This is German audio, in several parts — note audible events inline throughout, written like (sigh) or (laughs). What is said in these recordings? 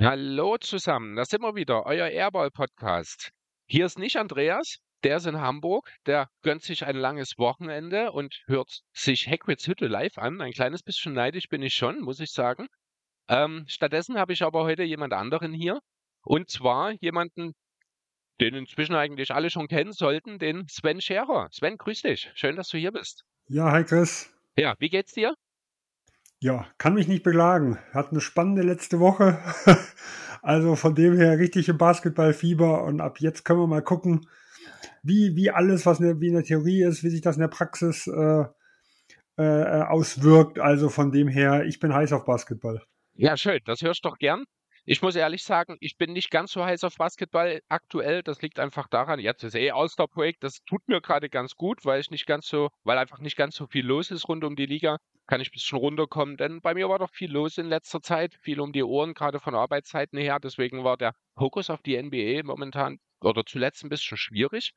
Hallo zusammen, da sind wir wieder, euer Airball-Podcast. Hier ist nicht Andreas, der ist in Hamburg, der gönnt sich ein langes Wochenende und hört sich Hagrids Hütte live an. Ein kleines bisschen neidisch bin ich schon, muss ich sagen. Ähm, stattdessen habe ich aber heute jemand anderen hier. Und zwar jemanden, den inzwischen eigentlich alle schon kennen sollten, den Sven Scherer. Sven, grüß dich. Schön, dass du hier bist. Ja, hi Chris. Ja, wie geht's dir? Ja, kann mich nicht beklagen. Hat eine spannende letzte Woche. (laughs) also von dem her richtig im Basketballfieber und ab jetzt können wir mal gucken, wie, wie alles, was in wie in der Theorie ist, wie sich das in der Praxis äh, äh, auswirkt. Also von dem her, ich bin heiß auf Basketball. Ja, schön, das hörst du doch gern. Ich muss ehrlich sagen, ich bin nicht ganz so heiß auf Basketball aktuell. Das liegt einfach daran, jetzt ist eh All-Star-Projekt, das tut mir gerade ganz gut, weil ich nicht ganz so, weil einfach nicht ganz so viel los ist rund um die Liga kann ich ein bisschen runterkommen, denn bei mir war doch viel los in letzter Zeit, viel um die Ohren, gerade von Arbeitszeiten her. Deswegen war der Fokus auf die NBA momentan oder zuletzt ein bisschen schwierig.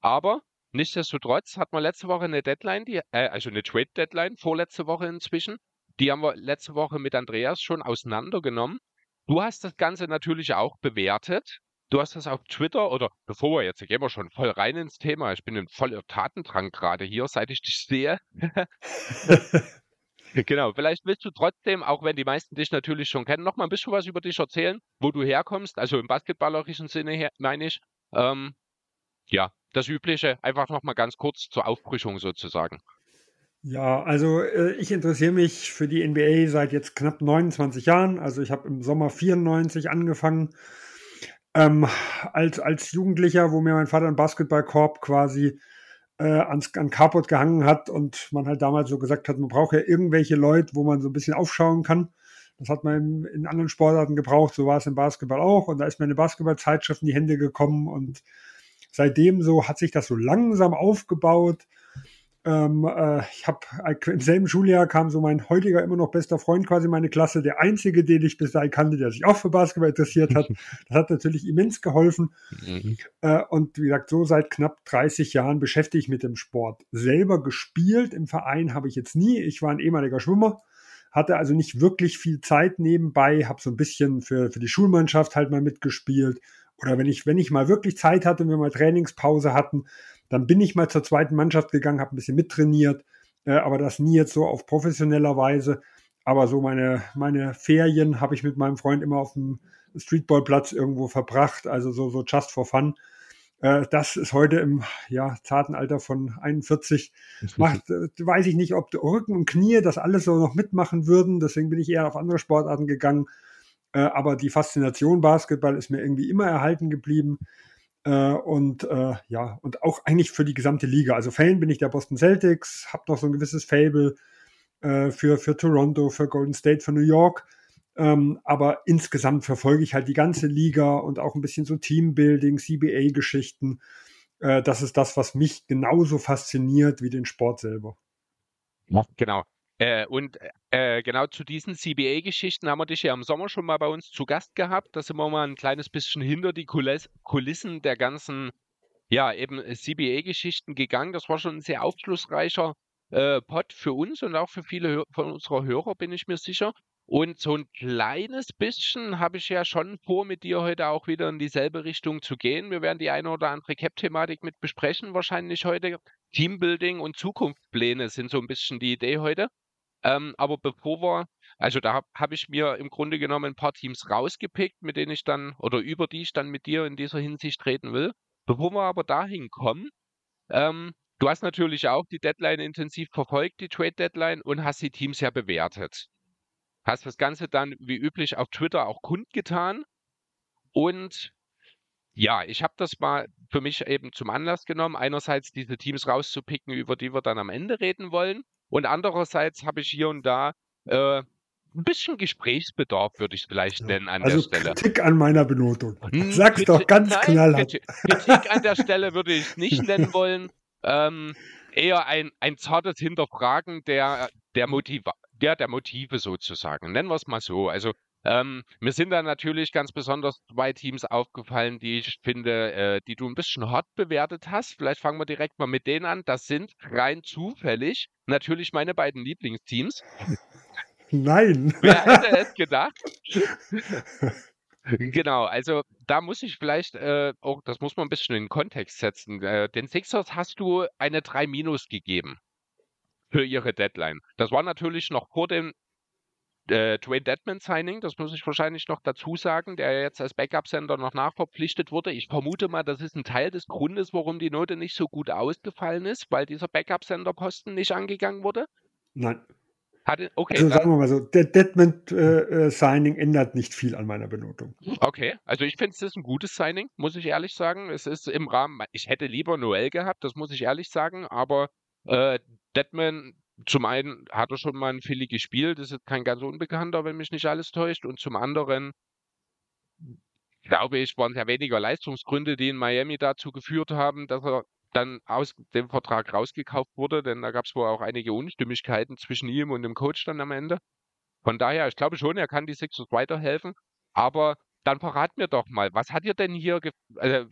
Aber nichtsdestotrotz hat man letzte Woche eine Deadline, die, äh, also eine Trade-Deadline, vorletzte Woche inzwischen. Die haben wir letzte Woche mit Andreas schon auseinandergenommen. Du hast das Ganze natürlich auch bewertet. Du hast das auf Twitter oder bevor wir jetzt, gehen wir schon voll rein ins Thema. Ich bin in voller Tatendrang gerade hier, seit ich dich sehe. (laughs) genau, vielleicht willst du trotzdem, auch wenn die meisten dich natürlich schon kennen, noch mal ein bisschen was über dich erzählen, wo du herkommst. Also im basketballerischen Sinne her, meine ich. Ähm, ja, das Übliche, einfach noch mal ganz kurz zur Auffrischung sozusagen. Ja, also äh, ich interessiere mich für die NBA seit jetzt knapp 29 Jahren. Also ich habe im Sommer 94 angefangen ähm, als, als Jugendlicher, wo mir mein Vater einen Basketballkorb quasi äh, ans, an Carport gehangen hat und man halt damals so gesagt hat, man braucht ja irgendwelche Leute, wo man so ein bisschen aufschauen kann. Das hat man in, in anderen Sportarten gebraucht, so war es im Basketball auch. Und da ist mir eine Basketballzeitschrift in die Hände gekommen und seitdem so hat sich das so langsam aufgebaut. Ähm, äh, ich habe im selben Schuljahr kam so mein heutiger immer noch bester Freund quasi meine Klasse, der einzige, den ich bis dahin kannte, der sich auch für Basketball interessiert hat. (laughs) Das hat natürlich immens geholfen. Mhm. Äh, und wie gesagt, so seit knapp 30 Jahren beschäftige ich mit dem Sport. Selber gespielt im Verein habe ich jetzt nie. Ich war ein ehemaliger Schwimmer, hatte also nicht wirklich viel Zeit nebenbei, habe so ein bisschen für, für die Schulmannschaft halt mal mitgespielt. Oder wenn ich, wenn ich mal wirklich Zeit hatte, wenn wir mal Trainingspause hatten, dann bin ich mal zur zweiten Mannschaft gegangen, habe ein bisschen mittrainiert, äh, aber das nie jetzt so auf professioneller Weise. Aber so meine, meine Ferien habe ich mit meinem Freund immer auf dem Streetballplatz irgendwo verbracht, also so, so just for fun. Äh, das ist heute im ja, zarten Alter von 41. Macht, äh, weiß ich nicht, ob Rücken und Knie das alles so noch mitmachen würden. Deswegen bin ich eher auf andere Sportarten gegangen. Äh, aber die Faszination Basketball ist mir irgendwie immer erhalten geblieben. Äh, und äh, ja, und auch eigentlich für die gesamte Liga. Also Fan bin ich der Boston Celtics, habe noch so ein gewisses Fable äh, für, für Toronto, für Golden State, für New York. Ähm, aber insgesamt verfolge ich halt die ganze Liga und auch ein bisschen so Teambuilding, CBA-Geschichten. Äh, das ist das, was mich genauso fasziniert wie den Sport selber. Ja, genau. Äh, und äh, genau zu diesen CBA-Geschichten haben wir dich ja im Sommer schon mal bei uns zu Gast gehabt. Da sind wir mal ein kleines bisschen hinter die Kuliss Kulissen der ganzen, ja, eben CBA-Geschichten gegangen. Das war schon ein sehr aufschlussreicher äh, Pod für uns und auch für viele von unserer Hörer, bin ich mir sicher. Und so ein kleines bisschen habe ich ja schon vor, mit dir heute auch wieder in dieselbe Richtung zu gehen. Wir werden die eine oder andere Cap-Thematik mit besprechen, wahrscheinlich heute. Teambuilding und Zukunftspläne sind so ein bisschen die Idee heute. Ähm, aber bevor wir, also da habe hab ich mir im Grunde genommen ein paar Teams rausgepickt, mit denen ich dann oder über die ich dann mit dir in dieser Hinsicht reden will. Bevor wir aber dahin kommen, ähm, du hast natürlich auch die Deadline intensiv verfolgt, die Trade Deadline, und hast die Teams ja bewertet. Hast das Ganze dann wie üblich auf Twitter auch kundgetan. Und ja, ich habe das mal für mich eben zum Anlass genommen, einerseits diese Teams rauszupicken, über die wir dann am Ende reden wollen. Und andererseits habe ich hier und da äh, ein bisschen Gesprächsbedarf, würde ich es vielleicht ja. nennen, an also der Stelle. Kritik an meiner Benotung. Hm, Sag's Kritik, doch ganz knallhart. Kritik an der Stelle würde ich nicht nennen wollen. Ähm, eher ein, ein zartes Hinterfragen der, der, Motiva der, der Motive sozusagen. Nennen wir es mal so. Also Ähm, mir sind da natürlich ganz besonders zwei Teams aufgefallen, die ich finde, äh, die du ein bisschen hart bewertet hast. Vielleicht fangen wir direkt mal mit denen an. Das sind rein zufällig natürlich meine beiden Lieblingsteams. Nein. Wer hätte es gedacht? Genau, also da muss ich vielleicht äh, auch, das muss man ein bisschen in den Kontext setzen. Äh, den Sixers hast du eine 3 Minus gegeben für ihre Deadline. Das war natürlich noch vor dem äh, Dwayne Deadman Signing, das muss ich wahrscheinlich noch dazu sagen, der jetzt als Backup-Sender noch nachverpflichtet wurde. Ich vermute mal, das ist ein Teil des Grundes, warum die Note nicht so gut ausgefallen ist, weil dieser Backup-Sender-Posten nicht angegangen wurde. Nein. Hatte, okay, also sagen wir mal so, der Deadman-Signing äh, ändert nicht viel an meiner Benotung. Okay, also ich finde es ist ein gutes Signing, muss ich ehrlich sagen. Es ist im Rahmen, ich hätte lieber Noel gehabt, das muss ich ehrlich sagen, aber äh, Deadman, zum einen hat er schon mal ein Philly gespielt, das ist kein ganz Unbekannter, wenn mich nicht alles täuscht, und zum anderen glaube ich, waren es ja weniger Leistungsgründe, die in Miami dazu geführt haben, dass er dann aus dem Vertrag rausgekauft wurde, denn da gab es wohl auch einige Unstimmigkeiten zwischen ihm und dem Coach dann am Ende. Von daher, ich glaube schon, er kann die Sixers weiterhelfen, aber dann verrat mir doch mal, was hat ihr denn hier, also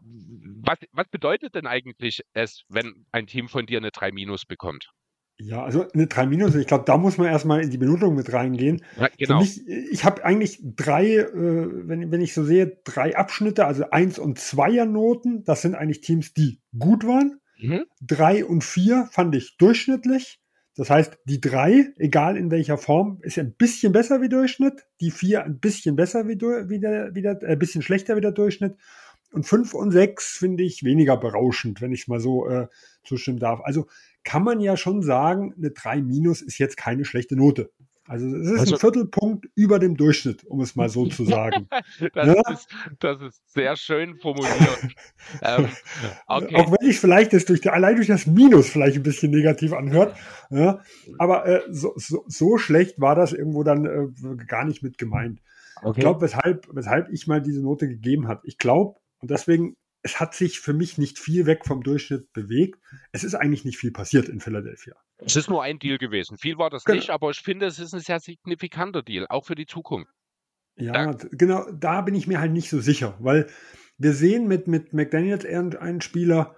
was, was bedeutet denn eigentlich es, wenn ein Team von dir eine 3 Minus bekommt? Ja, also eine 3 Minus, ich glaube, da muss man erstmal in die Benotung mit reingehen. Ja, genau. Mich, ich habe eigentlich drei, äh, wenn, wenn ich so sehe, drei Abschnitte, also 1 und 2er Noten. Das sind eigentlich Teams, die gut waren. Mhm. Drei und vier fand ich durchschnittlich. Das heißt, die drei, egal in welcher Form, ist ein bisschen besser wie Durchschnitt. Die vier ein bisschen besser wie, wie der, wie der, äh, bisschen schlechter wie der Durchschnitt. Und fünf und sechs finde ich weniger berauschend, wenn ich es mal so äh, zustimmen darf. Also kann man ja schon sagen, eine 3 minus ist jetzt keine schlechte Note. Also es ist also, ein Viertelpunkt über dem Durchschnitt, um es mal so zu (laughs) sagen. das, ja? ist, das, ist, sehr schön formuliert. (laughs) ähm, okay. Auch wenn ich vielleicht das durch, allein durch das Minus vielleicht ein bisschen negativ anhört. Ja? Aber äh, so, so, so, schlecht war das irgendwo dann äh, gar nicht mit gemeint. Okay. Ich glaube, weshalb, weshalb ich mal diese Note gegeben habe. Ich glaube, und deswegen es hat sich für mich nicht viel weg vom Durchschnitt bewegt. Es ist eigentlich nicht viel passiert in Philadelphia. Es ist nur ein Deal gewesen. Viel war das genau. nicht, aber ich finde, es ist ein sehr signifikanter Deal, auch für die Zukunft. Ja, da, genau, da bin ich mir halt nicht so sicher, weil wir sehen mit, mit McDaniels einen Spieler,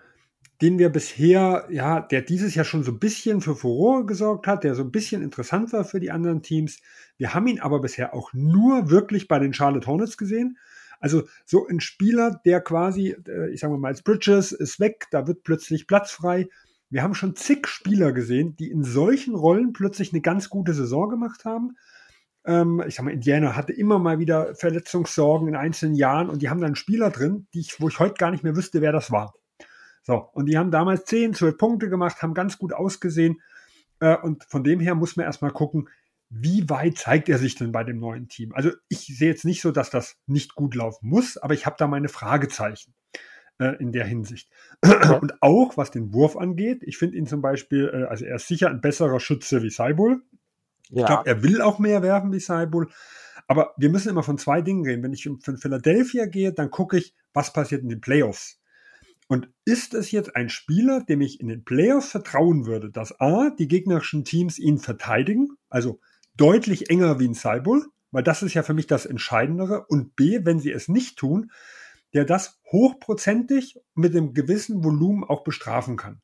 den wir bisher, ja, der dieses Jahr schon so ein bisschen für Furore gesorgt hat, der so ein bisschen interessant war für die anderen Teams. Wir haben ihn aber bisher auch nur wirklich bei den Charlotte Hornets gesehen. Also so ein Spieler, der quasi, äh, ich sage mal, als Bridges ist weg, da wird plötzlich Platz frei. Wir haben schon zig Spieler gesehen, die in solchen Rollen plötzlich eine ganz gute Saison gemacht haben. Ähm, ich sag mal, Indiana hatte immer mal wieder Verletzungssorgen in einzelnen Jahren und die haben dann Spieler drin, die ich, wo ich heute gar nicht mehr wüsste, wer das war. So, und die haben damals 10, 12 Punkte gemacht, haben ganz gut ausgesehen. Äh, und von dem her muss man erstmal gucken, wie weit zeigt er sich denn bei dem neuen Team? Also ich sehe jetzt nicht so, dass das nicht gut laufen muss, aber ich habe da meine Fragezeichen äh, in der Hinsicht. Und auch was den Wurf angeht, ich finde ihn zum Beispiel, äh, also er ist sicher ein besserer Schütze wie Seibul. Ja. Ich glaube, er will auch mehr werfen wie Seibul. Aber wir müssen immer von zwei Dingen reden. Wenn ich von Philadelphia gehe, dann gucke ich, was passiert in den Playoffs. Und ist es jetzt ein Spieler, dem ich in den Playoffs vertrauen würde, dass A, die gegnerischen Teams ihn verteidigen, also deutlich enger wie ein Cybull, weil das ist ja für mich das Entscheidendere. Und B, wenn sie es nicht tun, der das hochprozentig mit einem gewissen Volumen auch bestrafen kann.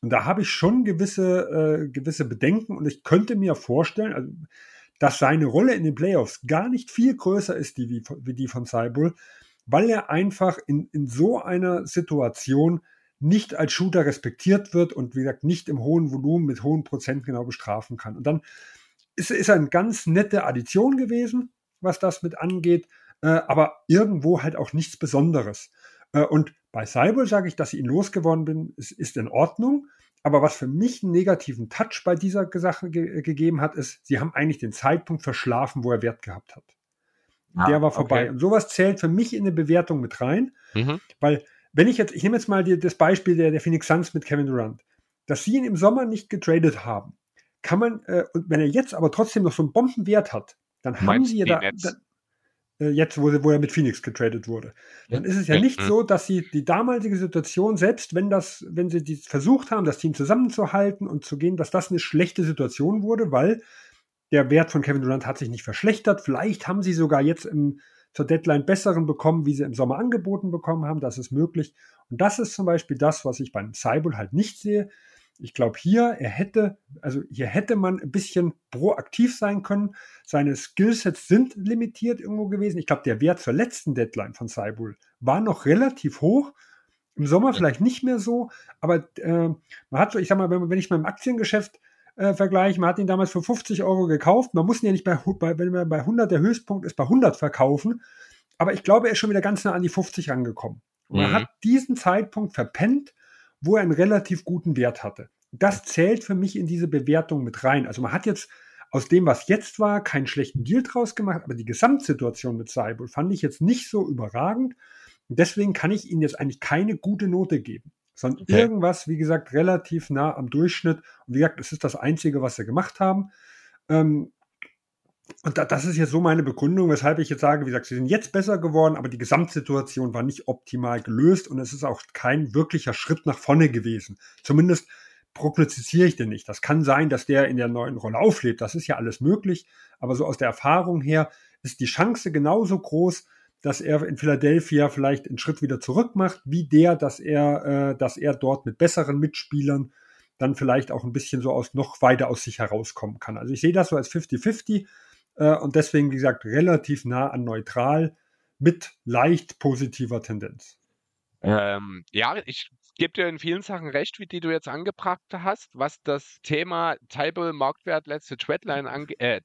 Und da habe ich schon gewisse, äh, gewisse Bedenken und ich könnte mir vorstellen, also, dass seine Rolle in den Playoffs gar nicht viel größer ist die, wie, wie die von Cybull, weil er einfach in, in so einer Situation nicht als Shooter respektiert wird und wie gesagt nicht im hohen Volumen mit hohen Prozent genau bestrafen kann. Und dann ist, ist eine ganz nette Addition gewesen, was das mit angeht, äh, aber irgendwo halt auch nichts Besonderes. Äh, und bei Cyber sage ich, dass ich ihn losgeworden bin, ist, ist in Ordnung. Aber was für mich einen negativen Touch bei dieser Sache ge gegeben hat, ist, sie haben eigentlich den Zeitpunkt verschlafen, wo er Wert gehabt hat. Ah, Der war vorbei. Okay. Und sowas zählt für mich in eine Bewertung mit rein, mhm. weil wenn ich jetzt, ich nehme jetzt mal die, das Beispiel der, der Phoenix Suns mit Kevin Durant, dass sie ihn im Sommer nicht getradet haben, kann man, äh, und wenn er jetzt aber trotzdem noch so einen Bombenwert hat, dann Meinst haben sie ja da, dann, äh, jetzt, wo, wo er mit Phoenix getradet wurde, dann ist es ja nicht so, dass sie die damalige Situation, selbst wenn das, wenn sie die versucht haben, das Team zusammenzuhalten und zu gehen, dass das eine schlechte Situation wurde, weil der Wert von Kevin Durant hat sich nicht verschlechtert. Vielleicht haben sie sogar jetzt im, zur Deadline besseren bekommen, wie sie im Sommer angeboten bekommen haben. Das ist möglich. Und das ist zum Beispiel das, was ich beim Cyborg halt nicht sehe. Ich glaube hier, er hätte, also hier hätte man ein bisschen proaktiv sein können. Seine Skillsets sind limitiert irgendwo gewesen. Ich glaube, der Wert zur letzten Deadline von Cyborg war noch relativ hoch. Im Sommer vielleicht nicht mehr so, aber äh, man hat so, ich sag mal, wenn, wenn ich mal im Aktiengeschäft äh, vergleiche, man hat ihn damals für 50 Euro gekauft, man muss ihn ja nicht bei, bei, wenn man bei 100 der Höchstpunkt ist, bei 100 verkaufen, aber ich glaube, er ist schon wieder ganz nah an die 50 rangekommen. Und man mhm. hat diesen Zeitpunkt verpennt, wo er einen relativ guten Wert hatte. Das zählt für mich in diese Bewertung mit rein. Also man hat jetzt aus dem, was jetzt war, keinen schlechten Deal draus gemacht, aber die Gesamtsituation mit Cyborg fand ich jetzt nicht so überragend. Und deswegen kann ich Ihnen jetzt eigentlich keine gute Note geben, sondern okay. irgendwas, wie gesagt, relativ nah am Durchschnitt. Und wie gesagt, das ist das Einzige, was sie gemacht haben. Ähm, und da, das ist jetzt so meine Begründung, weshalb ich jetzt sage, wie gesagt, sie sind jetzt besser geworden, aber die Gesamtsituation war nicht optimal gelöst und es ist auch kein wirklicher Schritt nach vorne gewesen. Zumindest prognostiziere ich den nicht. Das kann sein, dass der in der neuen Rolle auflebt. Das ist ja alles möglich. Aber so aus der Erfahrung her ist die Chance genauso groß, dass er in Philadelphia vielleicht einen Schritt wieder zurück macht, wie der, dass er, äh, dass er dort mit besseren Mitspielern dann vielleicht auch ein bisschen so aus noch weiter aus sich herauskommen kann. Also ich sehe das so als 50-50 äh, und deswegen, wie gesagt, relativ nah an neutral mit leicht positiver Tendenz. Ähm, ja, ich gebe dir in vielen Sachen recht, wie die du jetzt angebracht hast, was das Thema Table Marktwert letzte Deadline angeht, äh,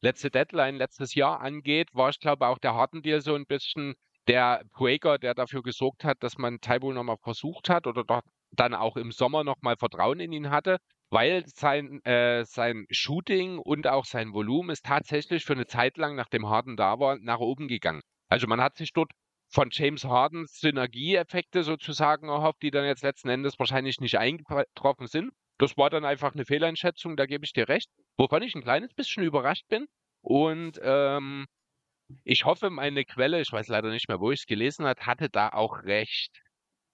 letzte Deadline letztes Jahr angeht, war ich glaube auch der Harden Deal so ein bisschen der Breaker, der dafür gesorgt hat, dass man Taibo nochmal versucht hat oder dort dann auch im Sommer nochmal Vertrauen in ihn hatte, weil sein, äh, sein Shooting und auch sein Volumen ist tatsächlich für eine Zeit lang, nachdem Harden da war, nach oben gegangen. Also man hat sich dort von James Hardens Synergieeffekte sozusagen erhofft, die dann jetzt letzten Endes wahrscheinlich nicht eingetroffen sind. Das war dann einfach eine Fehleinschätzung, da gebe ich dir recht. Wovon ich ein kleines bisschen überrascht bin. Und ähm, ich hoffe, meine Quelle, ich weiß leider nicht mehr, wo ich es gelesen habe, hatte da auch recht.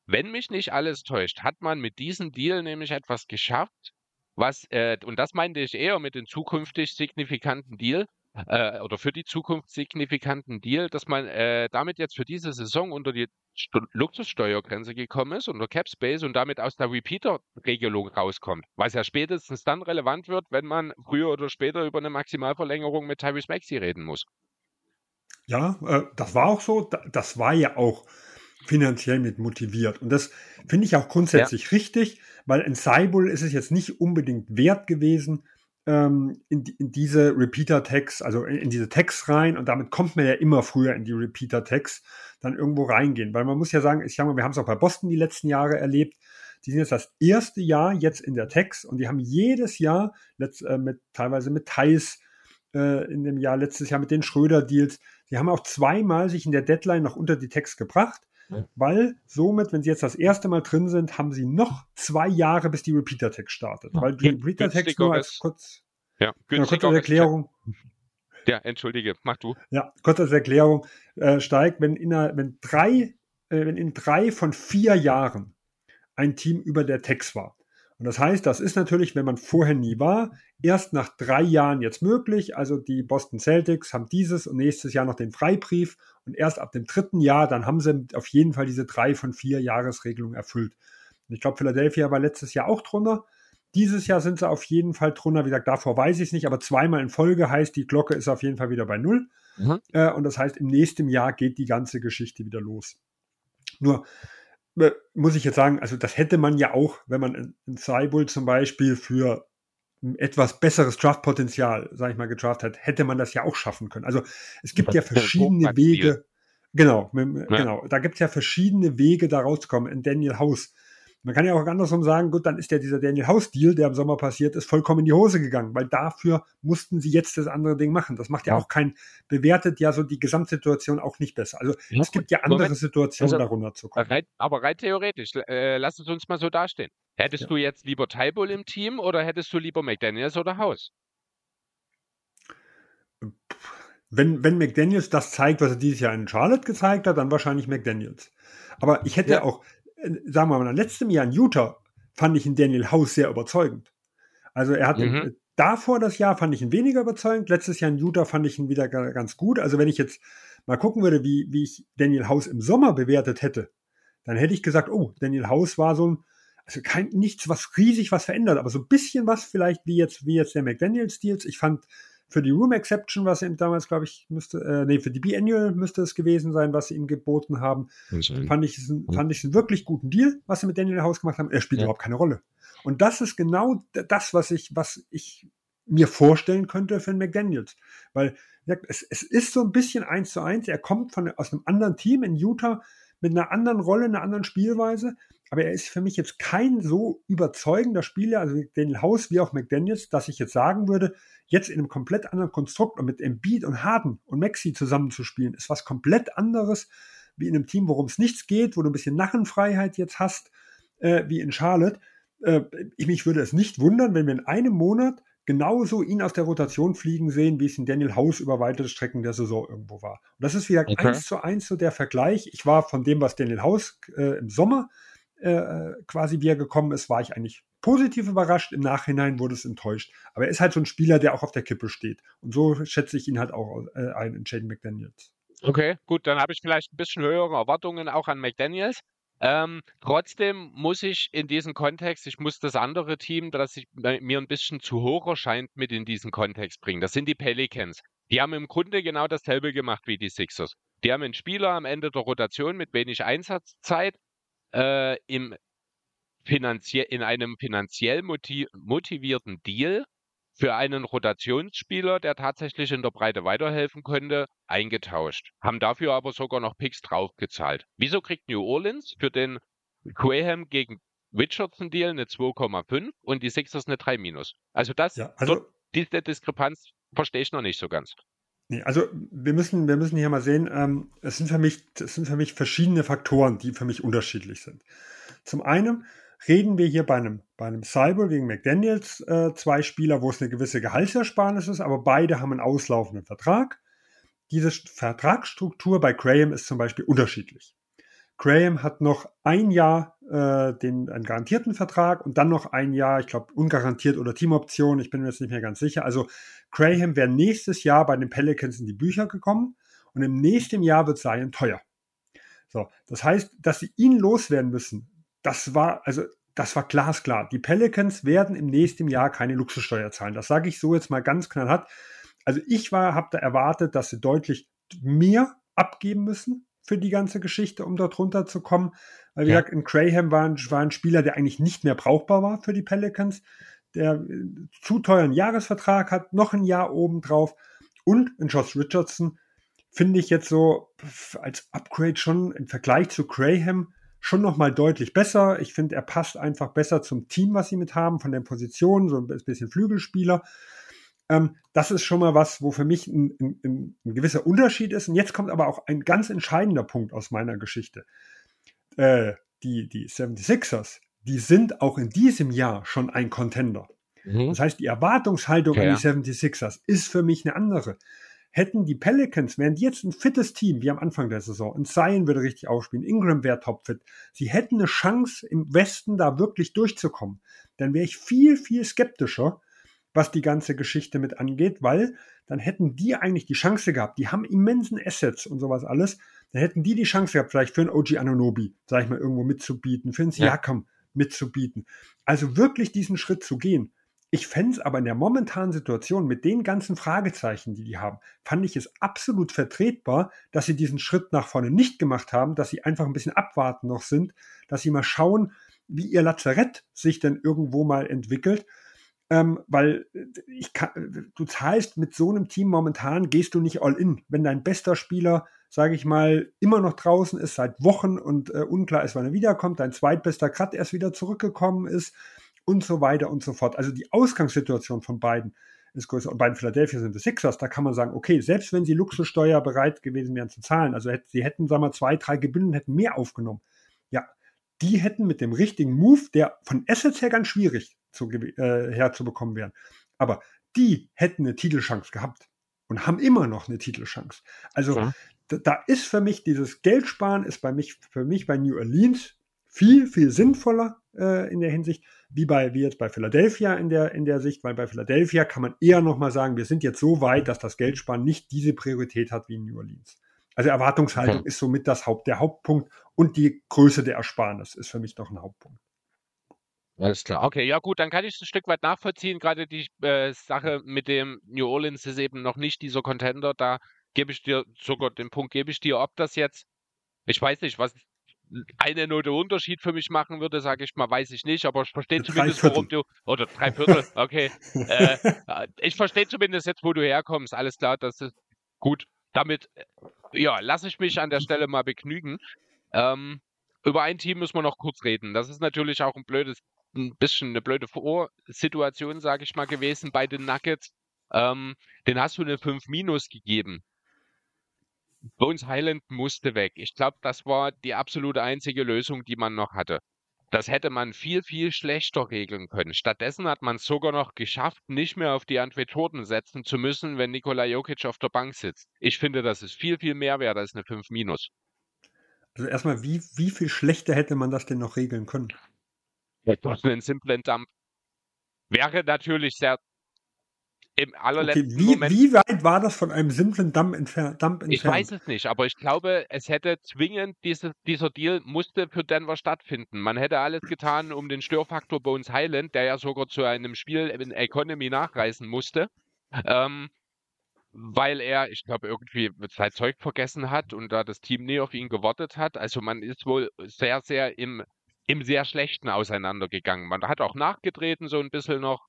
Wenn mich nicht alles täuscht, hat man mit diesem Deal nämlich etwas geschafft, was, äh, und das meinte ich eher mit dem zukünftig signifikanten Deal, äh, oder für die Zukunft signifikanten Deal, dass man äh, damit jetzt für diese Saison unter die St Luxussteuergrenze gekommen ist, unter Cap Space und damit aus der Repeater-Regelung rauskommt. Was ja spätestens dann relevant wird, wenn man früher oder später über eine Maximalverlängerung mit Tyrese Maxi reden muss. Ja, äh, das war auch so. Das war ja auch finanziell mit motiviert. Und das finde ich auch grundsätzlich ja. richtig, weil in Cybul ist es jetzt nicht unbedingt wert gewesen, ähm, in, in, diese Repeater-Tags, also in, in, diese Tags rein und damit kommt man ja immer früher in die Repeater-Tags dann irgendwo reingehen. Weil man muss ja sagen, ich mal, wir haben es auch bei Boston die letzten Jahre erlebt. Die sind jetzt das erste Jahr jetzt in der Tags und die haben jedes Jahr, letzt, äh, mit, teilweise mit Thais äh, in dem Jahr, letztes Jahr mit den Schröder-Deals, die haben auch zweimal sich in der Deadline noch unter die Tags gebracht weil somit, wenn sie jetzt das erste Mal drin sind, haben sie noch zwei Jahre, bis die Repeater-Tag startet. Weil die Repeater-Tags nur als kurz, ja, genau, kurz als Erklärung. Ja, entschuldige, mach du. Ja, kurz als Erklärung äh, steigt, wenn in, einer, wenn drei, äh, wenn in drei von vier Jahren ein Team über der Tex war. Und das heißt, das ist natürlich, wenn man vorher nie war, erst nach drei Jahren jetzt möglich. Also die Boston Celtics haben dieses und nächstes Jahr noch den Freibrief und erst ab dem dritten Jahr, dann haben sie auf jeden Fall diese drei von vier Jahresregelung erfüllt. Und ich glaube, Philadelphia war letztes Jahr auch drunter. Dieses Jahr sind sie auf jeden Fall drunter. Wie gesagt, davor weiß ich es nicht, aber zweimal in Folge heißt, die Glocke ist auf jeden Fall wieder bei Null. Mhm. Äh, und das heißt, im nächsten Jahr geht die ganze Geschichte wieder los. Nur muss ich jetzt sagen, also das hätte man ja auch, wenn man in Cybull zum Beispiel für etwas besseres Draftpotenzial, sage ich mal, gedraftet hat, hätte man das ja auch schaffen können. Also es gibt ja verschiedene Wege. Genau, mit, ja. genau. Da gibt es ja verschiedene Wege, da rauszukommen. In Daniel House man kann ja auch andersrum sagen, gut, dann ist ja dieser Daniel House-Deal, der im Sommer passiert ist, vollkommen in die Hose gegangen, weil dafür mussten sie jetzt das andere Ding machen. Das macht ja, ja. auch kein, bewertet ja so die Gesamtsituation auch nicht besser. Also ja, es gibt ja andere Moment. Situationen, also, darunter zu kommen. Rein, aber rein theoretisch, äh, lass es uns mal so dastehen. Hättest ja. du jetzt lieber Tybull im Team oder hättest du lieber McDaniels oder House? Wenn, wenn McDaniels das zeigt, was er dieses Jahr in Charlotte gezeigt hat, dann wahrscheinlich McDaniels. Aber ich hätte ja auch, sagen wir mal, in letztem Jahr in Utah fand ich in Daniel House sehr überzeugend. Also er hat, mhm. davor das Jahr fand ich ihn weniger überzeugend. Letztes Jahr in Utah fand ich ihn wieder ganz gut. Also wenn ich jetzt mal gucken würde, wie, wie ich Daniel House im Sommer bewertet hätte, dann hätte ich gesagt, oh, Daniel House war so ein, also kein, nichts, was riesig was verändert, aber so ein bisschen was vielleicht wie jetzt, wie jetzt der McDaniels-Deals. Ich fand für die Room Exception, was ihm damals, glaube ich, müsste, äh, nee, für die Biannual müsste es gewesen sein, was sie ihm geboten haben. Fand ich, fand ich einen wirklich guten Deal, was sie mit Daniel House gemacht haben. Er spielt ja. überhaupt keine Rolle. Und das ist genau das, was ich, was ich mir vorstellen könnte für einen McDaniels. Weil es, es ist so ein bisschen eins zu eins. Er kommt von, aus einem anderen Team in Utah mit einer anderen Rolle, einer anderen Spielweise. Aber er ist für mich jetzt kein so überzeugender Spieler, also Daniel House wie auch McDaniels, dass ich jetzt sagen würde, jetzt in einem komplett anderen Konstrukt und mit Embiid und Harden und Maxi zusammenzuspielen, ist was komplett anderes wie in einem Team, worum es nichts geht, wo du ein bisschen Narrenfreiheit jetzt hast, äh, wie in Charlotte. Äh, ich mich würde es nicht wundern, wenn wir in einem Monat genauso ihn aus der Rotation fliegen sehen, wie es in Daniel House über weite Strecken der Saison irgendwo war. Und das ist wieder okay. eins zu eins so der Vergleich. Ich war von dem, was Daniel House äh, im Sommer äh, quasi wie er gekommen ist, war ich eigentlich positiv überrascht. Im Nachhinein wurde es enttäuscht. Aber er ist halt so ein Spieler, der auch auf der Kippe steht. Und so schätze ich ihn halt auch äh, ein in Jaden McDaniels. Okay, gut, dann habe ich vielleicht ein bisschen höhere Erwartungen auch an McDaniels. Ähm, trotzdem muss ich in diesem Kontext, ich muss das andere Team, das ich, mir ein bisschen zu hoch erscheint, mit in diesen Kontext bringen. Das sind die Pelicans. Die haben im Grunde genau dasselbe gemacht wie die Sixers. Die haben einen Spieler am Ende der Rotation mit wenig Einsatzzeit äh, im in einem finanziell motivierten Deal für einen Rotationsspieler, der tatsächlich in der Breite weiterhelfen könnte, eingetauscht. Haben dafür aber sogar noch Picks draufgezahlt. Wieso kriegt New Orleans für den Graham gegen Richardson Deal eine 2,5 und die Sixers eine 3 minus? Also das, ja, also, diese Diskrepanz verstehe ich noch nicht so ganz. Nee, also wir müssen, wir müssen hier mal sehen, ähm, es, sind für mich, es sind für mich verschiedene Faktoren, die für mich unterschiedlich sind. Zum einen reden wir hier bei einem, bei einem Cyber gegen McDaniels äh, zwei Spieler, wo es eine gewisse Gehaltsersparnis ist, aber beide haben einen auslaufenden Vertrag. Diese Vertragsstruktur bei Graham ist zum Beispiel unterschiedlich. Graham hat noch ein Jahr äh, den einen garantierten Vertrag und dann noch ein Jahr, ich glaube, ungarantiert oder Teamoption, ich bin mir jetzt nicht mehr ganz sicher. Also Graham wäre nächstes Jahr bei den Pelicans in die Bücher gekommen und im nächsten Jahr wird Zion teuer. So, das heißt, dass sie ihn loswerden müssen, das war, also das war glasklar. Die Pelicans werden im nächsten Jahr keine Luxussteuer zahlen. Das sage ich so jetzt mal ganz knallhart. Also ich war, habe da erwartet, dass sie deutlich mehr abgeben müssen für die ganze Geschichte, um dort runterzukommen. Weil, wie ja. gesagt, in Graham war ein, war ein Spieler, der eigentlich nicht mehr brauchbar war für die Pelicans, der äh, zu teuren Jahresvertrag hat, noch ein Jahr obendrauf. Und in Josh Richardson finde ich jetzt so als Upgrade schon im Vergleich zu Graham schon nochmal deutlich besser. Ich finde, er passt einfach besser zum Team, was sie mit haben, von den Positionen, so ein bisschen Flügelspieler. Ähm, das ist schon mal was, wo für mich ein, ein, ein, gewisser Unterschied ist. Und jetzt kommt aber auch ein ganz entscheidender Punkt aus meiner Geschichte. Äh, die, die 76ers, die sind auch in diesem Jahr schon ein Contender. Mhm. Das heißt, die Erwartungshaltung ja. an die 76ers ist für mich eine andere hätten die Pelicans, wären die jetzt ein fittes Team wie am Anfang der Saison, und Zion würde richtig aufspielen, Ingram wäre topfit, sie hätten eine Chance im Westen da wirklich durchzukommen, dann wäre ich viel, viel skeptischer, was die ganze Geschichte mit angeht, weil dann hätten die eigentlich die Chance gehabt, die haben immensen Assets und sowas alles, dann hätten die die Chance gehabt, vielleicht für einen OG Anonobi, sag ich mal, irgendwo mitzubieten, für einen Siakam ja. mitzubieten. Also wirklich diesen Schritt zu gehen. Ich fände es aber in der momentanen Situation mit den ganzen Fragezeichen, die die haben, fand ich es absolut vertretbar, dass sie diesen Schritt nach vorne nicht gemacht haben, dass sie einfach ein bisschen abwarten noch sind, dass sie mal schauen, wie ihr Lazarett sich denn irgendwo mal entwickelt. Ähm, weil äh, ich kann, du zahlst mit so einem Team momentan, gehst du nicht all in. Wenn dein bester Spieler, sage ich mal, immer noch draußen ist seit Wochen und äh, unklar ist, wann er wiederkommt, dein zweitbester gerade erst wieder zurückgekommen ist, und so weiter und so fort. Also die Ausgangssituation von beiden ist größer. Und bei den Philadelphia sind es Sixers, da kann man sagen, okay, selbst wenn sie Luxussteuer bereit gewesen wären zu zahlen, also sie hätten, sagen wir, zwei, drei Gebühren hätten mehr aufgenommen. Ja, die hätten mit dem richtigen Move, der von Assets her ganz schwierig zu, äh, herzubekommen wäre, aber die hätten eine Titelchance gehabt und haben immer noch eine Titelchance. Also ja. da, da, ist für mich dieses Geldsparen ist bei mich, für mich bei New Orleans viel, viel sinnvoller äh, in der Hinsicht, wie bei, wie jetzt bei Philadelphia in der, in der Sicht, weil bei Philadelphia kann man eher nochmal sagen, wir sind jetzt so weit, dass das Geldsparen nicht diese Priorität hat wie in New Orleans. Also Erwartungshaltung okay. ist somit das Haupt, der Hauptpunkt und die Größe der Ersparnis ist für mich doch ein Hauptpunkt. Alles klar. Okay, ja gut, dann kann ich es ein Stück weit nachvollziehen. Gerade die äh, Sache mit dem New Orleans ist eben noch nicht dieser Contender. Da gebe ich dir sogar den Punkt, gebe ich dir, ob das jetzt, ich weiß nicht, was eine Note Unterschied für mich machen würde, sage ich mal, weiß ich nicht, aber ich verstehe zumindest, warum du, oder drei Viertel, okay. äh, ich verstehe zumindest jetzt, wo du herkommst. Alles klar, das ist gut. Damit, ja, lasse ich mich an der Stelle mal begnügen. Ähm, über ein Team müssen wir noch kurz reden. Das ist natürlich auch ein blödes, ein bisschen eine blöde Vorsituation, sage ich mal, gewesen bei den Nuggets. Ähm, den hast du eine 5 Minus gegeben. Bones Highland musste weg. Ich glaube, das war die absolute einzige Lösung, die man noch hatte. Das hätte man viel, viel schlechter regeln können. Stattdessen hat man es sogar noch geschafft, nicht mehr auf die Jordan setzen zu müssen, wenn Nikola Jokic auf der Bank sitzt. Ich finde, das ist viel, viel mehr wert als eine 5 minus. Also erstmal, wie, wie viel schlechter hätte man das denn noch regeln können? Durch einen simplen Dump. Wäre natürlich sehr im allerletzten okay, wie, Moment. Wie weit war das von einem simplen Dump, entfer Dump entfernt? Ich weiß es nicht, aber ich glaube, es hätte zwingend, diese, dieser Deal musste für Denver stattfinden. Man hätte alles getan, um den Störfaktor Bones Highland, der ja sogar zu einem Spiel in Economy nachreisen musste, ähm, weil er, ich glaube, irgendwie sein Zeug vergessen hat und da das Team nie auf ihn gewartet hat. Also man ist wohl sehr, sehr im, im sehr Schlechten auseinandergegangen. Man hat auch nachgetreten so ein bisschen noch.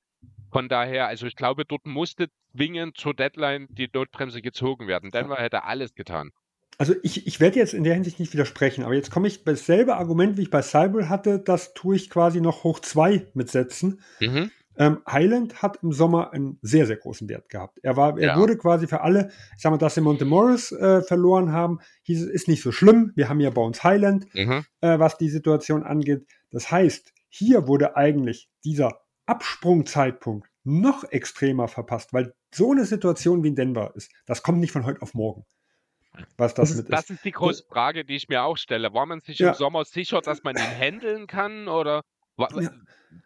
Von daher, also ich glaube, dort musste zwingend zur Deadline die Notbremse gezogen werden. Denver hätte alles getan. Also ich, ich werde jetzt in der Hinsicht nicht widersprechen, aber jetzt komme ich dasselbe Argument, wie ich bei Cybel hatte, das tue ich quasi noch hoch zwei mitsetzen. Mhm. Ähm, Highland hat im Sommer einen sehr, sehr großen Wert gehabt. Er, war, er ja. wurde quasi für alle, ich sag mal, dass sie Monte Morris äh, verloren haben, hieß es, ist nicht so schlimm. Wir haben ja bei uns Highland, mhm. äh, was die Situation angeht. Das heißt, hier wurde eigentlich dieser Absprungzeitpunkt noch extremer verpasst, weil so eine Situation wie in Denver ist, das kommt nicht von heute auf morgen. Was das, das, ist, das ist die große Frage, die ich mir auch stelle. War man sich ja. im Sommer sicher, dass man ihn handeln kann oder, ja.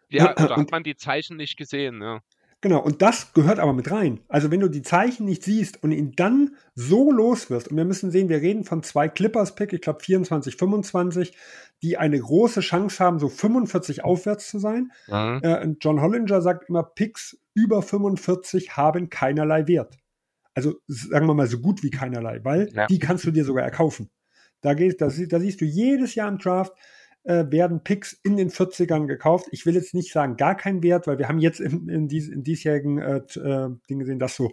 ja oder hat man die Zeichen nicht gesehen? Ja. Genau, und das gehört aber mit rein. Also wenn du die Zeichen nicht siehst und ihn dann so los wirst, und wir müssen sehen, wir reden von zwei Clippers-Pick, ich glaube 24, 25, die eine große Chance haben, so 45 aufwärts zu sein. Mhm. Äh, John Hollinger sagt immer, Picks über 45 haben keinerlei Wert. Also sagen wir mal so gut wie keinerlei, weil ja. die kannst du dir sogar erkaufen. Da, geht, da, da siehst du jedes Jahr im Draft, äh, werden Picks in den 40ern gekauft. Ich will jetzt nicht sagen, gar keinen Wert, weil wir haben jetzt in, in, dies, in diesjährigen äh, äh, Ding gesehen, dass so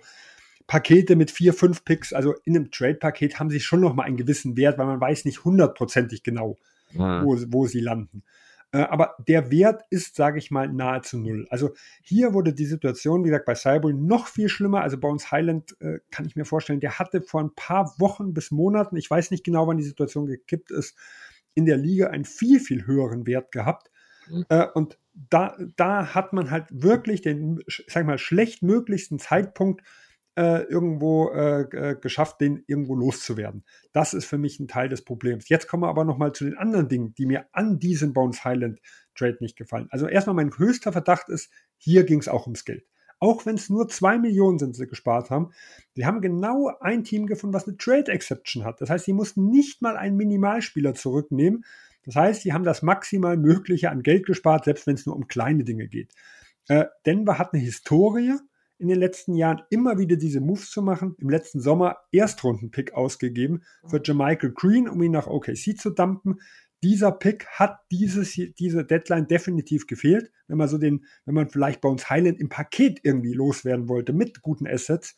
Pakete mit vier, fünf Picks, also in einem Trade-Paket, haben sie schon noch mal einen gewissen Wert, weil man weiß nicht hundertprozentig genau, mhm. wo, wo sie landen. Äh, aber der Wert ist, sage ich mal, nahezu null. Also hier wurde die Situation, wie gesagt, bei Cyber noch viel schlimmer. Also bei uns Highland äh, kann ich mir vorstellen, der hatte vor ein paar Wochen bis Monaten, ich weiß nicht genau, wann die Situation gekippt ist, in der Liga einen viel, viel höheren Wert gehabt. Mhm. Äh, und da, da hat man halt wirklich den, sag mal, schlechtmöglichsten Zeitpunkt äh, irgendwo äh, äh, geschafft, den irgendwo loszuwerden. Das ist für mich ein Teil des Problems. Jetzt kommen wir aber nochmal zu den anderen Dingen, die mir an diesem Bones Highland Trade nicht gefallen. Also erstmal mein höchster Verdacht ist, hier ging es auch ums Geld. Auch wenn es nur zwei Millionen sind, sie gespart haben. Die haben genau ein Team gefunden, was eine Trade Exception hat. Das heißt, sie mussten nicht mal einen Minimalspieler zurücknehmen. Das heißt, sie haben das maximal Mögliche an Geld gespart, selbst wenn es nur um kleine Dinge geht. Äh, Denver hat eine Historie in den letzten Jahren immer wieder diese Moves zu machen. Im letzten Sommer Erstrunden-Pick ausgegeben für Jermichael Green, um ihn nach OKC zu dumpen dieser Pick hat dieses, diese Deadline definitiv gefehlt. Wenn man so den, wenn man vielleicht bei uns Highland im Paket irgendwie loswerden wollte mit guten Assets.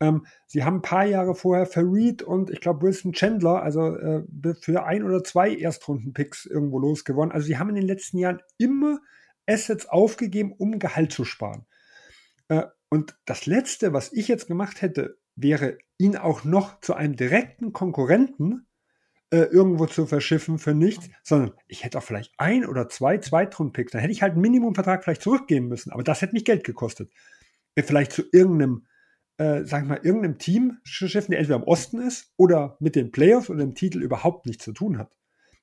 Ähm, sie haben ein paar Jahre vorher Farid und ich glaube Wilson Chandler, also äh, für ein oder zwei Erstrunden-Picks irgendwo losgewonnen. Also sie haben in den letzten Jahren immer Assets aufgegeben, um Gehalt zu sparen. Äh, und das letzte, was ich jetzt gemacht hätte, wäre ihn auch noch zu einem direkten Konkurrenten äh, irgendwo zu verschiffen für nichts, sondern ich hätte auch vielleicht ein oder zwei Zweitrundpicks. Dann hätte ich halt einen Minimumvertrag vielleicht zurückgeben müssen, aber das hätte mich Geld gekostet. Vielleicht zu irgendeinem, äh, sag ich mal, irgendeinem Team schiffen, der entweder im Osten ist oder mit den Playoffs oder dem Titel überhaupt nichts zu tun hat.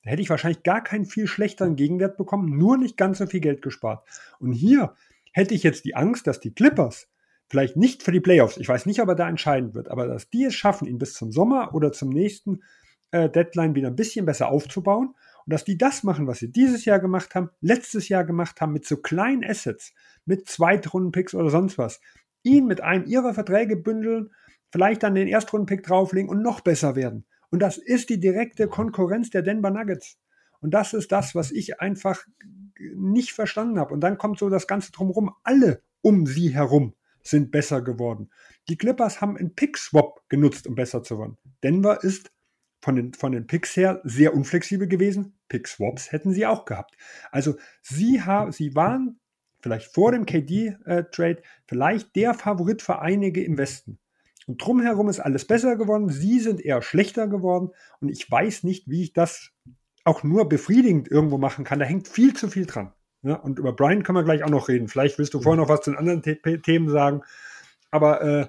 da hätte ich wahrscheinlich gar keinen viel schlechteren Gegenwert bekommen, nur nicht ganz so viel Geld gespart. Und hier hätte ich jetzt die Angst, dass die Clippers vielleicht nicht für die Playoffs, ich weiß nicht, ob er da entscheiden wird, aber dass die es schaffen, ihn bis zum Sommer oder zum nächsten Deadline wieder ein bisschen besser aufzubauen und dass die das machen, was sie dieses Jahr gemacht haben, letztes Jahr gemacht haben, mit so kleinen Assets, mit Zweitrunden-Picks oder sonst was, ihn mit einem ihrer Verträge bündeln, vielleicht dann den Erstrunden-Pick drauflegen und noch besser werden. Und das ist die direkte Konkurrenz der Denver Nuggets. Und das ist das, was ich einfach nicht verstanden habe. Und dann kommt so das Ganze drumherum. Alle um sie herum sind besser geworden. Die Clippers haben einen Pick-Swap genutzt, um besser zu werden. Denver ist von den, von den Picks her sehr unflexibel gewesen. Pick-Swaps hätten sie auch gehabt. Also sie, haben, sie waren vielleicht vor dem KD-Trade äh, vielleicht der Favorit für einige im Westen. Und drumherum ist alles besser geworden. Sie sind eher schlechter geworden. Und ich weiß nicht, wie ich das auch nur befriedigend irgendwo machen kann. Da hängt viel zu viel dran. Ja, und über Brian können wir gleich auch noch reden. Vielleicht willst du vorher noch was zu den anderen The Themen sagen. Aber äh,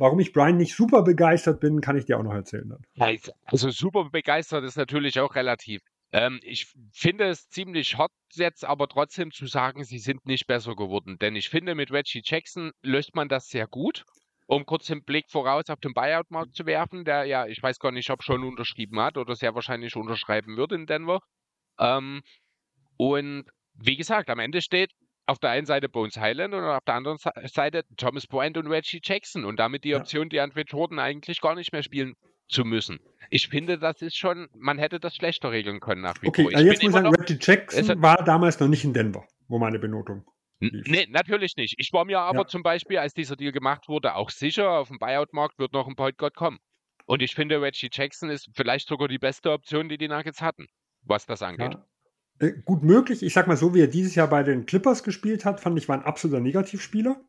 warum ich Brian nicht super begeistert bin, kann ich dir auch noch erzählen. Dann. Also super begeistert ist natürlich auch relativ. Ähm, ich finde es ziemlich hot jetzt, aber trotzdem zu sagen, sie sind nicht besser geworden. Denn ich finde, mit Reggie Jackson löst man das sehr gut. Um kurz den Blick voraus auf den Buyout-Markt zu werfen, der ja, ich weiß gar nicht, ob schon unterschrieben hat oder sehr wahrscheinlich unterschreiben wird in Denver. Ähm, und wie gesagt, am Ende steht auf der einen Seite Bones Highland und auf der anderen Seite Thomas Bryant und Reggie Jackson und damit die Option, die Andre Jordan eigentlich gar nicht mehr spielen zu müssen. Ich finde, das ist schon, man hätte das schlechter regeln können nach wie okay, vor. Okay, also jetzt muss ich sagen, Reggie Jackson war damals noch nicht in Denver, wo meine Benotung lief. Nee, natürlich nicht. Ich war mir aber ja. zum Beispiel, als dieser Deal gemacht wurde, auch sicher, auf dem Buyout-Markt wird noch ein Point Guard kommen. Und ich finde, Reggie Jackson ist vielleicht sogar die beste Option, die die Nuggets hatten, was das angeht. Ja. Äh, gut möglich. Ich sag mal so, wie er dieses Jahr bei den Clippers gespielt hat, fand ich, war ein absoluter Negativspieler.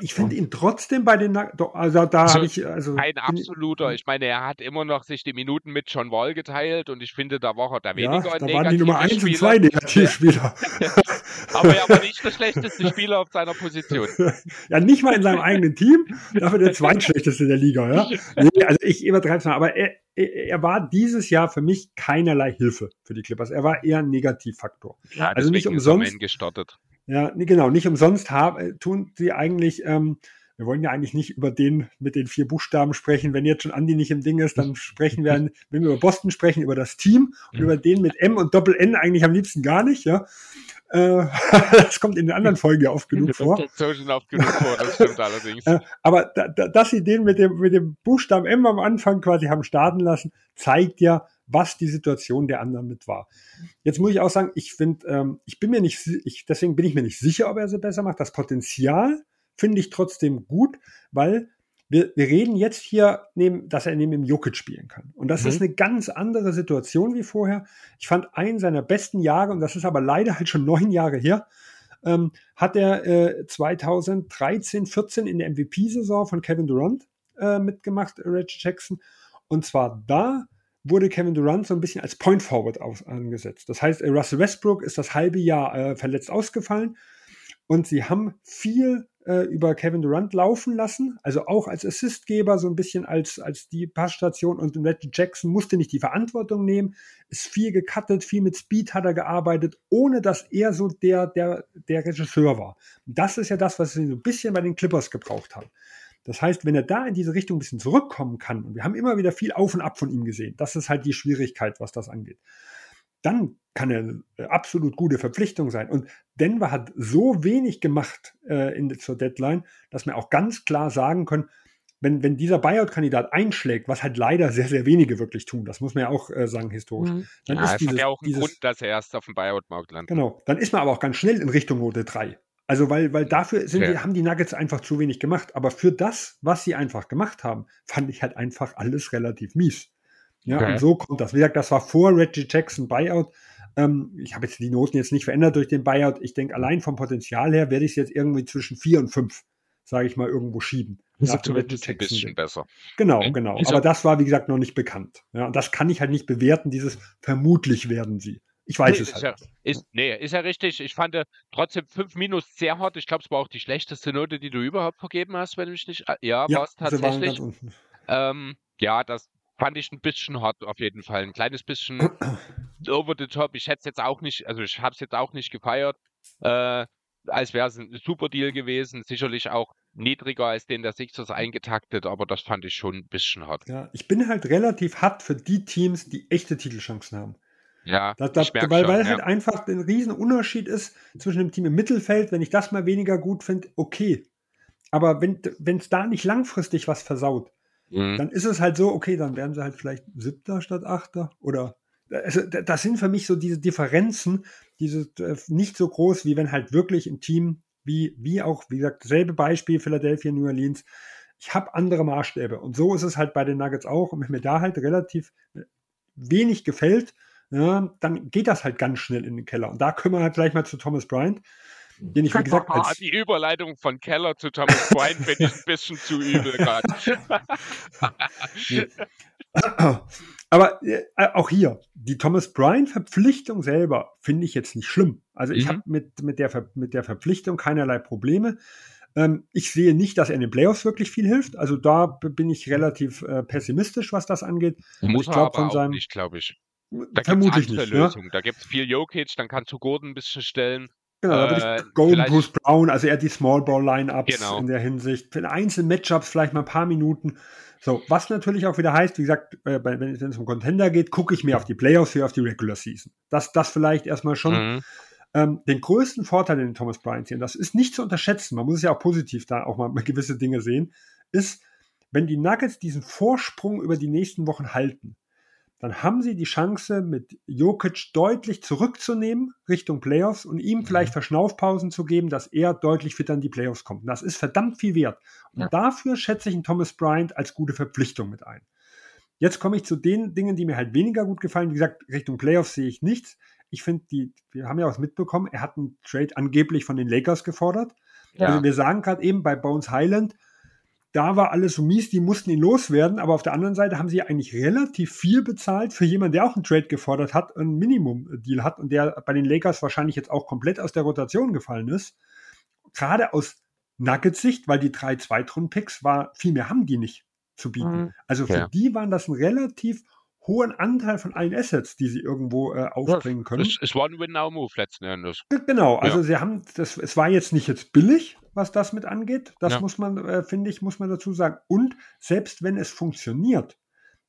Ich finde ihn trotzdem bei den, also da also, habe ich, also. Ein absoluter. Ich meine, er hat immer noch sich die Minuten mit John Wall geteilt und ich finde, da war er da weniger ja, da waren die Nummer 1 und 2 Negativspieler. (laughs) aber er war nicht der schlechteste Spieler auf seiner Position. (laughs) ja, nicht mal in seinem eigenen Team, dafür der zweitschlechteste der Liga, ja. (laughs) Nee, also ich übertreibe es mal, aber er, er war dieses Jahr für mich keinerlei Hilfe für die Clippers. Er war eher ein Negativfaktor. Ja, also nicht umsonst. gestartet. Ja, genau, nicht umsonst haben, äh, tun sie eigentlich, ähm, wir wollen ja eigentlich nicht über den mit den vier Buchstaben sprechen. Wenn jetzt schon Andi nicht im Ding ist, dann sprechen wir, wenn wir über Boston sprechen, über das Team und über den mit M und Doppel N eigentlich am liebsten gar nicht, ja. Äh, (laughs) das kommt in den anderen Folgen ja oft genug vor. Das kommt schon oft genug vor, das stimmt (laughs) allerdings. Äh, aber da, da, dass sie den mit dem, mit dem Buchstaben M am Anfang quasi haben starten lassen, zeigt ja, was die Situation der anderen mit war. Jetzt muss ich auch sagen, ich finde, ähm, ich bin mir nicht, ich, deswegen bin ich mir nicht sicher, ob er sie besser macht. Das Potenzial finde ich trotzdem gut, weil wir, wir reden jetzt hier, neben, dass er neben dem Jokic spielen kann. Und das mhm. ist eine ganz andere Situation wie vorher. Ich fand einen seiner besten Jahre, und das ist aber leider halt schon neun Jahre her, ähm, hat er äh, 2013, 14 in der MVP-Saison von Kevin Durant äh, mitgemacht, Reggie Jackson. Und zwar da wurde Kevin Durant so ein bisschen als Point Forward aus, angesetzt. Das heißt, Russell Westbrook ist das halbe Jahr äh, verletzt ausgefallen und sie haben viel äh, über Kevin Durant laufen lassen, also auch als Assistgeber, so ein bisschen als, als die Passstation und Reggie Jackson musste nicht die Verantwortung nehmen, ist viel gecuttet, viel mit Speed hat er gearbeitet, ohne dass er so der, der, der Regisseur war. das ist ja das, was sie so ein bisschen bei den Clippers gebraucht haben. Das heißt, wenn er da in diese Richtung ein bisschen zurückkommen kann, und wir haben immer wieder viel auf und ab von ihm gesehen, das ist halt die Schwierigkeit, was das angeht, dann kann er eine absolut gute Verpflichtung sein. Und Denver hat so wenig gemacht äh, in, zur Deadline, dass wir auch ganz klar sagen können, wenn, wenn dieser Buyout-Kandidat einschlägt, was halt leider sehr, sehr wenige wirklich tun, das muss man ja auch äh, sagen historisch, mhm. dann ja, ist dieses, hat ja auch einen dieses, Grund, dass er erst auf dem Buyout-Markt landet. Genau, dann ist man aber auch ganz schnell in Richtung Note 3. Also, weil, weil dafür sind ja. die, haben die Nuggets einfach zu wenig gemacht. Aber für das, was sie einfach gemacht haben, fand ich halt einfach alles relativ mies. Ja, okay. und so kommt das. Wie gesagt, das war vor Reggie Jackson Buyout. Ähm, ich habe jetzt die Noten jetzt nicht verändert durch den Buyout. Ich denke, allein vom Potenzial her werde ich es jetzt irgendwie zwischen vier und fünf, sage ich mal, irgendwo schieben. Das ist ein bisschen besser. Genau, genau. Aber das war, wie gesagt, noch nicht bekannt. Ja, und das kann ich halt nicht bewerten, dieses vermutlich werden sie. Ich weiß nee, es halt. Ja, ist, nee, ist ja richtig. Ich fand trotzdem 5 minus sehr hart. Ich glaube, es war auch die schlechteste Note, die du überhaupt vergeben hast, wenn du mich nicht. Ja, ja war es tatsächlich. Ähm, ja, das fand ich ein bisschen hart auf jeden Fall. Ein kleines bisschen (clears throat) over the top. Ich hätte es jetzt auch nicht, also ich habe es jetzt auch nicht gefeiert, äh, als wäre es ein super Deal gewesen. Sicherlich auch niedriger als den der Sixers eingetaktet, aber das fand ich schon ein bisschen hart. Ja, ich bin halt relativ hart für die Teams, die echte Titelchancen haben. Ja, da, da, weil, schon, weil ja. halt einfach ein Riesenunterschied ist zwischen dem Team im Mittelfeld, wenn ich das mal weniger gut finde, okay. Aber wenn es da nicht langfristig was versaut, mhm. dann ist es halt so, okay, dann werden sie halt vielleicht Siebter statt Achter oder also, das sind für mich so diese Differenzen, diese äh, nicht so groß, wie wenn halt wirklich ein Team wie, wie auch, wie gesagt, selbe Beispiel Philadelphia, New Orleans. Ich habe andere Maßstäbe und so ist es halt bei den Nuggets auch. Und wenn mir da halt relativ wenig gefällt, ja, dann geht das halt ganz schnell in den Keller. Und da können wir halt gleich mal zu Thomas Bryant, den ich, wie gesagt, als Die Überleitung von Keller zu Thomas Bryant finde ich ein bisschen zu übel gerade. (laughs) Aber äh, auch hier, die Thomas Bryant-Verpflichtung selber finde ich jetzt nicht schlimm. Also ich mhm. habe mit, mit, der, mit der Verpflichtung keinerlei Probleme. Ähm, ich sehe nicht, dass er in den Playoffs wirklich viel hilft. Also da bin ich relativ äh, pessimistisch, was das angeht. Muss ich glaube von seinem nicht, glaube ich. Da Vermutlich nicht. Ne? Lösungen. Ja? Da gibt es viel Jokic, dann kannst du Gordon ein bisschen stellen. Genau, da würde ich äh, Golden Bruce Brown, also eher die Small Ball Lineups genau. in der Hinsicht. Für einzelne Matchups vielleicht mal ein paar Minuten. So, was natürlich auch wieder heißt, wie gesagt, äh, wenn es um Contender geht, gucke ich mehr auf die Playoffs, wie auf die Regular Season. Das, das vielleicht erstmal schon. Mhm. Ähm, den größten Vorteil, den Thomas Bryant sehen, das ist nicht zu unterschätzen, man muss es ja auch positiv da auch mal (laughs) gewisse Dinge sehen, ist, wenn die Nuggets diesen Vorsprung über die nächsten Wochen halten, dann haben sie die Chance, mit Jokic deutlich zurückzunehmen Richtung Playoffs und ihm mhm. vielleicht Verschnaufpausen zu geben, dass er deutlich fitter in die Playoffs kommt. Und das ist verdammt viel wert. Und ja. dafür schätze ich einen Thomas Bryant als gute Verpflichtung mit ein. Jetzt komme ich zu den Dingen, die mir halt weniger gut gefallen. Wie gesagt, Richtung Playoffs sehe ich nichts. Ich finde, die, wir haben ja was mitbekommen, er hat einen Trade angeblich von den Lakers gefordert. Ja. Also wir sagen gerade eben bei Bones Highland, da war alles so mies, die mussten ihn loswerden, aber auf der anderen Seite haben sie eigentlich relativ viel bezahlt für jemanden, der auch einen Trade gefordert hat, einen Minimum-Deal hat und der bei den Lakers wahrscheinlich jetzt auch komplett aus der Rotation gefallen ist. Gerade aus Nuggets-Sicht, weil die drei Zweitrunden-Picks war, viel mehr haben die nicht zu bieten. Mhm. Also für ja. die waren das ein relativ hohen Anteil von allen Assets, die sie irgendwo äh, aufbringen können. Es, es war ein Win-Now-Move letzten Endes. Genau, also ja. sie haben, das, es war jetzt nicht jetzt billig, was das mit angeht. Das ja. muss man, äh, finde ich, muss man dazu sagen. Und selbst wenn es funktioniert,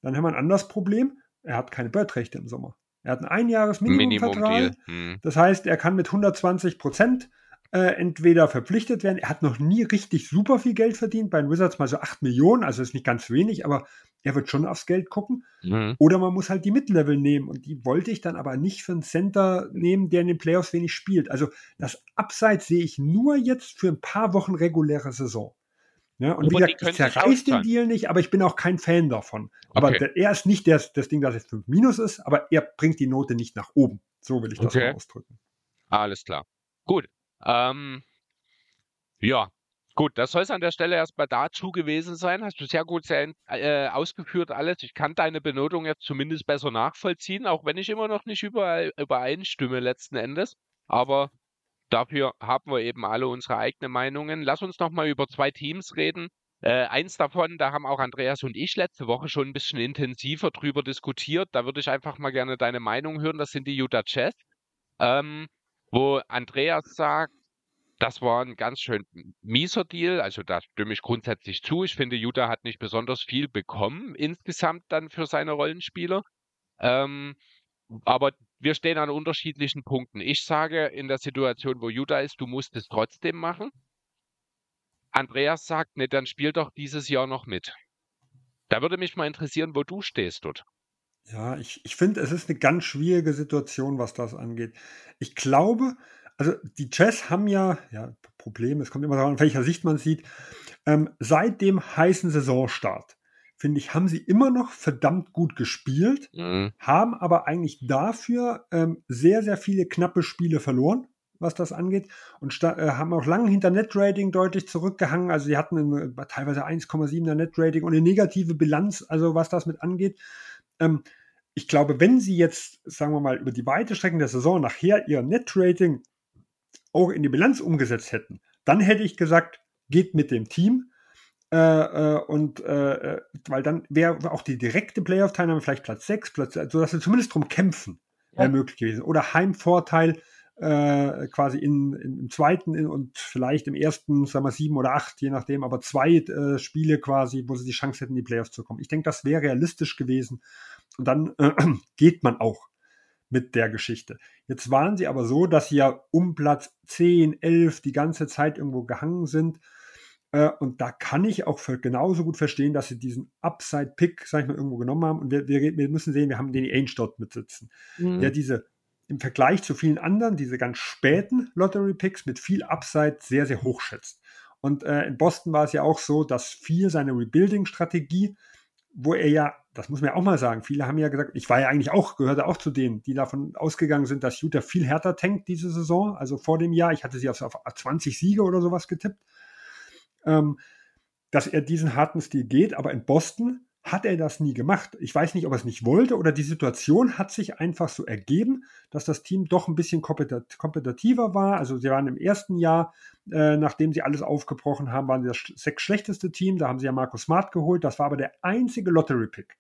dann haben wir ein anderes Problem. Er hat keine Bird-Rechte im Sommer. Er hat ein einjahres Minimumvertrag. Minimum hm. Das heißt, er kann mit 120 Prozent äh, entweder verpflichtet werden. Er hat noch nie richtig super viel Geld verdient. Bei den Wizards mal so 8 Millionen, also ist nicht ganz wenig, aber er wird schon aufs Geld gucken. Mhm. Oder man muss halt die Mid-Level nehmen. Und die wollte ich dann aber nicht für einen Center nehmen, der in den Playoffs wenig spielt. Also das Abseits sehe ich nur jetzt für ein paar Wochen reguläre Saison. Ja, und aber wie gesagt, ich zerreiß den Deal nicht, aber ich bin auch kein Fan davon. Aber okay. der, er ist nicht das, das Ding, das jetzt 5 Minus ist, aber er bringt die Note nicht nach oben. So will ich das okay. ausdrücken. Alles klar. Gut. Ähm, ja, Gut, das soll es an der Stelle erstmal dazu gewesen sein. Hast du sehr gut sehr, äh, ausgeführt alles. Ich kann deine Benotung jetzt zumindest besser nachvollziehen, auch wenn ich immer noch nicht überall übereinstimme letzten Endes. Aber dafür haben wir eben alle unsere eigenen Meinungen. Lass uns noch mal über zwei Teams reden. Äh, eins davon, da haben auch Andreas und ich letzte Woche schon ein bisschen intensiver drüber diskutiert. Da würde ich einfach mal gerne deine Meinung hören. Das sind die Utah Jazz. Ähm, wo Andreas sagt, das war ein ganz schön mieser Deal. Also da stimme ich grundsätzlich zu. Ich finde, Utah hat nicht besonders viel bekommen insgesamt dann für seine Rollenspieler. Ähm, aber wir stehen an unterschiedlichen Punkten. Ich sage in der Situation, wo Utah ist, du musst es trotzdem machen. Andreas sagt, ne, dann spiel doch dieses Jahr noch mit. Da würde mich mal interessieren, wo du stehst dort. Ja, ich, ich finde, es ist eine ganz schwierige Situation, was das angeht. Ich glaube, also die Jazz haben ja, ja, Probleme, es kommt immer darauf an, welcher Sicht man sieht, ähm, seit dem heißen Saisonstart, finde ich, haben sie immer noch verdammt gut gespielt, mhm. haben aber eigentlich dafür ähm, sehr, sehr viele knappe Spiele verloren, was das angeht, und äh, haben auch lange hinter Netrating deutlich zurückgehangen. Also sie hatten eine, teilweise 1,7er Netrating und eine negative Bilanz, also was das mit angeht. Ähm, ich glaube, wenn sie jetzt, sagen wir mal, über die weite Strecken der Saison nachher ihr Netrating auch in die Bilanz umgesetzt hätten, dann hätte ich gesagt, geht mit dem Team. Äh, äh, und äh, äh weil dann wäre auch die direkte Playoff-Teilnahme vielleicht Platz 6, Platz, sodass sie zumindest drum kämpfen, wäre ja. möglich gewesen. Oder Heimvorteil äh, quasi in, in, im zweiten in, und vielleicht im ersten, sagen wir sieben oder acht, je nachdem, aber zwei äh, Spiele quasi, wo sie die Chance hätten, in die Playoffs zu kommen. Ich denke, das wäre realistisch gewesen. Und dann äh, (clears throat) geht man auch mit der Geschichte. Jetzt waren sie aber so, dass sie ja um Platz 10, 11 die ganze Zeit irgendwo gehangen sind. Äh, und da kann ich auch genauso gut verstehen, dass sie diesen Upside-Pick, sag ich mal, irgendwo genommen haben. Und wir, wir, wir müssen sehen, wir haben den Ainge dort mitsitzen, mhm. der diese im Vergleich zu vielen anderen, diese ganz späten Lottery-Picks mit viel Upside sehr, sehr hoch schätzt. Und äh, in Boston war es ja auch so, dass viel seine Rebuilding-Strategie, wo er ja das muss man ja auch mal sagen. Viele haben ja gesagt, ich war ja eigentlich auch, gehörte auch zu denen, die davon ausgegangen sind, dass Utah viel härter tankt diese Saison. Also vor dem Jahr, ich hatte sie auf, auf 20 Siege oder sowas getippt, ähm, dass er diesen harten Stil geht. Aber in Boston hat er das nie gemacht. Ich weiß nicht, ob er es nicht wollte oder die Situation hat sich einfach so ergeben, dass das Team doch ein bisschen kompetitiver war. Also sie waren im ersten Jahr, äh, nachdem sie alles aufgebrochen haben, waren sie das sechs schlechteste Team. Da haben sie ja Markus Smart geholt. Das war aber der einzige Lottery-Pick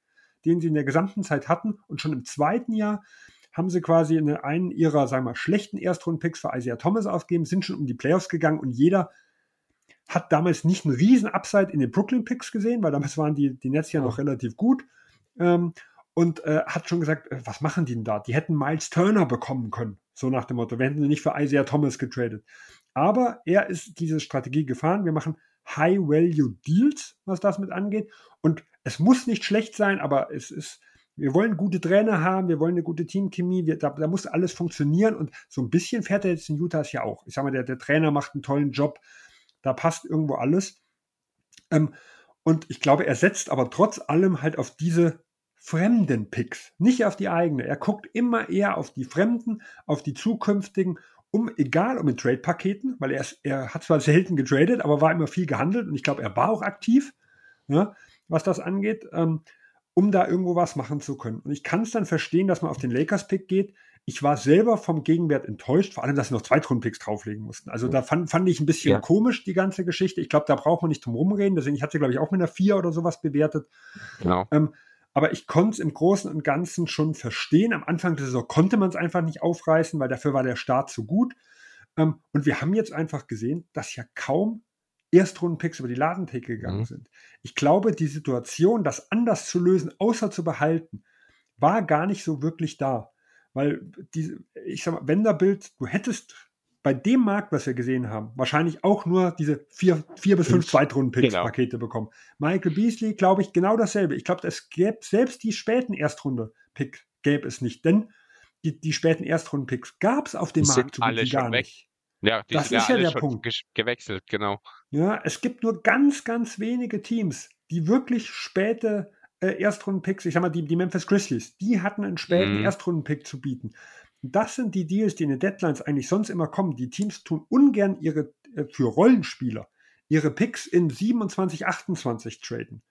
den sie in der gesamten Zeit hatten. Und schon im zweiten Jahr haben sie quasi in einen ihrer, sagen wir, schlechten Erstrunden-Picks für Isaiah Thomas ausgegeben, sind schon um die Playoffs gegangen und jeder hat damals nicht einen riesen Upside in den Brooklyn-Picks gesehen, weil damals waren die, die Nets ja noch relativ gut. Ähm, und äh, hat schon gesagt, äh, was machen die denn da? Die hätten Miles Turner bekommen können. So nach dem Motto, wir hätten sie nicht für Isaiah Thomas getradet. Aber er ist diese Strategie gefahren. Wir machen High-Value-Deals, was das mit angeht. Und es muss nicht schlecht sein, aber es ist, wir wollen gute Trainer haben, wir wollen eine gute Teamchemie, wir, da, da, muss alles funktionieren und so ein bisschen fährt er jetzt in Utah ja auch. Ich sag mal, der, der Trainer macht einen tollen Job, da passt irgendwo alles. Ähm, und ich glaube, er setzt aber trotz allem halt auf diese fremden Picks, nicht auf die eigene. Er guckt immer eher auf die fremden, auf die zukünftigen, um, egal um in Trade-Paketen, weil er, er hat zwar selten getradet, aber war immer viel gehandelt und ich glaube, er war auch aktiv. Ne? was das angeht, ähm, um da irgendwo was machen zu können. Und ich kann es dann verstehen, dass man auf den Lakers-Pick geht. Ich war selber vom Gegenwert enttäuscht, vor allem, dass sie noch zwei Picks drauflegen mussten. Also da fand, fand ich ein bisschen ja. komisch, die ganze Geschichte. Ich glaube, da braucht man nicht drum rumreden. Deswegen, ich hatte sie, glaube ich, auch mit einer 4 oder sowas bewertet. Genau. Ähm, aber ich konnte es im Großen und Ganzen schon verstehen. Am Anfang der Saison konnte man es einfach nicht aufreißen, weil dafür war der Start zu gut. Ähm, und wir haben jetzt einfach gesehen, dass ja kaum Erstrundenpicks über die Ladentheke gegangen mhm. sind. Ich glaube, die Situation, das anders zu lösen, außer zu behalten, war gar nicht so wirklich da. Weil, die, ich sag mal, Wenderbild, du hättest bei dem Markt, was wir gesehen haben, wahrscheinlich auch nur diese vier, vier bis fünf Zweitrunden-Picks-Pakete genau. bekommen. Michael Beasley, glaube ich, genau dasselbe. Ich glaube, es gäbe selbst die späten Erstrunde-Pick gäbe es nicht, denn die, die späten Erstrunden-Picks gab es auf dem Markt so alle gar weg. nicht. Ja, die das sind ist ja, ja der Punkt. gewechselt, genau. Ja, es gibt nur ganz, ganz wenige Teams, die wirklich späte äh, Erstrunden-Picks, ich sag mal, die, die Memphis Grizzlies, die hatten einen späten mhm. Erstrunden-Pick zu bieten. Das sind die Deals, die in den Deadlines eigentlich sonst immer kommen. Die Teams tun ungern ihre, äh, für Rollenspieler, ihre Picks in 27, 28 traden.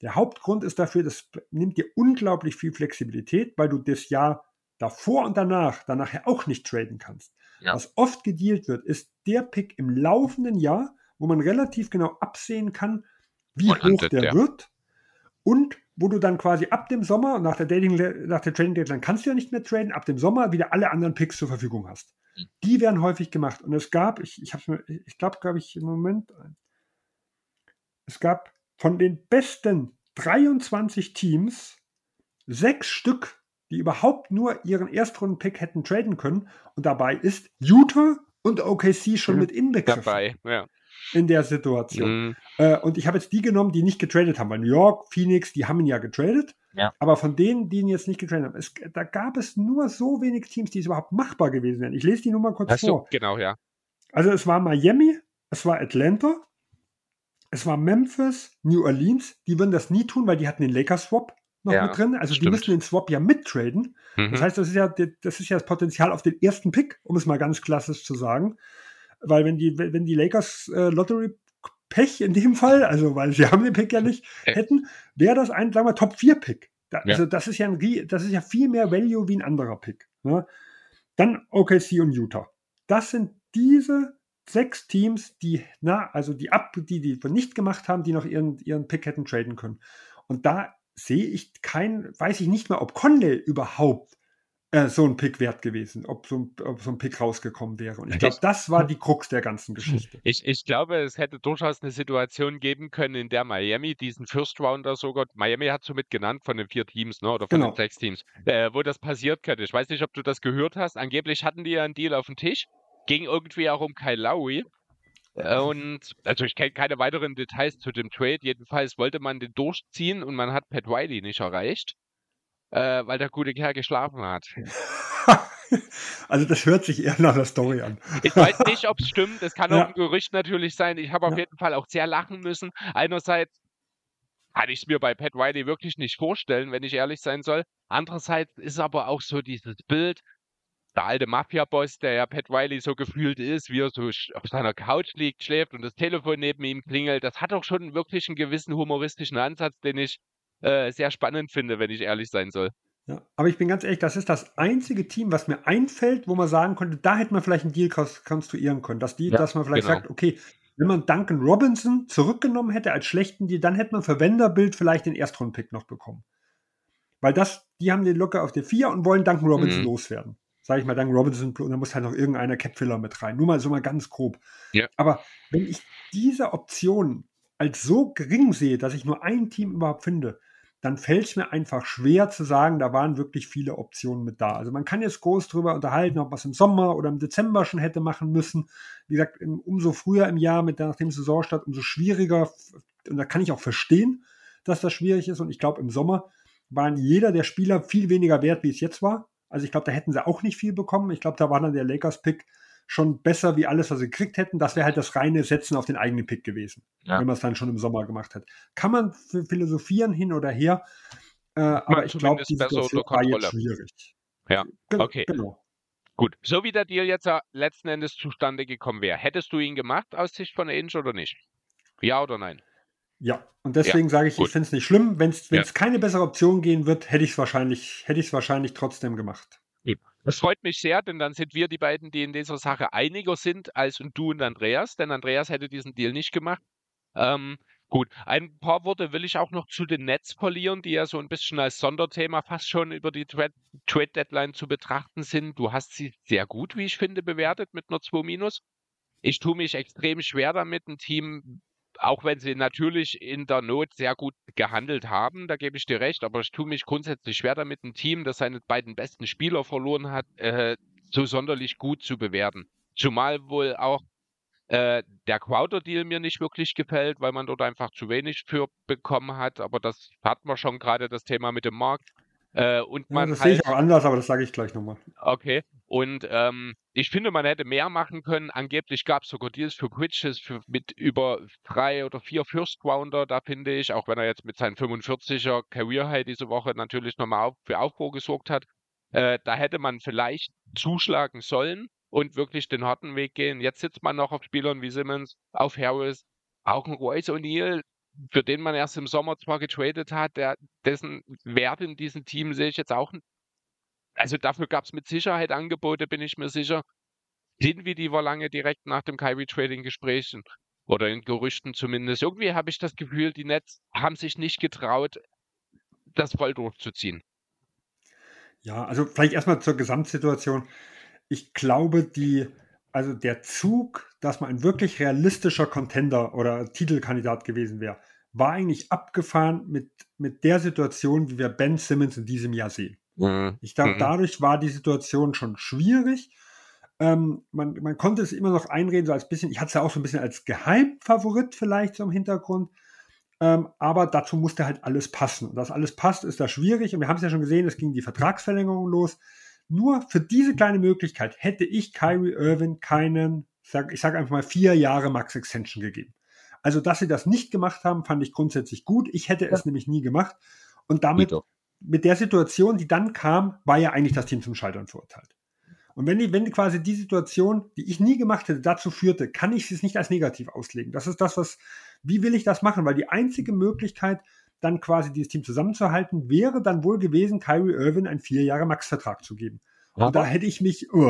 Der Hauptgrund ist dafür, das nimmt dir unglaublich viel Flexibilität, weil du das Jahr davor und danach, danach ja auch nicht traden kannst. Ja. Was oft gedealt wird, ist der Pick im laufenden Jahr, wo man relativ genau absehen kann, wie und hoch der ja. wird und wo du dann quasi ab dem Sommer, nach der, Dating, nach der Trading Deadline kannst du ja nicht mehr traden, ab dem Sommer wieder alle anderen Picks zur Verfügung hast. Mhm. Die werden häufig gemacht. Und es gab, ich, ich, ich glaube, glaube ich, im Moment, es gab von den besten 23 Teams sechs Stück, die überhaupt nur ihren Erstrunden-Pick hätten traden können. Und dabei ist Utah und OKC schon mhm. mit inbegriffen. Dabei, ja. In der Situation. Mhm. Äh, und ich habe jetzt die genommen, die nicht getradet haben, weil New York, Phoenix, die haben ihn ja getradet. Ja. Aber von denen, die ihn jetzt nicht getradet haben, es, da gab es nur so wenig Teams, die es überhaupt machbar gewesen wären. Ich lese die nur mal kurz Hast vor. Du? Genau, ja. Also es war Miami, es war Atlanta, es war Memphis, New Orleans. Die würden das nie tun, weil die hatten den Lakers-Swap noch ja, mit drin. Also stimmt. die müssen den Swap ja mittraden. Mhm. Das heißt, das ist ja, das ist ja das Potenzial auf den ersten Pick, um es mal ganz klassisch zu sagen. Weil wenn die, wenn die Lakers äh, Lottery Pech in dem Fall, also weil sie haben den Pick ja nicht, hätten, wäre das ein, sagen wir, Top 4 Pick. Da, ja. Also das ist ja ein, das ist ja viel mehr Value wie ein anderer Pick. Ne? Dann OKC und Utah. Das sind diese sechs Teams, die, na, also die ab, die, die nicht gemacht haben, die noch ihren, ihren Pick hätten traden können. Und da sehe ich kein, weiß ich nicht mehr, ob Conley überhaupt äh, so ein Pick wert gewesen, ob so, ob so ein Pick rausgekommen wäre. Und ich glaube, das war die Krux der ganzen Geschichte. (laughs) Ich, ich glaube, es hätte durchaus eine Situation geben können, in der Miami diesen First Rounder sogar, Miami hat somit genannt von den vier Teams, ne, oder von genau. den sechs Teams, äh, wo das passiert könnte. Ich weiß nicht, ob du das gehört hast. Angeblich hatten die ja einen Deal auf dem Tisch, ging irgendwie auch um Kyle Lowry. Äh, und also ich kenne keine weiteren Details zu dem Trade. Jedenfalls wollte man den durchziehen und man hat Pat Wiley nicht erreicht äh, weil der gute Kerl geschlafen hat. (laughs) Also das hört sich eher nach der Story an. Ich weiß nicht, ob es stimmt. Es kann ja. auch ein Gerücht natürlich sein. Ich habe auf ja. jeden Fall auch sehr lachen müssen. Einerseits kann ich es mir bei Pat Wiley wirklich nicht vorstellen, wenn ich ehrlich sein soll. Andererseits ist aber auch so dieses Bild, der alte Mafia-Boss, der ja Pat Wiley so gefühlt ist, wie er so auf seiner Couch liegt, schläft und das Telefon neben ihm klingelt, das hat auch schon wirklich einen gewissen humoristischen Ansatz, den ich äh, sehr spannend finde, wenn ich ehrlich sein soll. Ja, aber ich bin ganz ehrlich, das ist das einzige Team, was mir einfällt, wo man sagen könnte, da hätte man vielleicht einen Deal konstruieren können. Dass, die, ja, dass man vielleicht genau. sagt, okay, wenn man Duncan Robinson zurückgenommen hätte als schlechten Deal, dann hätte man für Wenderbild vielleicht den Erstrundpick noch bekommen. Weil das, die haben den locker auf der 4 und wollen Duncan Robinson mhm. loswerden. Sag ich mal, Duncan Robinson, und da muss halt noch irgendeiner Capfiller mit rein. Nur mal so mal ganz grob. Ja. Aber wenn ich diese Option als so gering sehe, dass ich nur ein Team überhaupt finde, dann fällt es mir einfach schwer zu sagen, da waren wirklich viele Optionen mit da. Also man kann jetzt groß drüber unterhalten, ob man es im Sommer oder im Dezember schon hätte machen müssen. Wie gesagt, umso früher im Jahr mit nach dem Saisonstart, umso schwieriger. Und da kann ich auch verstehen, dass das schwierig ist. Und ich glaube, im Sommer waren jeder der Spieler viel weniger wert, wie es jetzt war. Also ich glaube, da hätten sie auch nicht viel bekommen. Ich glaube, da war dann der Lakers-Pick schon besser wie alles, was sie gekriegt hätten. Das wäre halt das reine Setzen auf den eigenen Pick gewesen, ja. wenn man es dann schon im Sommer gemacht hat. Kann man philosophieren hin oder her, äh, aber ich glaube, die Situation war jetzt schwierig. Ja, okay. Genau. Gut, so wie der Deal jetzt letzten Endes zustande gekommen wäre, hättest du ihn gemacht aus Sicht von Ainge oder nicht? Ja oder nein? Ja, und deswegen ja, sage ich, gut. ich finde es nicht schlimm. Wenn es ja. keine bessere Option gehen wird, hätte ich es wahrscheinlich, hätte ich wahrscheinlich trotzdem gemacht. Das freut mich sehr, denn dann sind wir die beiden, die in dieser Sache einiger sind als du und Andreas, denn Andreas hätte diesen Deal nicht gemacht. Ähm, gut, ein paar Worte will ich auch noch zu den Nets verlieren, die ja so ein bisschen als Sonderthema fast schon über die Trade Deadline zu betrachten sind. Du hast sie sehr gut, wie ich finde, bewertet mit nur 2 Minus. Ich tue mich extrem schwer damit, ein Team auch wenn sie natürlich in der Not sehr gut gehandelt haben, da gebe ich dir recht, aber ich tue mich grundsätzlich schwer damit, ein Team, das seine beiden besten Spieler verloren hat, äh, so sonderlich gut zu bewerten. Zumal wohl auch äh, der Crowder-Deal mir nicht wirklich gefällt, weil man dort einfach zu wenig für bekommen hat, aber das hat man schon gerade das Thema mit dem Markt. Äh, und man ja, das halt, sehe ich auch anders, aber das sage ich gleich nochmal. Okay. Und ähm, ich finde, man hätte mehr machen können. Angeblich gab es sogar Deals für Bridges für, mit über drei oder vier First Rounder. Da finde ich, auch wenn er jetzt mit seinen 45er Career High diese Woche natürlich nochmal auf, für Aufruhr gesorgt hat, äh, da hätte man vielleicht zuschlagen sollen und wirklich den harten Weg gehen. Jetzt sitzt man noch auf Spielern wie Simmons, auf Harris, auch ein Royce O'Neill, für den man erst im Sommer zwar getradet hat, der, dessen Wert in diesem Team sehe ich jetzt auch. Also dafür gab es mit Sicherheit Angebote, bin ich mir sicher. Sind wie die war lange direkt nach dem Kyrie-Trading-Gesprächen oder in Gerüchten zumindest. Irgendwie habe ich das Gefühl, die Nets haben sich nicht getraut, das voll durchzuziehen. Ja, also vielleicht erstmal zur Gesamtsituation. Ich glaube, die, also der Zug, dass man ein wirklich realistischer Contender oder Titelkandidat gewesen wäre, war eigentlich abgefahren mit, mit der Situation, wie wir Ben Simmons in diesem Jahr sehen. Mhm. Ich glaube, mhm. dadurch war die Situation schon schwierig. Ähm, man, man konnte es immer noch einreden, so als bisschen, ich hatte es ja auch so ein bisschen als Geheimfavorit vielleicht so im Hintergrund. Ähm, aber dazu musste halt alles passen. Und dass alles passt, ist da schwierig. Und wir haben es ja schon gesehen, es ging die Vertragsverlängerung los. Nur für diese kleine Möglichkeit hätte ich Kyrie Irving keinen, sag, ich sage einfach mal, vier Jahre Max Extension gegeben. Also, dass sie das nicht gemacht haben, fand ich grundsätzlich gut. Ich hätte es nämlich nie gemacht. Und damit, mit der Situation, die dann kam, war ja eigentlich das Team zum Scheitern verurteilt. Und wenn, die, wenn quasi die Situation, die ich nie gemacht hätte, dazu führte, kann ich es nicht als negativ auslegen. Das ist das, was, wie will ich das machen? Weil die einzige Möglichkeit, dann quasi dieses Team zusammenzuhalten, wäre dann wohl gewesen, Kyrie Irving einen vier Jahre Max-Vertrag zu geben. Und da hätte ich mich, oh,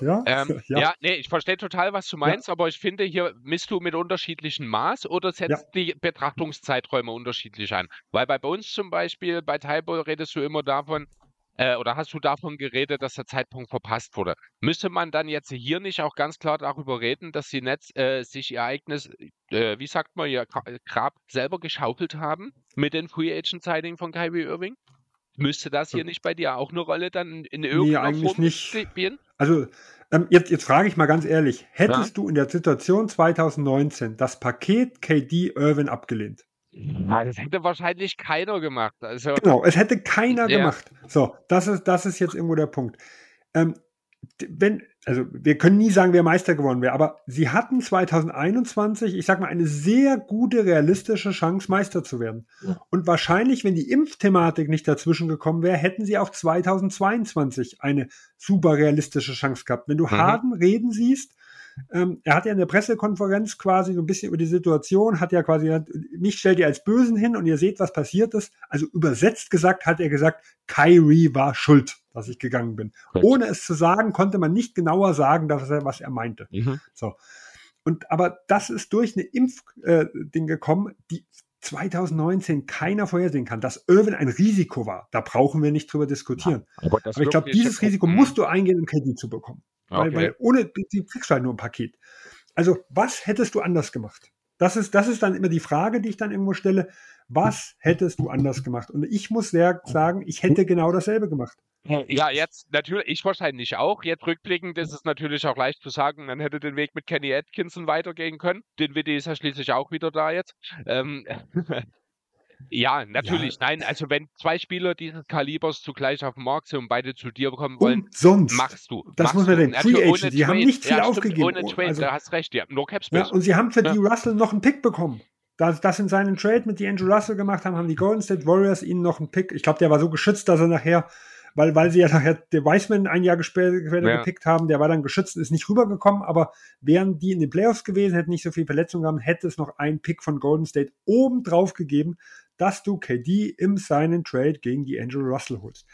ja, ähm, (laughs) ja. ja, nee, ich verstehe total, was du meinst, ja. aber ich finde, hier misst du mit unterschiedlichem Maß oder setzt ja. die Betrachtungszeiträume unterschiedlich an. Weil bei uns zum Beispiel, bei Typo redest du immer davon, äh, oder hast du davon geredet, dass der Zeitpunkt verpasst wurde? Müsste man dann jetzt hier nicht auch ganz klar darüber reden, dass sie Netz, äh, sich ihr eigenes, äh, wie sagt man, ihr Grab selber geschaufelt haben mit den Free Agent Signing von Kyrie Irving? Müsste das hier nicht bei dir auch eine Rolle dann in irgendeiner nee, eigentlich Form nicht. spielen? Also ähm, jetzt, jetzt frage ich mal ganz ehrlich, hättest ja? du in der Situation 2019 das Paket KD Irvin abgelehnt? Ja, das hätte wahrscheinlich keiner gemacht. Also, genau, es hätte keiner ja. gemacht. So, das ist, das ist jetzt irgendwo der Punkt. Ähm, wenn, also wir können nie sagen, wer Meister geworden wäre, aber sie hatten 2021, ich sag mal, eine sehr gute, realistische Chance, Meister zu werden. Ja. Und wahrscheinlich, wenn die Impfthematik nicht dazwischen gekommen wäre, hätten sie auch 2022 eine super realistische Chance gehabt. Wenn du mhm. Harden reden siehst, ähm, er hat ja in der Pressekonferenz quasi so ein bisschen über die Situation, hat ja quasi, mich stellt ihr als Bösen hin und ihr seht, was passiert ist. Also übersetzt gesagt hat er gesagt, Kyrie war schuld, dass ich gegangen bin. Gut. Ohne es zu sagen, konnte man nicht genauer sagen, dass er, was er meinte. Mhm. So. Und aber das ist durch eine Impfding äh, gekommen, die 2019 keiner vorhersehen kann, dass Irwin ein Risiko war. Da brauchen wir nicht drüber diskutieren. Ja, aber, aber, ich glaube, dieses Risiko musst du eingehen, um Kredit zu bekommen. Weil, okay. weil ohne, die kriegst du halt nur ein Paket. Also, was hättest du anders gemacht? Das ist, das ist dann immer die Frage, die ich dann irgendwo stelle. Was hättest du anders gemacht? Und ich muss sagen, ich hätte genau dasselbe gemacht. Ja, jetzt natürlich, ich wahrscheinlich auch. Jetzt rückblickend ist es natürlich auch leicht zu sagen, man hätte den Weg mit Kenny Atkinson weitergehen können. Den Witty ist ja schließlich auch wieder da jetzt. Ähm, (laughs) Ja, natürlich. Ja. Nein, also wenn zwei Spieler dieses Kalibers zugleich auf dem Markt sind und beide zu dir kommen wollen, sonst machst du. Das machst muss man denn. Free Agent, die haben nicht viel ja, aufgegeben. Ohne Trade, also, da hast recht, ja. Nur Cap Ja, und sie haben für die Russell noch einen Pick bekommen. Da das in seinen Trade mit die Andrew Russell gemacht haben, haben die Golden State Warriors ihnen noch einen Pick. Ich glaube, der war so geschützt, dass er nachher, weil, weil sie ja nachher der Wiseman ein Jahr später ja. gepickt haben, der war dann geschützt, ist nicht rübergekommen, aber wären die in den Playoffs gewesen, hätten nicht so viel Verletzungen gehabt, hätte es noch einen Pick von Golden State oben drauf gegeben dass du KD im seinen Trade gegen die Angel Russell holst.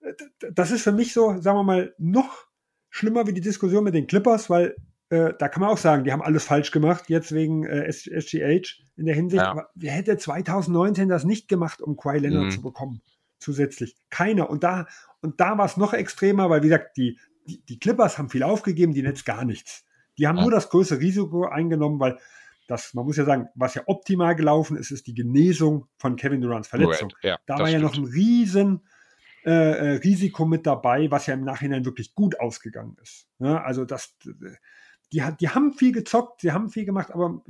Äh, das ist für mich so, sagen wir mal, noch schlimmer wie die Diskussion mit den Clippers, weil äh, da kann man auch sagen, die haben alles falsch gemacht, jetzt wegen äh, SGH in der Hinsicht. Ja. Aber wer hätte 2019 das nicht gemacht, um Kawhi Leonard mhm. zu bekommen? Zusätzlich. Keiner. Und da, und da war es noch extremer, weil, wie gesagt, die, die, die Clippers haben viel aufgegeben, die Netz gar nichts. Die haben ja. nur das größte Risiko eingenommen, weil das, man muss ja sagen, was ja optimal gelaufen ist, ist die Genesung von Kevin Durants Verletzung. Right. Ja, da war ja noch ein riesen äh, äh, Risiko mit dabei, was ja im Nachhinein wirklich gut ausgegangen ist. Ja, also das, die, die haben viel gezockt, sie haben viel gemacht, aber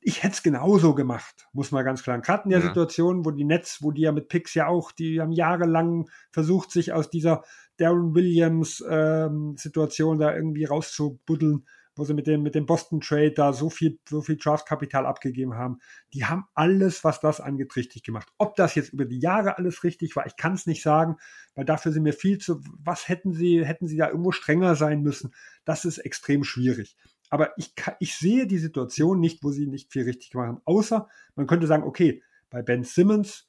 ich hätte es genauso gemacht, muss man ganz klar. Gerade in der ja. Situation, wo die Nets, wo die ja mit Picks ja auch, die haben jahrelang versucht, sich aus dieser Darren Williams ähm, Situation da irgendwie rauszubuddeln wo sie mit dem, mit dem Boston Trade da so viel, so viel Draftkapital abgegeben haben. Die haben alles, was das angeht, richtig gemacht. Ob das jetzt über die Jahre alles richtig war, ich kann es nicht sagen, weil dafür sind mir viel zu, was hätten sie, hätten sie da irgendwo strenger sein müssen? Das ist extrem schwierig. Aber ich, ich sehe die Situation nicht, wo sie nicht viel richtig gemacht haben. Außer, man könnte sagen, okay, bei Ben Simmons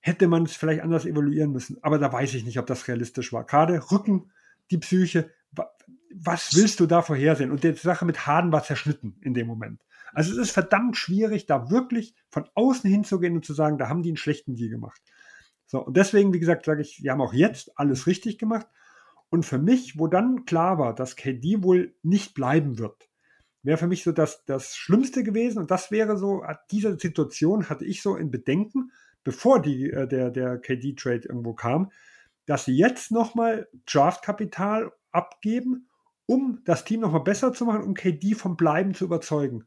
hätte man es vielleicht anders evaluieren müssen. Aber da weiß ich nicht, ob das realistisch war. Gerade Rücken, die Psyche, was willst du da vorhersehen? Und die Sache mit Harden war zerschnitten in dem Moment. Also es ist verdammt schwierig, da wirklich von außen hinzugehen und zu sagen, da haben die einen schlechten Deal gemacht. So, und deswegen, wie gesagt, sage ich, wir haben auch jetzt alles richtig gemacht. Und für mich, wo dann klar war, dass KD wohl nicht bleiben wird, wäre für mich so das, das Schlimmste gewesen. Und das wäre so, diese Situation hatte ich so in Bedenken, bevor die, äh, der, der KD-Trade irgendwo kam, dass sie jetzt nochmal Draftkapital abgeben um das Team nochmal besser zu machen, um KD vom Bleiben zu überzeugen.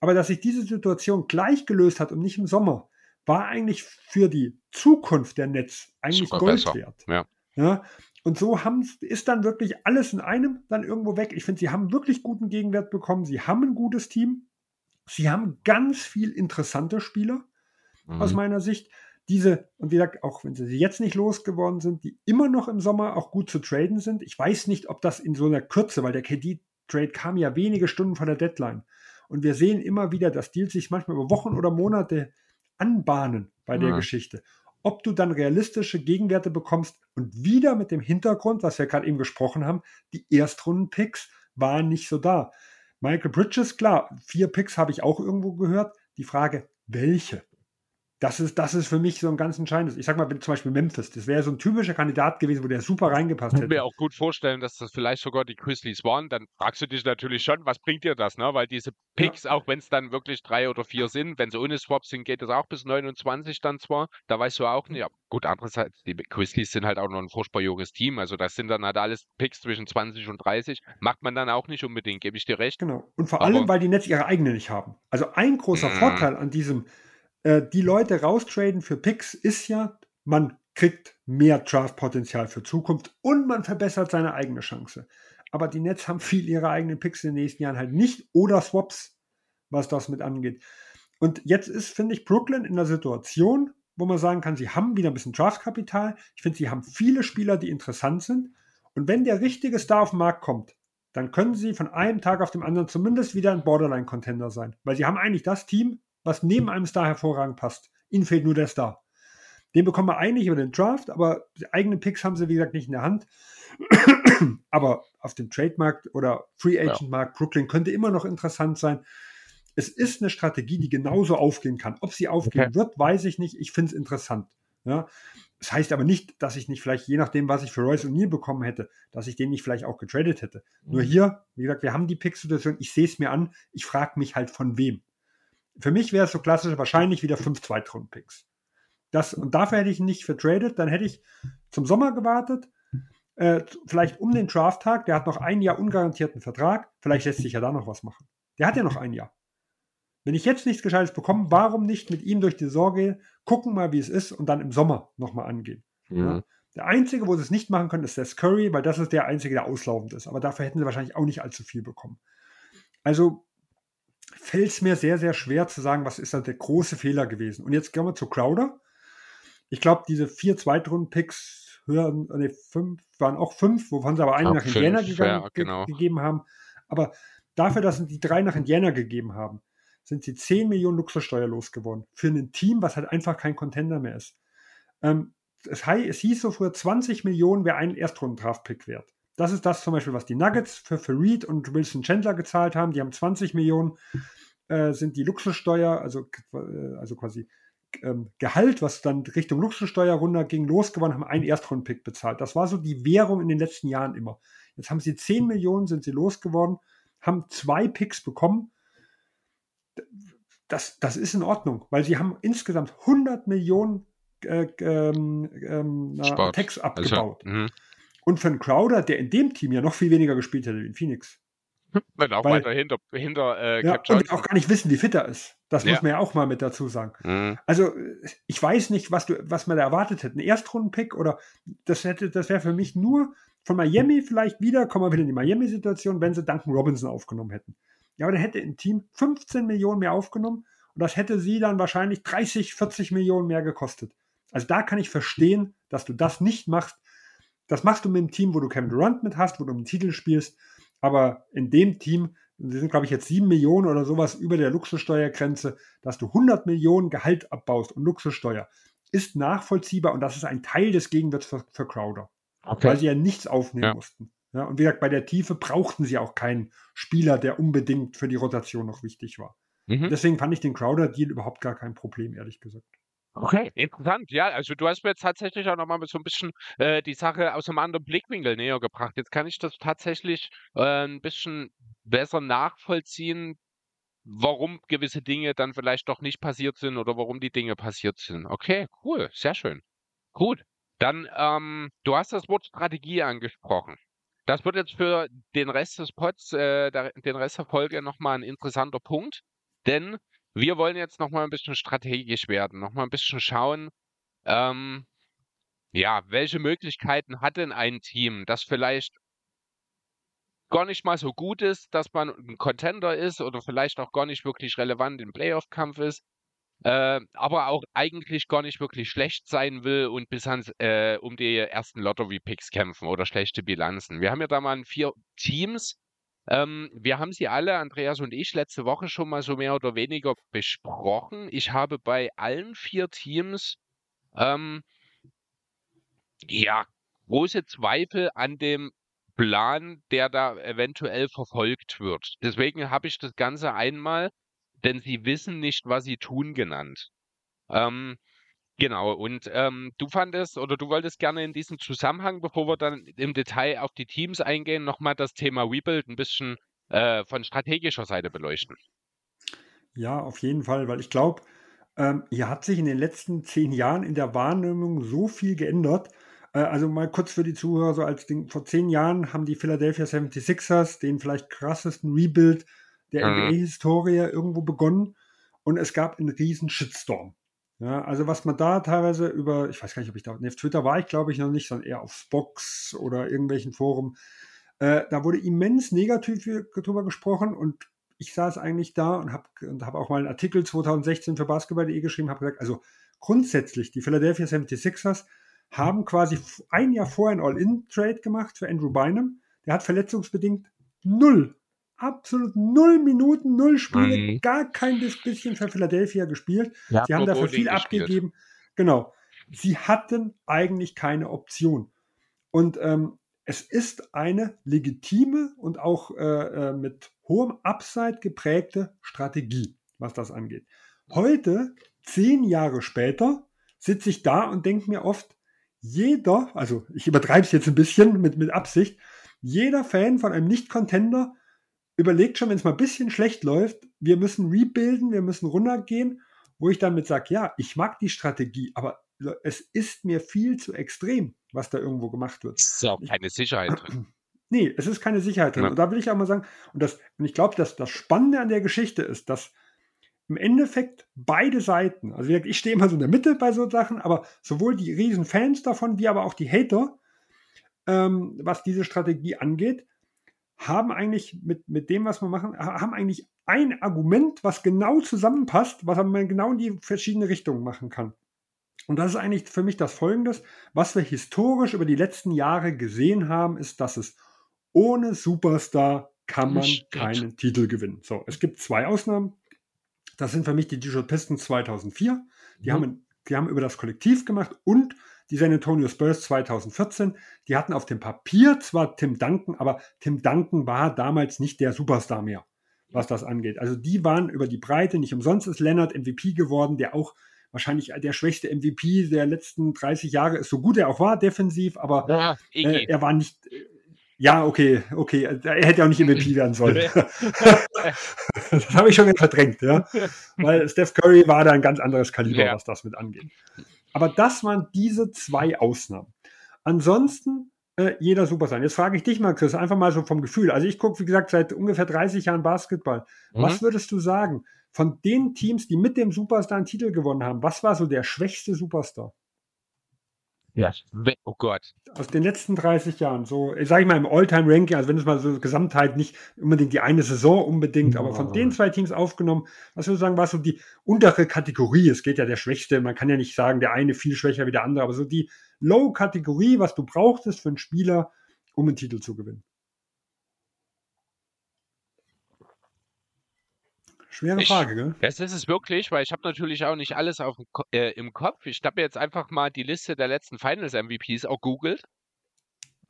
Aber dass sich diese Situation gleich gelöst hat und nicht im Sommer, war eigentlich für die Zukunft der Netz eigentlich Gold besser. wert. Ja. ja. Und so ist dann wirklich alles in einem dann irgendwo weg. Ich finde, sie haben wirklich guten Gegenwert bekommen. Sie haben ein gutes Team. Sie haben ganz viel interessante Spieler mhm. aus meiner Sicht diese, und wie gesagt, auch wenn sie jetzt nicht losgeworden sind, die immer noch im Sommer auch gut zu traden sind. Ich weiß nicht, ob das in so einer Kürze, weil der KD-Trade kam ja wenige Stunden vor der Deadline. Und wir sehen immer wieder, dass Deals sich manchmal über Wochen oder Monate anbahnen bei der. Geschichte. ob du dann realistische Gegenwerte bekommst und wieder mit dem Hintergrund, was wir gerade eben gesprochen haben, die Erstrunden-Picks waren nicht so da. Michael Bridges, klar, vier Picks habe ich auch irgendwo gehört. Die Frage, welche? Das ist, das ist für mich so ein ganz entscheidendes. Ich sag mal, zum Beispiel Memphis, das wäre so ein typischer Kandidat gewesen, wo der super reingepasst hätte. Ich kann mir auch gut vorstellen, dass das vielleicht sogar die Grizzlies waren. Dann fragst du dich natürlich schon, was bringt dir das, ne? Weil diese Picks, ja. auch wenn es dann wirklich drei oder vier sind, wenn sie ohne Swaps sind, geht das auch bis 29 dann zwar. Da weißt du auch nicht. Ja, gut, andererseits, die Grizzlies sind halt auch noch ein furchtbar junges Team. Also das sind dann halt alles Picks zwischen 20 und 30. Macht man dann auch nicht unbedingt, gebe ich dir recht. Genau. Und vor Aber, allem, weil die Netz ihre eigene nicht haben. Also ein großer mm. Vorteil an diesem äh, die Leute raustraden für Picks ist ja, man kriegt mehr Draft-Potenzial für Zukunft und man verbessert seine eigene Chance. Aber die Nets haben viel ihre eigenen Picks in den nächsten Jahren halt nicht oder Swaps, was das mit angeht. Und jetzt ist, finde ich, Brooklyn in der Situation, wo man sagen kann, sie haben wieder ein bisschen Draftkapital. Ich finde, sie haben viele Spieler, die interessant sind. Und wenn der richtige Star auf den Markt kommt, dann können sie von einem Tag auf den anderen zumindest wieder ein Borderline-Contender sein. Weil sie haben eigentlich das Team, was neben einem Star hervorragend passt. Ihnen fehlt nur der Star. Den bekommen wir eigentlich über den Draft, aber die eigenen Picks haben sie, wie gesagt, nicht in der Hand. (clears throat) aber auf dem Trademarkt oder Free Agent Markt ja. Brooklyn könnte immer noch interessant sein. Es ist eine Strategie, die genauso aufgehen kann. Ob sie aufgehen okay. wird, weiß ich nicht. Ich finde es interessant. Ja. Das heißt aber nicht, dass ich nicht vielleicht, je nachdem, was ich für Royce O'Neill bekommen hätte, dass ich den nicht vielleicht auch getradet hätte. Mhm. Nur hier, wie gesagt, wir haben die Pick-Situation, ich sehe es mir an, ich frage mich halt von wem. Für mich wäre es so klassisch wahrscheinlich wieder fünf Zweitrunden-Picks. Das, und dafür hätte ich nicht vertradet, dann hätte ich zum Sommer gewartet, äh, vielleicht um den Drafttag, der hat noch ein Jahr ungarantierten Vertrag, vielleicht lässt sich ja da noch was machen. Der hat ja noch ein Jahr. Wenn ich jetzt nichts Gescheites bekomme, warum nicht mit ihm durch die Sorge gucken mal, wie es ist und dann im Sommer nochmal angehen? Mhm. Ja. Der einzige, wo sie es nicht machen können, ist der Curry, weil das ist der einzige, der auslaufend ist. Aber dafür hätten sie wahrscheinlich auch nicht allzu viel bekommen. Also fällt es mir sehr, sehr schwer zu sagen, was ist da der große Fehler gewesen. Und jetzt gehen wir zu Crowder. Ich glaube, diese vier Zweitrunden-Picks hören, nee, fünf, waren auch fünf, wovon sie aber einen nach Indiana gegangen, ja, genau. ge gegeben haben. Aber dafür, dass sie die drei nach Indiana gegeben haben, sind sie 10 Millionen Luxussteuer losgeworden. Für ein Team, was halt einfach kein Contender mehr ist. Ähm, es, es, hieß so früher, 20 Millionen wäre ein Erstrunden-Draft-Pick wert. Das ist das zum Beispiel, was die Nuggets für Farid und Wilson Chandler gezahlt haben. Die haben 20 Millionen, äh, sind die Luxussteuer, also, äh, also quasi ähm, Gehalt, was dann Richtung Luxussteuer runterging, losgewonnen, haben einen Erstrundpick bezahlt. Das war so die Währung in den letzten Jahren immer. Jetzt haben sie 10 Millionen, sind sie losgeworden, haben zwei Picks bekommen. Das, das ist in Ordnung, weil sie haben insgesamt 100 Millionen äh, ähm, ähm, Tax abgebaut. Also, und für einen Crowder, der in dem Team ja noch viel weniger gespielt hätte wie in Phoenix. Wenn auch Weil, weiter hinter, hinter äh, ja, Und auch gar nicht wissen, wie fit er ist. Das ja. muss man ja auch mal mit dazu sagen. Mhm. Also, ich weiß nicht, was, du, was man da erwartet hätte. Ein Erstrunden-Pick oder das hätte, das wäre für mich nur von Miami vielleicht wieder, kommen wir wieder in die Miami-Situation, wenn sie Duncan Robinson aufgenommen hätten. Ja, aber dann hätte ein Team 15 Millionen mehr aufgenommen und das hätte sie dann wahrscheinlich 30, 40 Millionen mehr gekostet. Also da kann ich verstehen, dass du das nicht machst, das machst du mit dem Team, wo du Kevin Durant mit hast, wo du einen Titel spielst. Aber in dem Team, die sind, glaube ich, jetzt sieben Millionen oder sowas über der Luxussteuergrenze, dass du 100 Millionen Gehalt abbaust und Luxussteuer, ist nachvollziehbar und das ist ein Teil des Gegenwirts für, für Crowder. Okay. Weil sie ja nichts aufnehmen ja. mussten. Ja, und wie gesagt, bei der Tiefe brauchten sie auch keinen Spieler, der unbedingt für die Rotation noch wichtig war. Mhm. Deswegen fand ich den Crowder-Deal überhaupt gar kein Problem, ehrlich gesagt. Okay, interessant. Ja, also du hast mir jetzt tatsächlich auch nochmal so ein bisschen äh, die Sache aus einem anderen Blickwinkel näher gebracht. Jetzt kann ich das tatsächlich äh, ein bisschen besser nachvollziehen, warum gewisse Dinge dann vielleicht doch nicht passiert sind oder warum die Dinge passiert sind. Okay, cool, sehr schön. Gut. Dann, ähm, du hast das Wort Strategie angesprochen. Das wird jetzt für den Rest des Pods, äh, den Rest der Folge nochmal ein interessanter Punkt, denn wir wollen jetzt noch mal ein bisschen strategisch werden, noch mal ein bisschen schauen, ähm, ja, welche Möglichkeiten hat denn ein Team, das vielleicht gar nicht mal so gut ist, dass man ein Contender ist oder vielleicht auch gar nicht wirklich relevant im Playoff-Kampf ist, äh, aber auch eigentlich gar nicht wirklich schlecht sein will und bis ans, äh, um die ersten Lottery-Picks kämpfen oder schlechte Bilanzen. Wir haben ja da mal vier Teams, ähm, wir haben sie alle, Andreas und ich, letzte Woche schon mal so mehr oder weniger besprochen. Ich habe bei allen vier Teams Ähm, ja, große Zweifel an dem Plan, der da eventuell verfolgt wird. Deswegen habe ich das Ganze einmal, denn sie wissen nicht, was sie tun, genannt. Ähm, genau, und ähm, du fandest oder du wolltest gerne in diesem Zusammenhang, bevor wir dann im Detail auf die Teams eingehen, nochmal das Thema Rebuild ein bisschen äh, von strategischer Seite beleuchten. Ja, auf jeden Fall, weil ich glaube, ähm, hier hat sich in den letzten zehn Jahren in der Wahrnehmung so viel geändert. Äh, also mal kurz für die Zuhörer, so als Ding, vor zehn Jahren haben die Philadelphia 76ers den vielleicht krassesten Rebuild der mhm. NBA-Historie irgendwo begonnen und es gab einen riesen Shitstorm. Ja, also was man da teilweise über, ich weiß gar nicht, ob ich da, ne, auf Twitter war ich glaube ich noch nicht, sondern eher auf Spox oder irgendwelchen Foren, äh, da wurde immens negativ darüber gesprochen und ich saß eigentlich da und habe und hab auch mal einen Artikel 2016 für Basketball.de geschrieben, habe gesagt, also grundsätzlich, die Philadelphia 76ers haben quasi ein Jahr vorher ein All-In-Trade gemacht für Andrew Bynum. Der hat verletzungsbedingt null, absolut null Minuten, null Spiele, mhm. gar kein bisschen für Philadelphia gespielt. Ja, Sie haben dafür viel gespielt. abgegeben. Genau. Sie hatten eigentlich keine Option. Und ähm, es ist eine legitime und auch äh, äh, mit hohem Upside geprägte Strategie, was das angeht. Heute, zehn Jahre später, sitze ich da und denke mir oft, jeder, also ich übertreibe es jetzt ein bisschen mit, mit Absicht, jeder Fan von einem Nicht-Contender überlegt schon, wenn es mal ein bisschen schlecht läuft, wir müssen rebuilden, wir müssen runtergehen, wo ich damit sage, ja, ich mag die Strategie, aber es ist mir viel zu extrem, was da irgendwo gemacht wird. Es ist auch keine Sicherheit drin. (clears throat) Nee, es ist keine Sicherheit drin. Ja. Und da will ich auch mal sagen, und, das, und ich glaube, dass das Spannende an der Geschichte ist, dass im Endeffekt beide Seiten, also ich stehe immer so in der Mitte bei so Sachen, aber sowohl die riesen Fans davon, wie aber auch die Hater, ähm, was diese Strategie angeht, haben eigentlich mit, mit dem, was wir machen, haben eigentlich ein Argument, was genau zusammenpasst, was man genau in die verschiedene Richtungen machen kann. Und das ist eigentlich für mich das Folgendes, was wir historisch über die letzten Jahre gesehen haben, ist, dass es ohne Superstar kann man keinen Titel gewinnen. So, es gibt zwei Ausnahmen. Das sind für mich die Detroit Pistons 2004. Die, mhm. haben, die haben über das Kollektiv gemacht und die San Antonio Spurs 2014. Die hatten auf dem Papier zwar Tim Duncan, aber Tim Duncan war damals nicht der Superstar mehr, was das angeht. Also die waren über die Breite. Nicht umsonst ist Leonard MVP geworden, der auch wahrscheinlich der schwächste MVP der letzten 30 Jahre ist, so gut er auch war defensiv, aber ja, äh, er war nicht, ja, okay, okay. Er hätte auch nicht MVP (laughs) werden sollen. (laughs) das habe ich schon verdrängt, ja. Weil Steph Curry war da ein ganz anderes Kaliber, ja. was das mit angeht. Aber das waren diese zwei Ausnahmen. Ansonsten äh, jeder super sein. Jetzt frage ich dich mal, Chris, einfach mal so vom Gefühl. Also ich gucke, wie gesagt, seit ungefähr 30 Jahren Basketball. Mhm. Was würdest du sagen von den Teams, die mit dem Superstar einen Titel gewonnen haben? Was war so der schwächste Superstar? Ja, oh Gott. Aus den letzten 30 Jahren, so, sag ich mal, im All-Time-Ranking, also wenn es mal so Gesamtheit nicht unbedingt die eine Saison unbedingt, aber von den zwei Teams aufgenommen, was würde ich sagen, war so die untere Kategorie. Es geht ja der Schwächste, man kann ja nicht sagen, der eine viel schwächer wie der andere, aber so die Low-Kategorie, was du brauchtest für einen Spieler, um einen Titel zu gewinnen. Schwere Frage, gell? Das ist es wirklich, weil ich habe natürlich auch nicht alles auf, äh, im Kopf. Ich habe jetzt einfach mal die Liste der letzten Finals-MVPs auch googelt.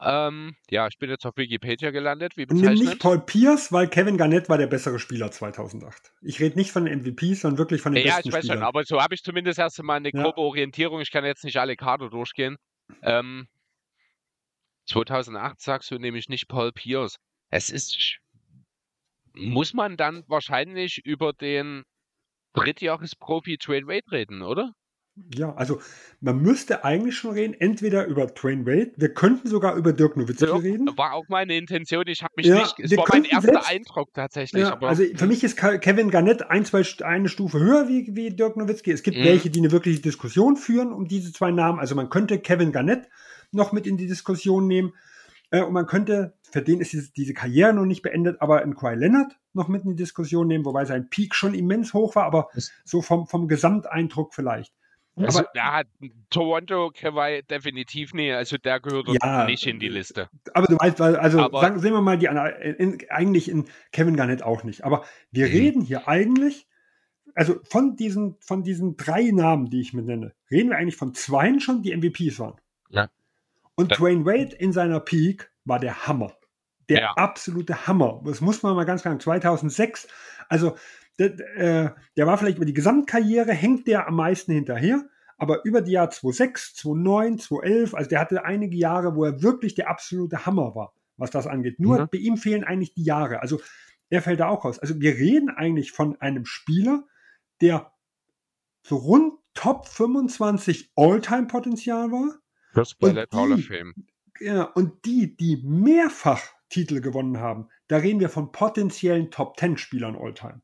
Ähm, ja, ich bin jetzt auf Wikipedia gelandet. Wie bezeichnet? Nimm nicht Paul Pierce, weil Kevin Garnett war der bessere Spieler 2008. Ich rede nicht von den MVPs, sondern wirklich von den ja, besten Spielern. Ja, ich weiß Spielern. schon, aber so habe ich zumindest erst mal eine grobe ja. Orientierung. Ich kann jetzt nicht alle Kader durchgehen. Ähm, 2008 sagst du nämlich nicht Paul Pierce. Es ist muss man dann wahrscheinlich über den Drittjahresprofi Train Wade reden, oder? Ja, also man müsste eigentlich schon reden, entweder über Train Wade, wir könnten sogar über Dirk Nowitzki ja, reden. War auch meine Intention, ich habe mich ja, nicht, es war mein erster selbst, Eindruck tatsächlich. Ja, also für mich ist Kevin Garnett ein, zwei, eine Stufe höher wie, wie Dirk Nowitzki. Es gibt mhm. welche, die eine wirkliche Diskussion führen um diese zwei Namen. Also man könnte Kevin Garnett noch mit in die Diskussion nehmen. Äh, und man könnte, für den ist diese, diese Karriere noch nicht beendet, aber einen Kawhi Leonard noch mit in die Diskussion nehmen, wobei sein Peak schon immens hoch war, aber so vom, vom Gesamteindruck vielleicht. Also, aber, ja, Toronto Kawhi definitiv nicht, also der gehört ja, nicht in die Liste. Aber du weißt, also aber, sagen, sehen wir mal, die in, eigentlich in Kevin Garnett auch nicht. Aber wir mhm. reden hier eigentlich also von diesen, von diesen drei Namen, die ich mir nenne, reden wir eigentlich von zweien schon, die MVPs waren. Ja. Und. Dwayne Wade in seiner Peak war der Hammer. Der Ja. absolute Hammer. Das muss man mal ganz klar sagen. 2006, also der, äh, der war vielleicht über die Gesamtkarriere, hängt der am meisten hinterher. Aber über die Jahre 2006, 2009, 2011, also der hatte einige Jahre, wo er wirklich der absolute Hammer war, was das angeht. Nur Mhm. bei ihm fehlen eigentlich die Jahre. Also er fällt da auch raus. Also wir reden eigentlich von einem Spieler, der so rund Top 25 All-Time-Potenzial war. Und Ballot Hall of die- Fame. Ja, und die, die mehrfach Titel gewonnen haben, da reden wir von potenziellen Top 10 Spielern All-Time.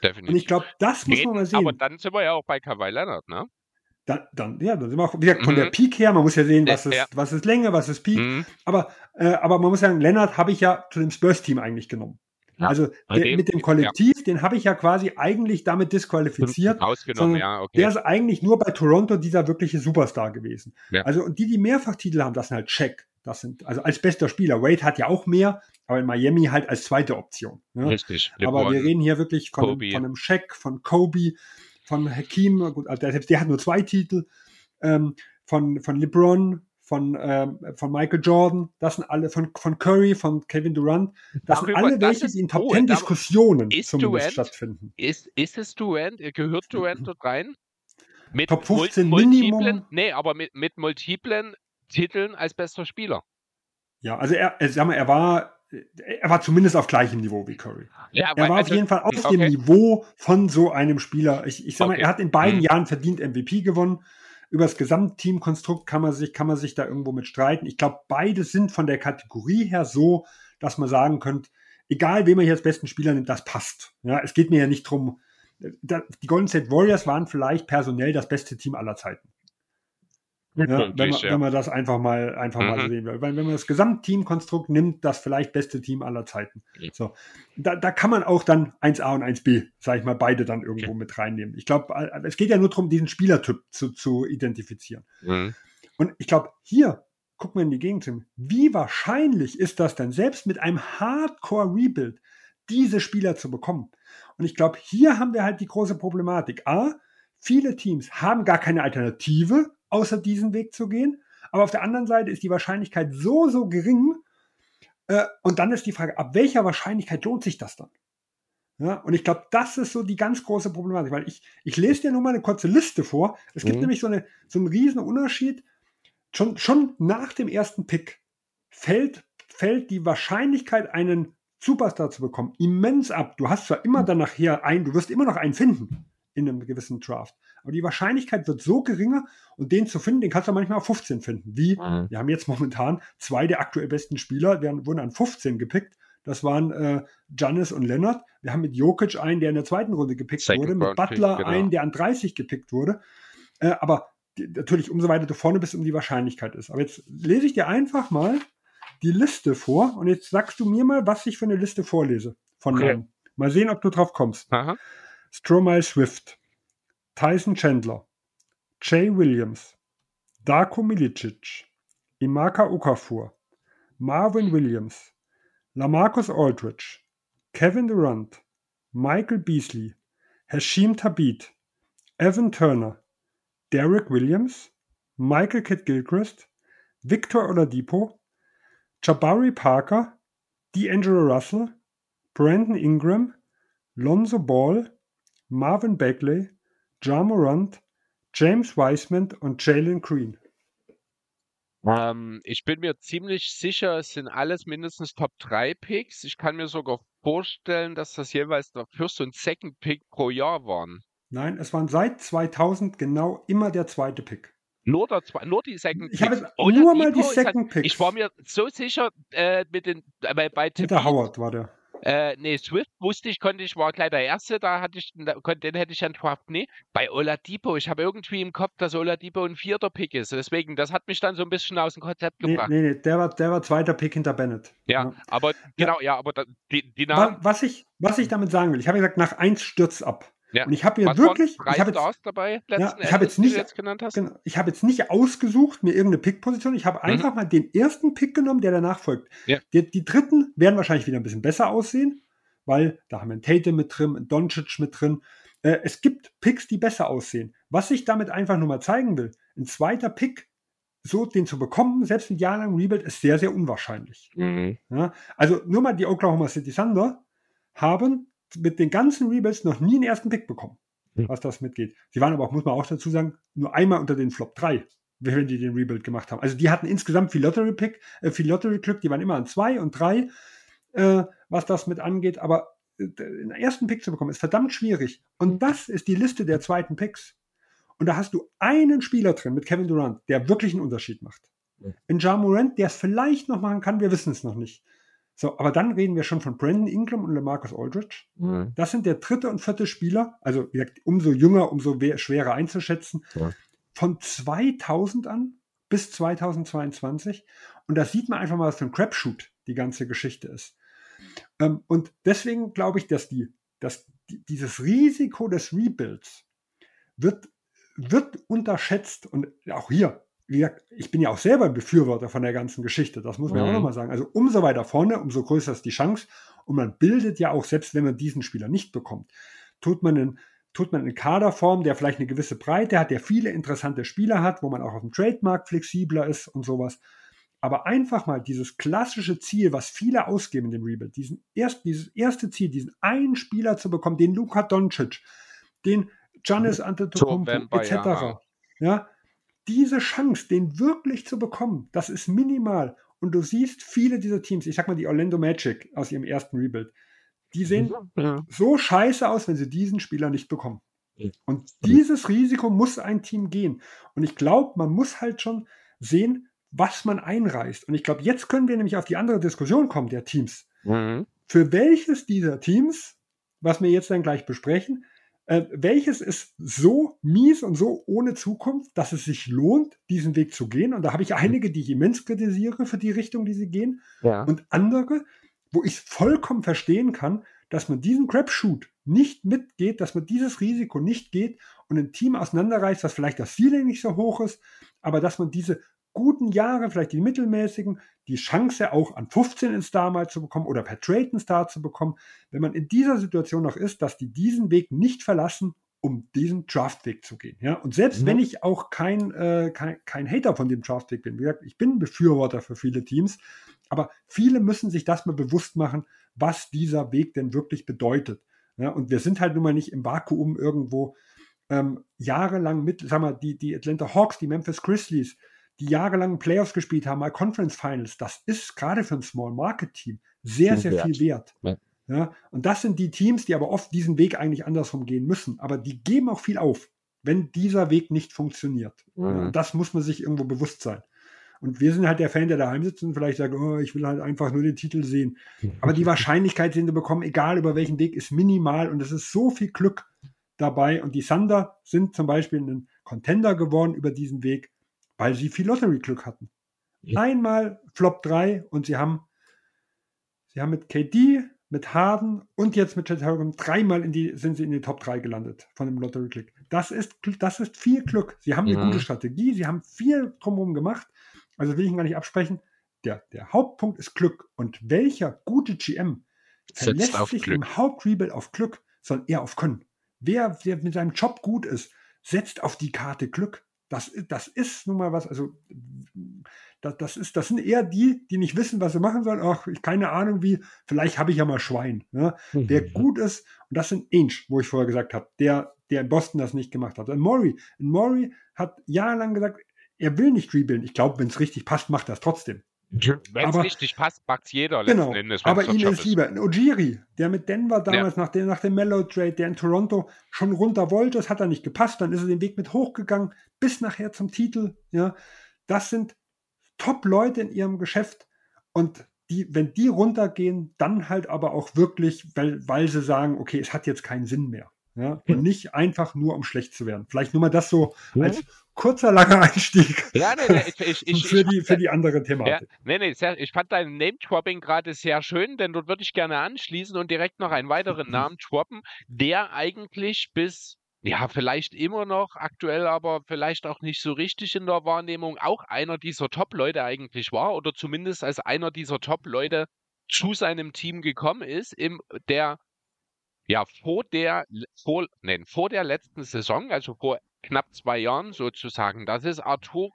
Definitiv. Und ich glaube, das muss man mal sehen. aber dann sind wir ja auch bei Kawhi Leonard, ne? dann, dann, ja, dann sind wir auch, wie gesagt, von Mhm. der Peak her, man muss ja sehen, was Ja, ist, ja. was ist Länge, was ist Peak. Mhm. Aber, äh, aber man muss sagen, Lennart habe ich ja zu dem Spurs-Team eigentlich genommen. Ja, also der, mit dem Kollektiv, den habe ich ja quasi eigentlich damit disqualifiziert. (laughs) Ausgenommen, ja, okay. Der ist eigentlich nur bei Toronto dieser wirkliche Superstar gewesen. Ja. Also, und die, die mehrfach Titel haben, das sind halt Check. Das sind, also als bester Spieler. Wade hat ja auch mehr, aber in Miami halt als zweite Option. Ja? Richtig. Aber LeBron. wir reden hier wirklich von, Kobe. von einem Shaq, von Kobe, von Hakim, gut, also der, selbst der hat nur zwei Titel, ähm, von, von LeBron, von, ähm, von Michael Jordan, das sind alle, von, von Curry, von Kevin Durant, das sind Darüber- alle das welche, die in Top 10 da- Diskussionen zumindest Durant- stattfinden. Ist, ist es Durant? Gehört Durant dort rein? Mit Top 15 mul- multiplen, Minimum. Nee, aber mit, mit multiplen Titeln als bester Spieler. Ja, also er, er, sag mal, er war, er war zumindest auf gleichem Niveau wie Curry. Ja, Er war also, auf jeden Fall auf okay. dem Niveau von so einem Spieler. Ich, ich sag mal, Okay. er hat in beiden Mhm. Jahren verdient MVP gewonnen. Über das Gesamtteamkonstrukt kann man sich, kann man sich da irgendwo mit streiten. Ich glaube, beide sind von der Kategorie her so, dass man sagen könnte, egal wen man hier als besten Spieler nimmt, das passt. Ja, es geht mir ja nicht drum. da, die Golden State Warriors waren vielleicht personell das beste Team aller Zeiten. Ja, wenn, man, ja. wenn man das einfach mal, einfach mal Mhm. so sehen will. Weil wenn man das Gesamtteamkonstrukt nimmt, das vielleicht beste Team aller Zeiten. Ja. So. Da, da kann man auch dann 1A und 1B, sage ich mal, beide dann irgendwo mit reinnehmen. Ich glaube, es geht ja nur darum, diesen Spielertyp zu, zu identifizieren. Mhm. Und ich glaube, hier gucken wir in die Gegend. Wie wahrscheinlich ist das denn, selbst mit einem Hardcore-Rebuild, diese Spieler zu bekommen? Und ich glaube, hier haben wir halt die große Problematik. A, viele Teams haben gar keine Alternative, außer diesen Weg zu gehen. Aber auf der anderen Seite ist die Wahrscheinlichkeit so, so gering. Äh, und dann ist die Frage, ab welcher Wahrscheinlichkeit lohnt sich das dann? Ja, und ich glaube, das ist so die ganz große Problematik, weil ich, ich lese dir nur mal eine kurze Liste vor. Es gibt Mhm. nämlich so, eine, so einen riesen Unterschied. Schon, schon nach dem ersten Pick fällt, fällt die Wahrscheinlichkeit, einen Superstar zu bekommen, immens ab. Du hast zwar immer dann nachher einen, du wirst immer noch einen finden in einem gewissen Draft. Aber die Wahrscheinlichkeit wird so geringer und den zu finden, den kannst du manchmal auf 15 finden. Wie, Mhm. wir haben jetzt momentan zwei der aktuell besten Spieler, werden, wurden an 15 gepickt. Das waren äh, Giannis und Leonard. Wir haben mit Jokic einen, der in der zweiten Runde gepickt Second wurde, mit round pick, Butler genau. einen, der an 30 gepickt wurde. Äh, aber die, natürlich, umso weiter du vorne bist, um die Wahrscheinlichkeit ist. Aber jetzt lese ich dir einfach mal die Liste vor und jetzt sagst du mir mal, was ich für eine Liste vorlese. Von Okay. Namen. Mal sehen, ob du drauf kommst. Aha. Stromae Swift, Tyson Chandler, Jay Williams, Darko Milicic, Imaka Okafor, Marvin Williams, Lamarcus Aldridge, Kevin Durant, Michael Beasley, Hashim Tabit, Evan Turner, Derek Williams, Michael Kidd Gilchrist, Victor Oladipo, Jabari Parker, D'Angelo Russell, Brandon Ingram, Lonzo Ball, Marvin Bagley, Ja Morant, James Wiseman und Jalen Green. Ähm, ich bin mir ziemlich sicher, es sind alles mindestens Top 3 Picks. Ich kann mir sogar vorstellen, dass das jeweils der First und Second Pick pro Jahr waren. Nein, es waren seit 2000 genau immer der zweite Pick. Nur, der, nur die Second Ich habe Picks. nur mal die ist halt- Second Picks. Ich war mir so sicher äh, mit den äh, bei, bei Peter Tibet, Howard war der. Äh, nee, Swift wusste ich, konnte ich, war gleich der Erste, da hatte ich, da, den hätte ich dann draft. Nee, bei Oladipo, ich habe irgendwie im Kopf, dass Oladipo ein vierter Pick ist. Deswegen, das hat mich dann so ein bisschen aus dem Konzept Nee, gebracht. nee, nee, der war, der war zweiter Pick hinter Bennett. Ja, aber genau, ja, aber da, die, die Namen, Was ich, was ich damit sagen will, ich habe gesagt, nach eins stürzt ab. Ja. Und ich habe mir was wirklich, ich habe jetzt, dabei letzten ich habe jetzt nicht- jetzt? Genau. Ich habe jetzt nicht ausgesucht, mir irgendeine Pick-Position. Ich habe einfach mal den ersten Pick genommen, der danach folgt. Mhm. Ja. Die, die dritten werden wahrscheinlich wieder ein bisschen besser aussehen, weil da haben wir einen Tatum mit drin, einen Doncic mit drin. Äh, es gibt Picks, die besser aussehen. Was ich damit einfach nur mal zeigen will, ein zweiter Pick, so den zu bekommen, selbst ein Jahr lang Rebuild, ist sehr, sehr unwahrscheinlich. Mhm. Ja, also nur mal die Oklahoma City Thunder haben mit den ganzen Rebuilds noch nie einen ersten Pick bekommen, mhm. was das mitgeht. Sie waren aber auch, muss man auch dazu sagen, nur einmal unter den Flop 3, wenn die den Rebuild gemacht haben. Also die hatten insgesamt viel Lottery-Pick, äh, viel Lottery-Glück, die waren immer an 2 und 3, äh, was das mit angeht, aber den ersten Pick zu bekommen, ist verdammt schwierig. Und mhm. das ist die Liste der zweiten Picks. Und da hast du einen Spieler drin mit Kevin Durant, der wirklich einen Unterschied macht. Ja. In Ja Morant, der es vielleicht noch machen kann, wir wissen es noch nicht. So, aber dann reden wir schon von Brandon Ingram und LaMarcus Aldridge. Mhm. Das sind der dritte und vierte Spieler, also wie gesagt, umso jünger, umso schwerer einzuschätzen, ja. von 2000 an bis 2022. Und da sieht man einfach mal, was für ein Crapshoot die ganze Geschichte ist. Ähm, und deswegen glaube ich, dass, die, dass die, dieses Risiko des Rebuilds wird, wird unterschätzt. Und auch hier, wie gesagt, ich bin ja auch selber ein Befürworter von der ganzen Geschichte. Das muss man mhm. auch nochmal sagen. Also umso weiter vorne, umso größer ist die Chance. Und man bildet ja auch, selbst wenn man diesen Spieler nicht bekommt, tut man einen, tut man einen Kaderform, der vielleicht eine gewisse Breite hat, der viele interessante Spieler hat, wo man auch auf dem Trademark flexibler ist und sowas. Aber einfach mal dieses klassische Ziel, was viele ausgeben in dem Rebuild, diesen erst, dieses erste Ziel, diesen einen Spieler zu bekommen, den Luka Doncic, den Giannis Antetokounmpo etc. Ja. Diese Chance, den wirklich zu bekommen, das ist minimal. Und du siehst viele dieser Teams, ich sag mal die Orlando Magic aus ihrem ersten Rebuild, die sehen ja. so scheiße aus, wenn sie diesen Spieler nicht bekommen. Und dieses Risiko muss ein Team gehen. Und ich glaube, man muss halt schon sehen, was man einreißt. Und ich glaube, jetzt können wir nämlich auf die andere Diskussion kommen der Teams. Mhm. Für welches dieser Teams, was wir jetzt dann gleich besprechen, äh, welches ist so mies und so ohne Zukunft, dass es sich lohnt, diesen Weg zu gehen? Und da habe ich einige, die ich immens kritisiere für die Richtung, die sie gehen. Ja. Und andere, wo ich vollkommen verstehen kann, dass man diesen Crapshoot nicht mitgeht, dass man dieses Risiko nicht geht und ein Team auseinanderreißt, dass vielleicht das Ceiling nicht so hoch ist, aber dass man diese guten Jahre, vielleicht die mittelmäßigen, die Chance auch an 15 in Star mal zu bekommen oder per Trade einen Star zu bekommen, wenn man in dieser Situation noch ist, dass die diesen Weg nicht verlassen, um diesen Draftweg zu gehen. Ja? Und selbst mhm. wenn ich auch kein, äh, kein, kein Hater von dem Draftweg bin, wie gesagt, ich bin Befürworter für viele Teams, aber viele müssen sich das mal bewusst machen, was dieser Weg denn wirklich bedeutet. Ja? Und wir sind halt nun mal nicht im Vakuum irgendwo ähm, jahrelang mit, sag mal, die, die Atlanta Hawks, die Memphis Grizzlies, die jahrelang Playoffs gespielt haben, mal Conference Finals, das ist gerade für ein Small Market Team sehr, sehr wert. viel wert. Ja. ja. und das sind die Teams, die aber oft diesen Weg eigentlich andersrum gehen müssen. Aber die geben auch viel auf, wenn dieser Weg nicht funktioniert. Mhm. Das muss man sich irgendwo bewusst sein. Und wir sind halt der Fan, der daheim sitzt und vielleicht sagt, oh, ich will halt einfach nur den Titel sehen. Aber die (laughs) Wahrscheinlichkeit, den sie bekommen, egal über welchen Weg, ist minimal und es ist so viel Glück dabei. Und die Thunder sind zum Beispiel ein Contender geworden über diesen Weg weil sie viel Lottery-Glück hatten. Ja. Einmal Flop 3 und sie haben, sie haben mit KD, mit Harden und jetzt mit Chet Holmgren dreimal in die, sind sie in die Top 3 gelandet von dem Lottery-Glück. Das ist, das ist viel Glück. Sie haben eine ja. gute Strategie, sie haben viel drumherum gemacht. Also will ich ihn gar nicht absprechen. Der, der Hauptpunkt ist Glück. Und welcher gute GM verlässt sich Glück. im Hauptrebuild auf Glück, sondern eher auf Können. Wer, wer mit seinem Job gut ist, setzt auf die Karte Glück. Das, das ist nun mal was, also das, das, ist, das sind eher die, die nicht wissen, was sie machen sollen. Ach, ich keine Ahnung wie, vielleicht habe ich ja mal Schwein. Ne? Mhm. Der gut ist, und das sind Ainge, wo ich vorher gesagt habe, der, der in Boston das nicht gemacht hat. Und Maury, Maury hat jahrelang gesagt, er will nicht rebuilden. Ich glaube, wenn es richtig passt, macht er es trotzdem. Wenn es richtig passt, packt jeder genau, Endes, Aber ihn ist lieber. Ojiri, der mit Denver damals ja. nach, dem, nach dem Mellow-Trade, der in Toronto schon runter wollte, das hat er nicht gepasst, dann ist er den Weg mit hochgegangen, bis nachher zum Titel. Ja, Das sind Top-Leute in ihrem Geschäft und die, wenn die runtergehen, dann halt aber auch wirklich, weil, weil sie sagen, okay, es hat jetzt keinen Sinn mehr. Ja, und nicht einfach nur, um schlecht zu werden. Vielleicht nur mal das so als kurzer, langer (laughs) Einstieg. Ja, nee, nee, ich, ich, für, die, für die andere Thematik. Ja, nee, nee, sehr, ich fand dein Name-Dropping gerade sehr schön, denn dort würde ich gerne anschließen und direkt noch einen weiteren (laughs) Namen droppen, der eigentlich bis, ja, vielleicht immer noch aktuell, aber vielleicht auch nicht so richtig in der Wahrnehmung, auch einer dieser Top-Leute eigentlich war oder zumindest als einer dieser Top-Leute zu seinem Team gekommen ist, im, der ja vor der, vor, nein, vor der letzten Saison, also vor knapp zwei Jahren sozusagen. Das ist Artur,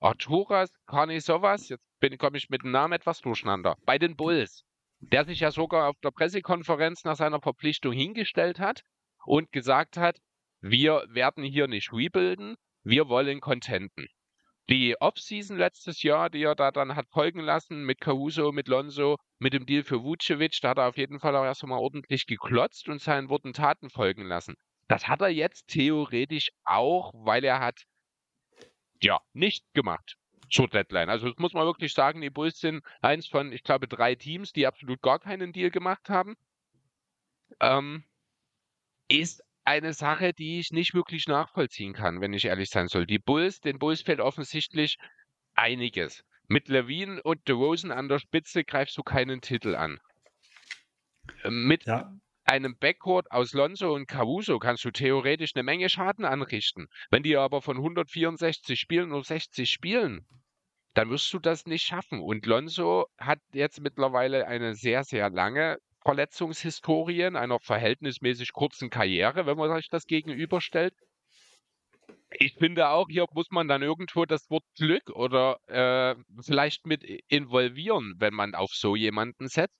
Arturas Karnisovas, jetzt komme ich mit dem Namen etwas durcheinander, bei den Bulls, der sich ja sogar auf der Pressekonferenz nach seiner Verpflichtung hingestellt hat und gesagt hat, wir werden hier nicht rebuilden, wir wollen contenten. Die Offseason letztes Jahr, die er da dann hat folgen lassen mit Caruso, mit Lonzo, mit dem Deal für Vucevic, da hat er auf jeden Fall auch erst einmal ordentlich geklotzt und seinen Worten Taten folgen lassen. Das hat er jetzt theoretisch auch, weil er hat ja nicht gemacht zur Deadline. Also das muss man wirklich sagen, die Bulls sind eins von, ich glaube, drei Teams, die absolut gar keinen Deal gemacht haben. Ähm, ist eine Sache, die ich nicht wirklich nachvollziehen kann, wenn ich ehrlich sein soll. Die Bulls, den Bulls fehlt offensichtlich einiges. Mit Levine und DeRozan an der Spitze greifst du keinen Titel an. Mit ja. einem Backcourt aus Lonzo und Caruso kannst du theoretisch eine Menge Schaden anrichten. Wenn die aber von 164 Spielen nur 60 spielen, dann wirst du das nicht schaffen. Und Lonzo hat jetzt mittlerweile eine sehr, sehr lange Verletzungshistorien einer verhältnismäßig kurzen Karriere, wenn man sich das gegenüberstellt. Ich finde auch, hier muss man dann irgendwo das Wort Glück oder äh, vielleicht mit involvieren, wenn man auf so jemanden setzt.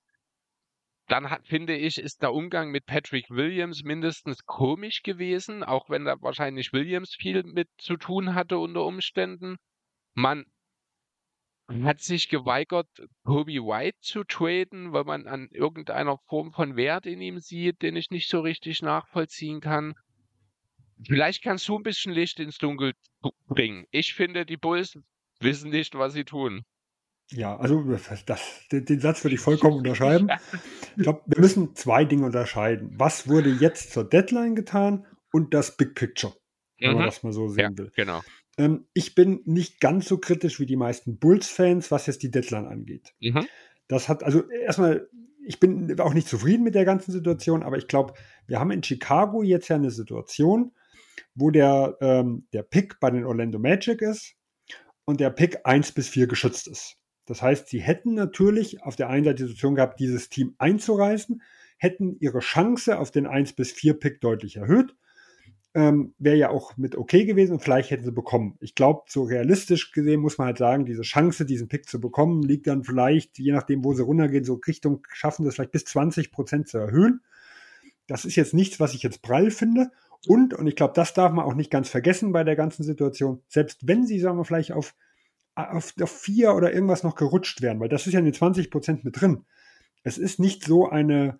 Dann hat, finde ich, ist der Umgang mit Patrick Williams mindestens komisch gewesen, auch wenn da wahrscheinlich Williams viel mit zu tun hatte unter Umständen. Man hat sich geweigert, Kobe White zu traden, weil man an irgendeiner Form von Wert in ihm sieht, den ich nicht so richtig nachvollziehen kann. Vielleicht kannst du ein bisschen Licht ins Dunkel bringen. Ich finde, die Bulls wissen nicht, was sie tun. Ja, also das, den Satz würde ich vollkommen unterschreiben. (laughs) Ich glaube, wir müssen zwei Dinge unterscheiden. Was wurde jetzt zur Deadline getan und das Big Picture, wenn mhm. man das mal so sehen ja, will. Genau. Ähm, ich bin nicht ganz so kritisch wie die meisten Bulls-Fans, was jetzt die Deadline angeht. Mhm. Das hat, also erstmal, ich bin auch nicht zufrieden mit der ganzen Situation, aber ich glaube, wir haben in Chicago jetzt ja eine Situation, wo der, ähm, der Pick bei den Orlando Magic ist und der Pick 1 bis 4 geschützt ist. Das heißt, sie hätten natürlich auf der einen Seite die Situation gehabt, dieses Team einzureißen, hätten ihre Chance auf den 1 bis 4 Pick deutlich erhöht ähm, wäre ja auch mit okay gewesen und vielleicht hätten sie bekommen. Ich glaube, so realistisch gesehen muss man halt sagen, diese Chance, diesen Pick zu bekommen, liegt dann vielleicht, je nachdem, wo sie runtergehen, so Richtung schaffen das vielleicht bis 20 Prozent zu erhöhen. Das ist jetzt nichts, was ich jetzt prall finde. Und, und ich glaube, das darf man auch nicht ganz vergessen bei der ganzen Situation, selbst wenn sie, sagen wir, vielleicht auf, auf, auf vier oder irgendwas noch gerutscht wären, weil das ist ja in den 20 Prozent mit drin. Es ist nicht so eine,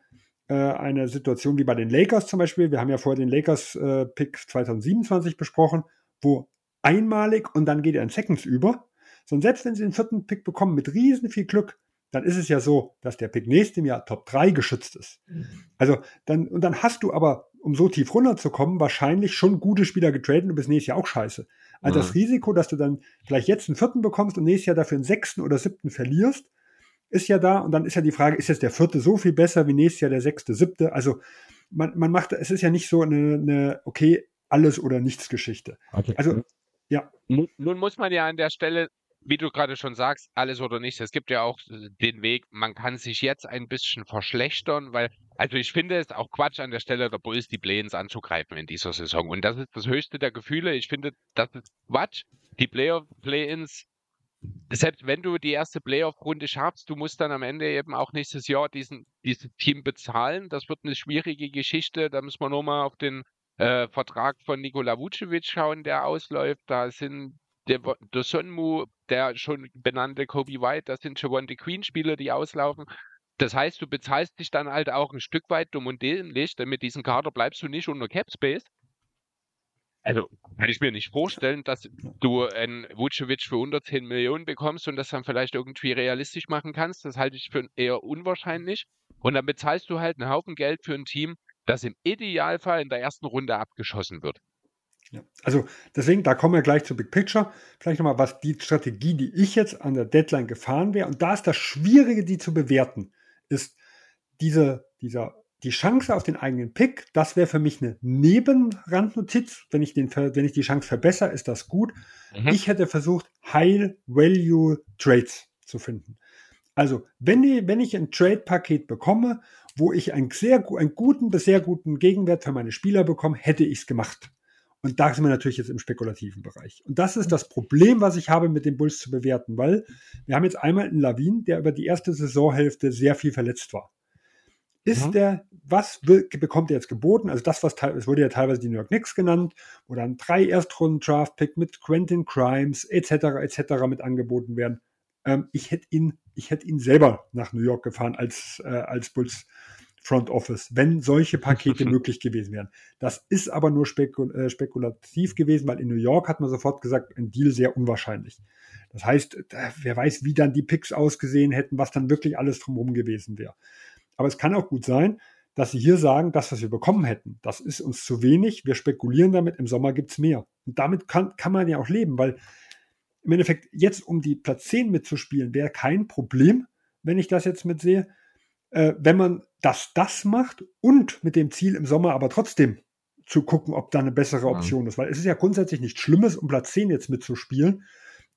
eine Situation wie bei den Lakers zum Beispiel. Wir haben ja vorher den Lakers-Pick äh, 2027 besprochen, wo einmalig und dann geht er in Seconds über. So, und selbst wenn sie den vierten Pick bekommen mit riesen viel Glück, dann ist es ja so, dass der Pick nächstem Jahr Top 3 geschützt ist. Also dann, und dann hast du aber, um so tief runterzukommen, wahrscheinlich schon gute Spieler getradet und bis nächstes Jahr auch scheiße. Also mhm. das Risiko, dass du dann vielleicht jetzt einen vierten bekommst und nächstes Jahr dafür einen sechsten oder siebten verlierst, ist ja da und dann ist ja die Frage, ist jetzt der vierte so viel besser wie nächstes Jahr der sechste, siebte? Also man, man macht, es ist ja nicht so eine, eine okay, alles oder nichts Geschichte. Okay. Also ja. Nun, nun muss man ja an der Stelle wie du gerade schon sagst, alles oder nichts. Es gibt ja auch den Weg, man kann sich jetzt ein bisschen verschlechtern, weil, also ich finde es auch Quatsch an der Stelle der Bulls, die Play-ins anzugreifen in dieser Saison. Und das ist das höchste der Gefühle. Ich finde, das ist Quatsch. Die Play-ins selbst wenn du die erste Playoff-Runde schaffst, du musst dann am Ende eben auch nächstes Jahr diesen, dieses Team bezahlen. Das wird eine schwierige Geschichte. Da müssen wir nur mal auf den äh, Vertrag von Nikola Vucevic schauen, der ausläuft. Da sind der, der Sonmu, der schon benannte Kobe White, das sind Javonte Queen-Spieler, die auslaufen. Das heißt, du bezahlst dich dann halt auch ein Stück weit dumm und dämlich, denn mit diesem Kader bleibst du nicht unter Cap Space. Also kann ich mir nicht vorstellen, dass du einen Vucevic für 110 Millionen bekommst und das dann vielleicht irgendwie realistisch machen kannst. Das halte ich für eher unwahrscheinlich. Und dann bezahlst du halt einen Haufen Geld für ein Team, das im Idealfall in der ersten Runde abgeschossen wird. Ja, also deswegen, da kommen wir gleich zu Big Picture. Vielleicht nochmal, was die Strategie, die ich jetzt an der Deadline gefahren wäre. Und da ist das Schwierige, die zu bewerten, ist diese, dieser die Chance auf den eigenen Pick, das wäre für mich eine Nebenrandnotiz. Wenn ich, den, wenn ich die Chance verbessere, ist das gut. Mhm. Ich hätte versucht, High-Value Trades zu finden. Also, wenn, wenn ich ein Trade-Paket bekomme wo ich einen sehr einen guten bis sehr guten Gegenwert für meine Spieler bekomme, hätte ich es gemacht. Und da sind wir natürlich jetzt im spekulativen Bereich. Und das ist das Problem, was ich habe, mit den Bulls zu bewerten, weil wir haben jetzt einmal einen Lawin, der über die erste Saisonhälfte sehr viel verletzt war. Ist mhm. der, was will, bekommt er jetzt geboten? Also das, was es wurde ja teilweise die New York Knicks genannt, wo dann drei Erstrunden-Draft-Pick mit Quentin Crimes etc. etc. mit angeboten werden. Ähm, ich hätte ihn, ich hätte ihn selber nach New York gefahren als, äh, als Bulls Front Office, wenn solche Pakete (laughs) möglich gewesen wären. Das ist aber nur spekul äh, spekulativ gewesen, weil in New York hat man sofort gesagt, ein Deal sehr unwahrscheinlich. Das heißt, wer weiß, wie dann die Picks ausgesehen hätten, was dann wirklich alles drumherum gewesen wäre. Aber es kann auch gut sein, dass sie hier sagen, das, was wir bekommen hätten, das ist uns zu wenig, wir spekulieren damit, im Sommer gibt es mehr. Und damit kann, kann man ja auch leben, weil im Endeffekt jetzt um die Platz 10 mitzuspielen, wäre kein Problem, wenn ich das jetzt mitsehe äh, wenn man das, das macht und mit dem Ziel im Sommer aber trotzdem zu gucken, ob da eine bessere Option ja. ist. Weil es ist ja grundsätzlich nichts Schlimmes, um Platz 10 jetzt mitzuspielen,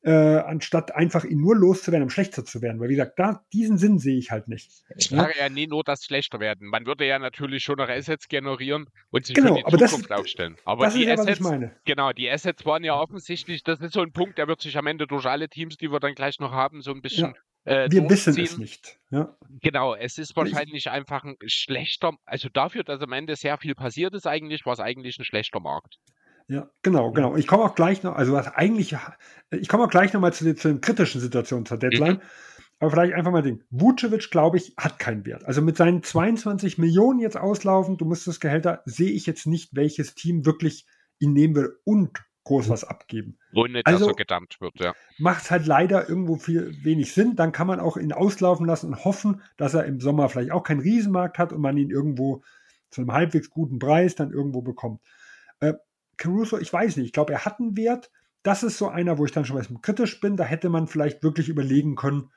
äh, anstatt einfach ihn nur loszuwerden, um schlechter zu werden. Weil, wie gesagt, da, diesen Sinn sehe ich halt nicht. Ich sage ja nie nur das schlechter werden. Man würde ja natürlich schon noch Assets generieren und sich genau, für die aber Zukunft das, aufstellen. Aber das die ist ja, Assets, was ich meine. genau, die Assets waren ja offensichtlich, das ist so ein Punkt, der wird sich am Ende durch alle Teams, die wir dann gleich noch haben, so ein bisschen ja. Äh, wir wissen es nicht. Ja. Genau, es ist wahrscheinlich ich, einfach ein schlechter, also dafür, dass am Ende sehr viel passiert ist eigentlich, war es eigentlich ein schlechter Markt. Ja, genau, genau. Ich komme auch gleich noch, also was eigentlich, ich komme auch gleich nochmal zu, zu den kritischen Situationen zur Deadline. Mhm. Aber vielleicht einfach mal den. Vucevic, glaube ich, hat keinen Wert. Also mit seinen 22 Millionen jetzt auslaufen, du musst das Gehälter, sehe ich jetzt nicht, welches Team wirklich ihn nehmen will und groß was abgeben. Ohne dass also, er gedammt wird, ja. Macht halt leider irgendwo viel wenig Sinn. Dann kann man auch ihn auslaufen lassen und hoffen, dass er im Sommer vielleicht auch keinen Riesenmarkt hat und man ihn irgendwo zu einem halbwegs guten Preis dann irgendwo bekommt. Äh, Caruso, ich weiß nicht, ich glaube, er hat einen Wert. Das ist so einer, wo ich dann schon mal kritisch bin. Da hätte man vielleicht wirklich überlegen können,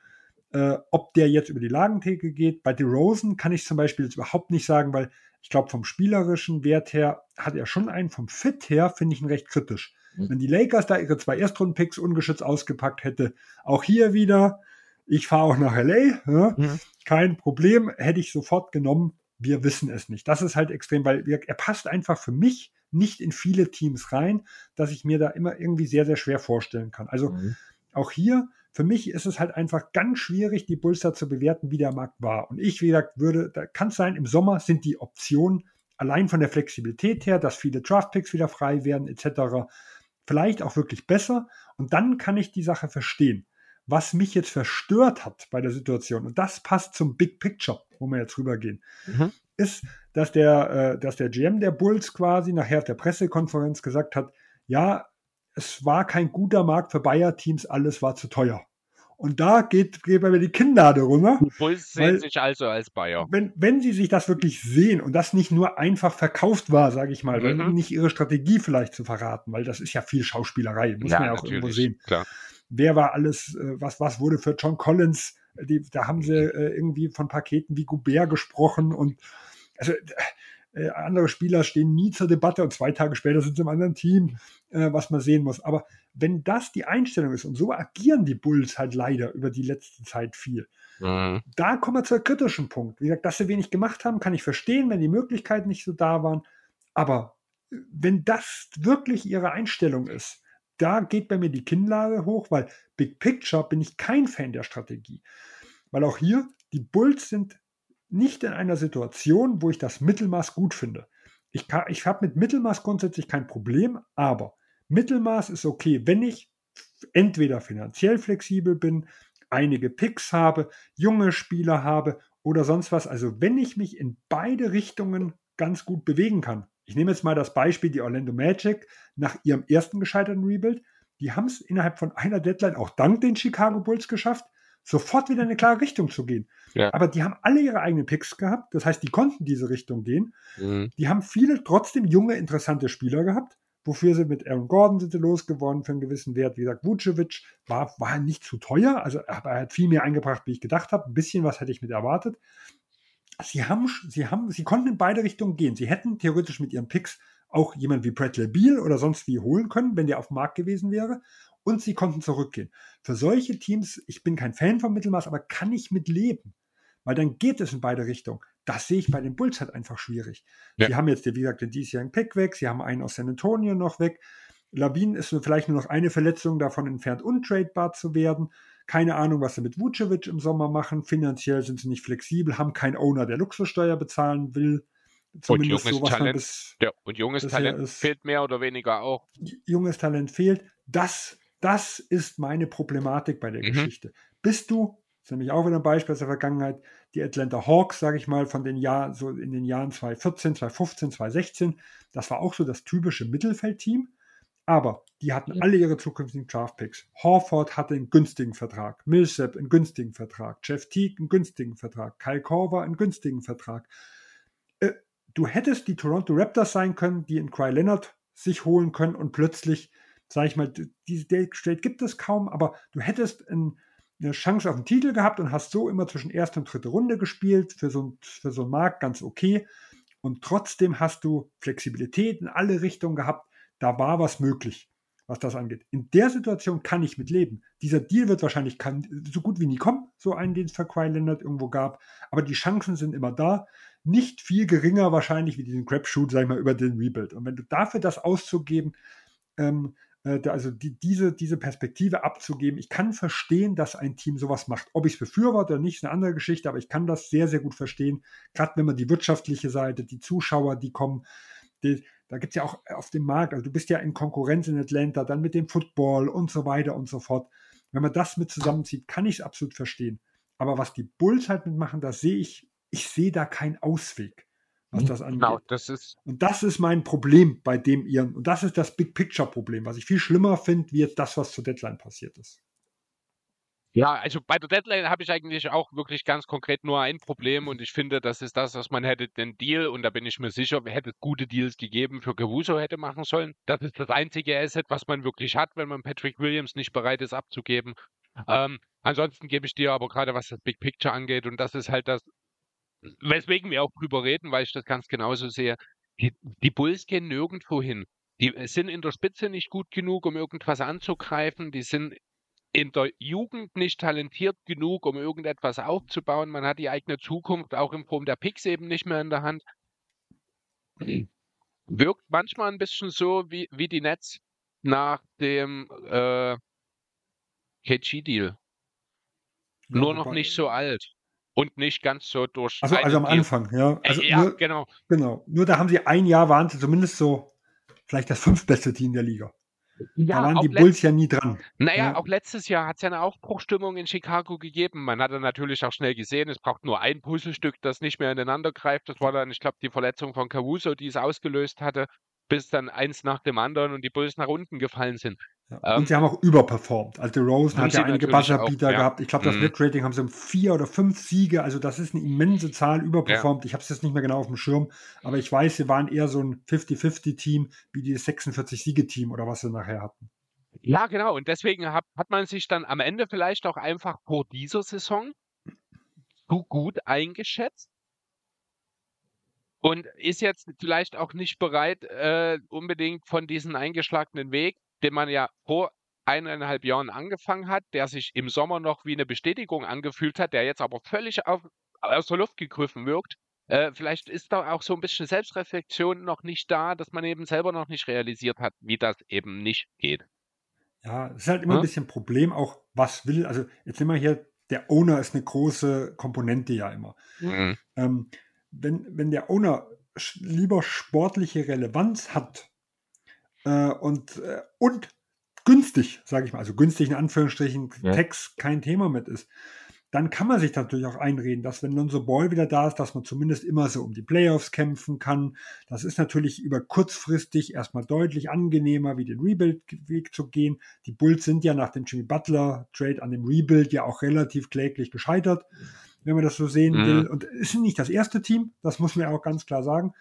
äh, ob der jetzt über die Lagentheke geht. Bei DeRozan kann ich zum Beispiel jetzt überhaupt nicht sagen, weil ich glaube, vom spielerischen Wert her hat er schon einen, vom Fit her finde ich ihn recht kritisch. Mhm. Wenn die Lakers da ihre zwei Erstrunden-Picks ungeschützt ausgepackt hätte, auch hier wieder, ich fahre auch nach LA, ja, mhm. kein Problem, hätte ich sofort genommen. Wir wissen es nicht. Das ist halt extrem, weil er passt einfach für mich nicht in viele Teams rein, dass ich mir da immer irgendwie sehr, sehr schwer vorstellen kann. Also mhm. auch hier, für mich ist es halt einfach ganz schwierig, die Bulls da zu bewerten, wie der Markt war. Und ich, wie gesagt, würde, da kann es sein, im Sommer sind die Optionen allein von der Flexibilität her, dass viele Draftpicks wieder frei werden, etc vielleicht auch wirklich besser. Und dann kann ich die Sache verstehen. Was mich jetzt verstört hat bei der Situation, und das passt zum Big Picture, wo wir jetzt rübergehen, mhm. Ist, dass der, äh, dass der GM der Bulls quasi nachher auf der Pressekonferenz gesagt hat, ja, es war kein guter Markt für Bayer-Teams, alles war zu teuer. Und da geht, geht mir die Kinnlade runter. Die Bulls sehen sich also als Bayer. Wenn, wenn sie sich das wirklich sehen und das nicht nur einfach verkauft war, sage ich mal, mhm. nicht ihre Strategie vielleicht zu verraten, weil das ist ja viel Schauspielerei, muss ja, man ja auch irgendwo sehen. Klar. Wer war alles, äh, was, was wurde für John Collins, die, da haben sie äh, irgendwie von Paketen wie Goubert gesprochen und also äh, andere Spieler stehen nie zur Debatte und zwei Tage später sind sie im anderen Team, äh, was man sehen muss. Aber wenn das die Einstellung ist, und so agieren die Bulls halt leider über die letzte Zeit viel, mhm. da kommen wir zu einem kritischen Punkt. Wie gesagt, dass sie wenig gemacht haben, kann ich verstehen, wenn die Möglichkeiten nicht so da waren. Aber äh, wenn das wirklich ihre Einstellung ist, da geht bei mir die Kinnlage hoch, weil Big Picture bin ich kein Fan der Strategie. Weil auch hier, die Bulls sind nicht in einer Situation, wo ich das Mittelmaß gut finde. Ich, ich habe mit Mittelmaß grundsätzlich kein Problem, aber Mittelmaß ist okay, wenn ich entweder finanziell flexibel bin, einige Picks habe, junge Spieler habe oder sonst was. Also wenn ich mich in beide Richtungen ganz gut bewegen kann. Ich nehme jetzt mal das Beispiel, die Orlando Magic nach ihrem ersten gescheiterten Rebuild. Die haben es innerhalb von einer Deadline auch dank den Chicago Bulls geschafft, sofort wieder in eine klare Richtung zu gehen. Ja. Aber die haben alle ihre eigenen Picks gehabt. Das heißt, die konnten diese Richtung gehen. Mhm. Die haben viele trotzdem junge, interessante Spieler gehabt. Wofür sie mit Aaron Gordon sind sie losgeworden für einen gewissen Wert. Wie gesagt, Vucevic war, war nicht zu teuer. Also er hat viel mehr eingebracht, wie ich gedacht habe. Ein bisschen was hätte ich mit erwartet. Sie haben, sie haben, sie konnten in beide Richtungen gehen. Sie hätten theoretisch mit ihren Picks auch jemand wie Bradley Beal oder sonst wie holen können, wenn der auf dem Markt gewesen wäre. Und sie konnten zurückgehen. Für solche Teams, ich bin kein Fan vom Mittelmaß, aber kann ich mit leben. Weil dann geht es in beide Richtungen. Das sehe ich bei den Bulls halt einfach schwierig. Ja. Sie haben jetzt, wie gesagt, den diesjährigen Pick weg, sie haben einen aus San Antonio noch weg. Labine ist vielleicht nur noch eine Verletzung davon entfernt, untradebar zu werden. Keine Ahnung, was sie mit Vucevic im Sommer machen. Finanziell sind sie nicht flexibel, haben keinen Owner, der Luxussteuer bezahlen will. Zumindest und junges so, Talent, bis, ja, und junges Talent ist, fehlt mehr oder weniger auch. Junges Talent fehlt. Das, das ist meine Problematik bei der mhm. Geschichte. Bist du, das ist nämlich auch wieder ein Beispiel aus der Vergangenheit, die Atlanta Hawks, sage ich mal, von den Jahren, so in den Jahren 2014, 2015, 2016, das war auch so das typische Mittelfeldteam. Aber die hatten alle ihre zukünftigen Draftpicks. Horford hatte einen günstigen Vertrag, Millsap einen günstigen Vertrag, Jeff Teague einen günstigen Vertrag, Kyle Korver einen günstigen Vertrag. Äh, du hättest die Toronto Raptors sein können, die in Cry Leonard sich holen können und plötzlich, sag ich mal, diese Date gibt es kaum, aber du hättest ein, eine Chance auf den Titel gehabt und hast so immer zwischen erste und dritte Runde gespielt, für so, für so einen Markt ganz okay. Und trotzdem hast du Flexibilität in alle Richtungen gehabt da war was möglich, was das angeht. In der Situation kann ich mit leben. Dieser Deal wird wahrscheinlich kann, so gut wie nie kommen, so einen, den es für Kawhi Leonard irgendwo gab. Aber die Chancen sind immer da. Nicht viel geringer wahrscheinlich wie diesen Crapshoot, sag ich mal, über den Rebuild. Und wenn du dafür das auszugeben, ähm, äh, also die, diese, diese Perspektive abzugeben. Ich kann verstehen, dass ein Team sowas macht. Ob ich es befürworte oder nicht, ist eine andere Geschichte, aber ich kann das sehr, sehr gut verstehen. Gerade wenn man die wirtschaftliche Seite, die Zuschauer, die kommen, die, da gibt es ja auch auf dem Markt, also du bist ja in Konkurrenz in Atlanta, dann mit dem Football und so weiter und so fort. Wenn man das mit zusammenzieht, kann ich es absolut verstehen. Aber was die Bulls halt mitmachen, da sehe ich, ich sehe da keinen Ausweg, was das angeht. Genau, das ist und das ist mein Problem bei dem ihren, und das ist das Big Picture Problem, was ich viel schlimmer finde, wie jetzt das, was zur Deadline passiert ist. Ja, also bei der Deadline habe ich eigentlich auch wirklich ganz konkret nur ein Problem und ich finde, das ist das, was man hätte den Deal und da bin ich mir sicher, hätte gute Deals gegeben für Caruso hätte machen sollen. Das ist das einzige Asset, was man wirklich hat, wenn man Patrick Williams nicht bereit ist abzugeben. Ähm, ansonsten gebe ich dir aber gerade, was das Big Picture angeht und das ist halt das, weswegen wir auch drüber reden, weil ich das ganz genauso sehe. Die, die Bulls gehen nirgendwo hin. Die sind in der Spitze nicht gut genug, um irgendwas anzugreifen. Die sind in der Jugend nicht talentiert genug, um irgendetwas aufzubauen. Man hat die eigene Zukunft auch in Form der Picks eben nicht mehr in der Hand. Wirkt manchmal ein bisschen so wie, wie die Nets nach dem äh, KG-Deal. Ja, Nur noch nicht so alt und nicht ganz so durch. Also, also am Anfang, ja. Also äh, ja, nur, genau. Genau. Nur da haben sie ein Jahr waren sie zumindest so vielleicht das fünftbeste Team der Liga. Ja, da waren die Bulls ja nie dran. Naja, ja. auch letztes Jahr hat es ja eine Aufbruchstimmung in Chicago gegeben. Man hat dann natürlich auch schnell gesehen, es braucht nur ein Puzzlestück, das nicht mehr ineinander greift. Das war dann, ich glaube, die Verletzung von Caruso, die es ausgelöst hatte, bis dann eins nach dem anderen und die Bulls nach unten gefallen sind. Ja. Und ähm, sie haben auch überperformt. Also Rosen hat ja einige Buzzerbeater ja. gehabt. Ich glaube, das mhm. Net-Rating haben sie um vier oder fünf Siege. Also das ist eine immense Zahl überperformt. Ja. Ich habe es jetzt nicht mehr genau auf dem Schirm, aber ich weiß, sie waren eher so ein 50-50-Team wie die 46-Siege-Team oder was sie nachher hatten. Ja, genau. Und deswegen hat, hat man sich dann am Ende vielleicht auch einfach vor dieser Saison zu gut eingeschätzt und ist jetzt vielleicht auch nicht bereit, äh, unbedingt von diesem eingeschlagenen Weg den man ja vor eineinhalb Jahren angefangen hat, der sich im Sommer noch wie eine Bestätigung angefühlt hat, der jetzt aber völlig auf, aus der Luft gegriffen wirkt. Äh, vielleicht ist da auch so ein bisschen Selbstreflexion noch nicht da, dass man eben selber noch nicht realisiert hat, wie das eben nicht geht. Ja, es ist halt immer hm? ein bisschen ein Problem, auch was will. Also jetzt immer hier, der Owner ist eine große Komponente ja immer. Mhm. Ähm, wenn, wenn der Owner lieber sportliche Relevanz hat, äh, und, äh, und günstig, sage ich mal, also günstig in Anführungsstrichen, ja. Text kein Thema mit ist, dann kann man sich natürlich auch einreden, dass wenn Lonzo Ball wieder da ist, dass man zumindest immer so um die Playoffs kämpfen kann. Das ist natürlich über kurzfristig erstmal deutlich angenehmer, wie den Rebuild-Weg zu gehen. Die Bulls sind ja nach dem Jimmy Butler-Trade an dem Rebuild ja auch relativ kläglich gescheitert, wenn man das so sehen mhm. will. Und es ist nicht das erste Team, das muss man ja auch ganz klar sagen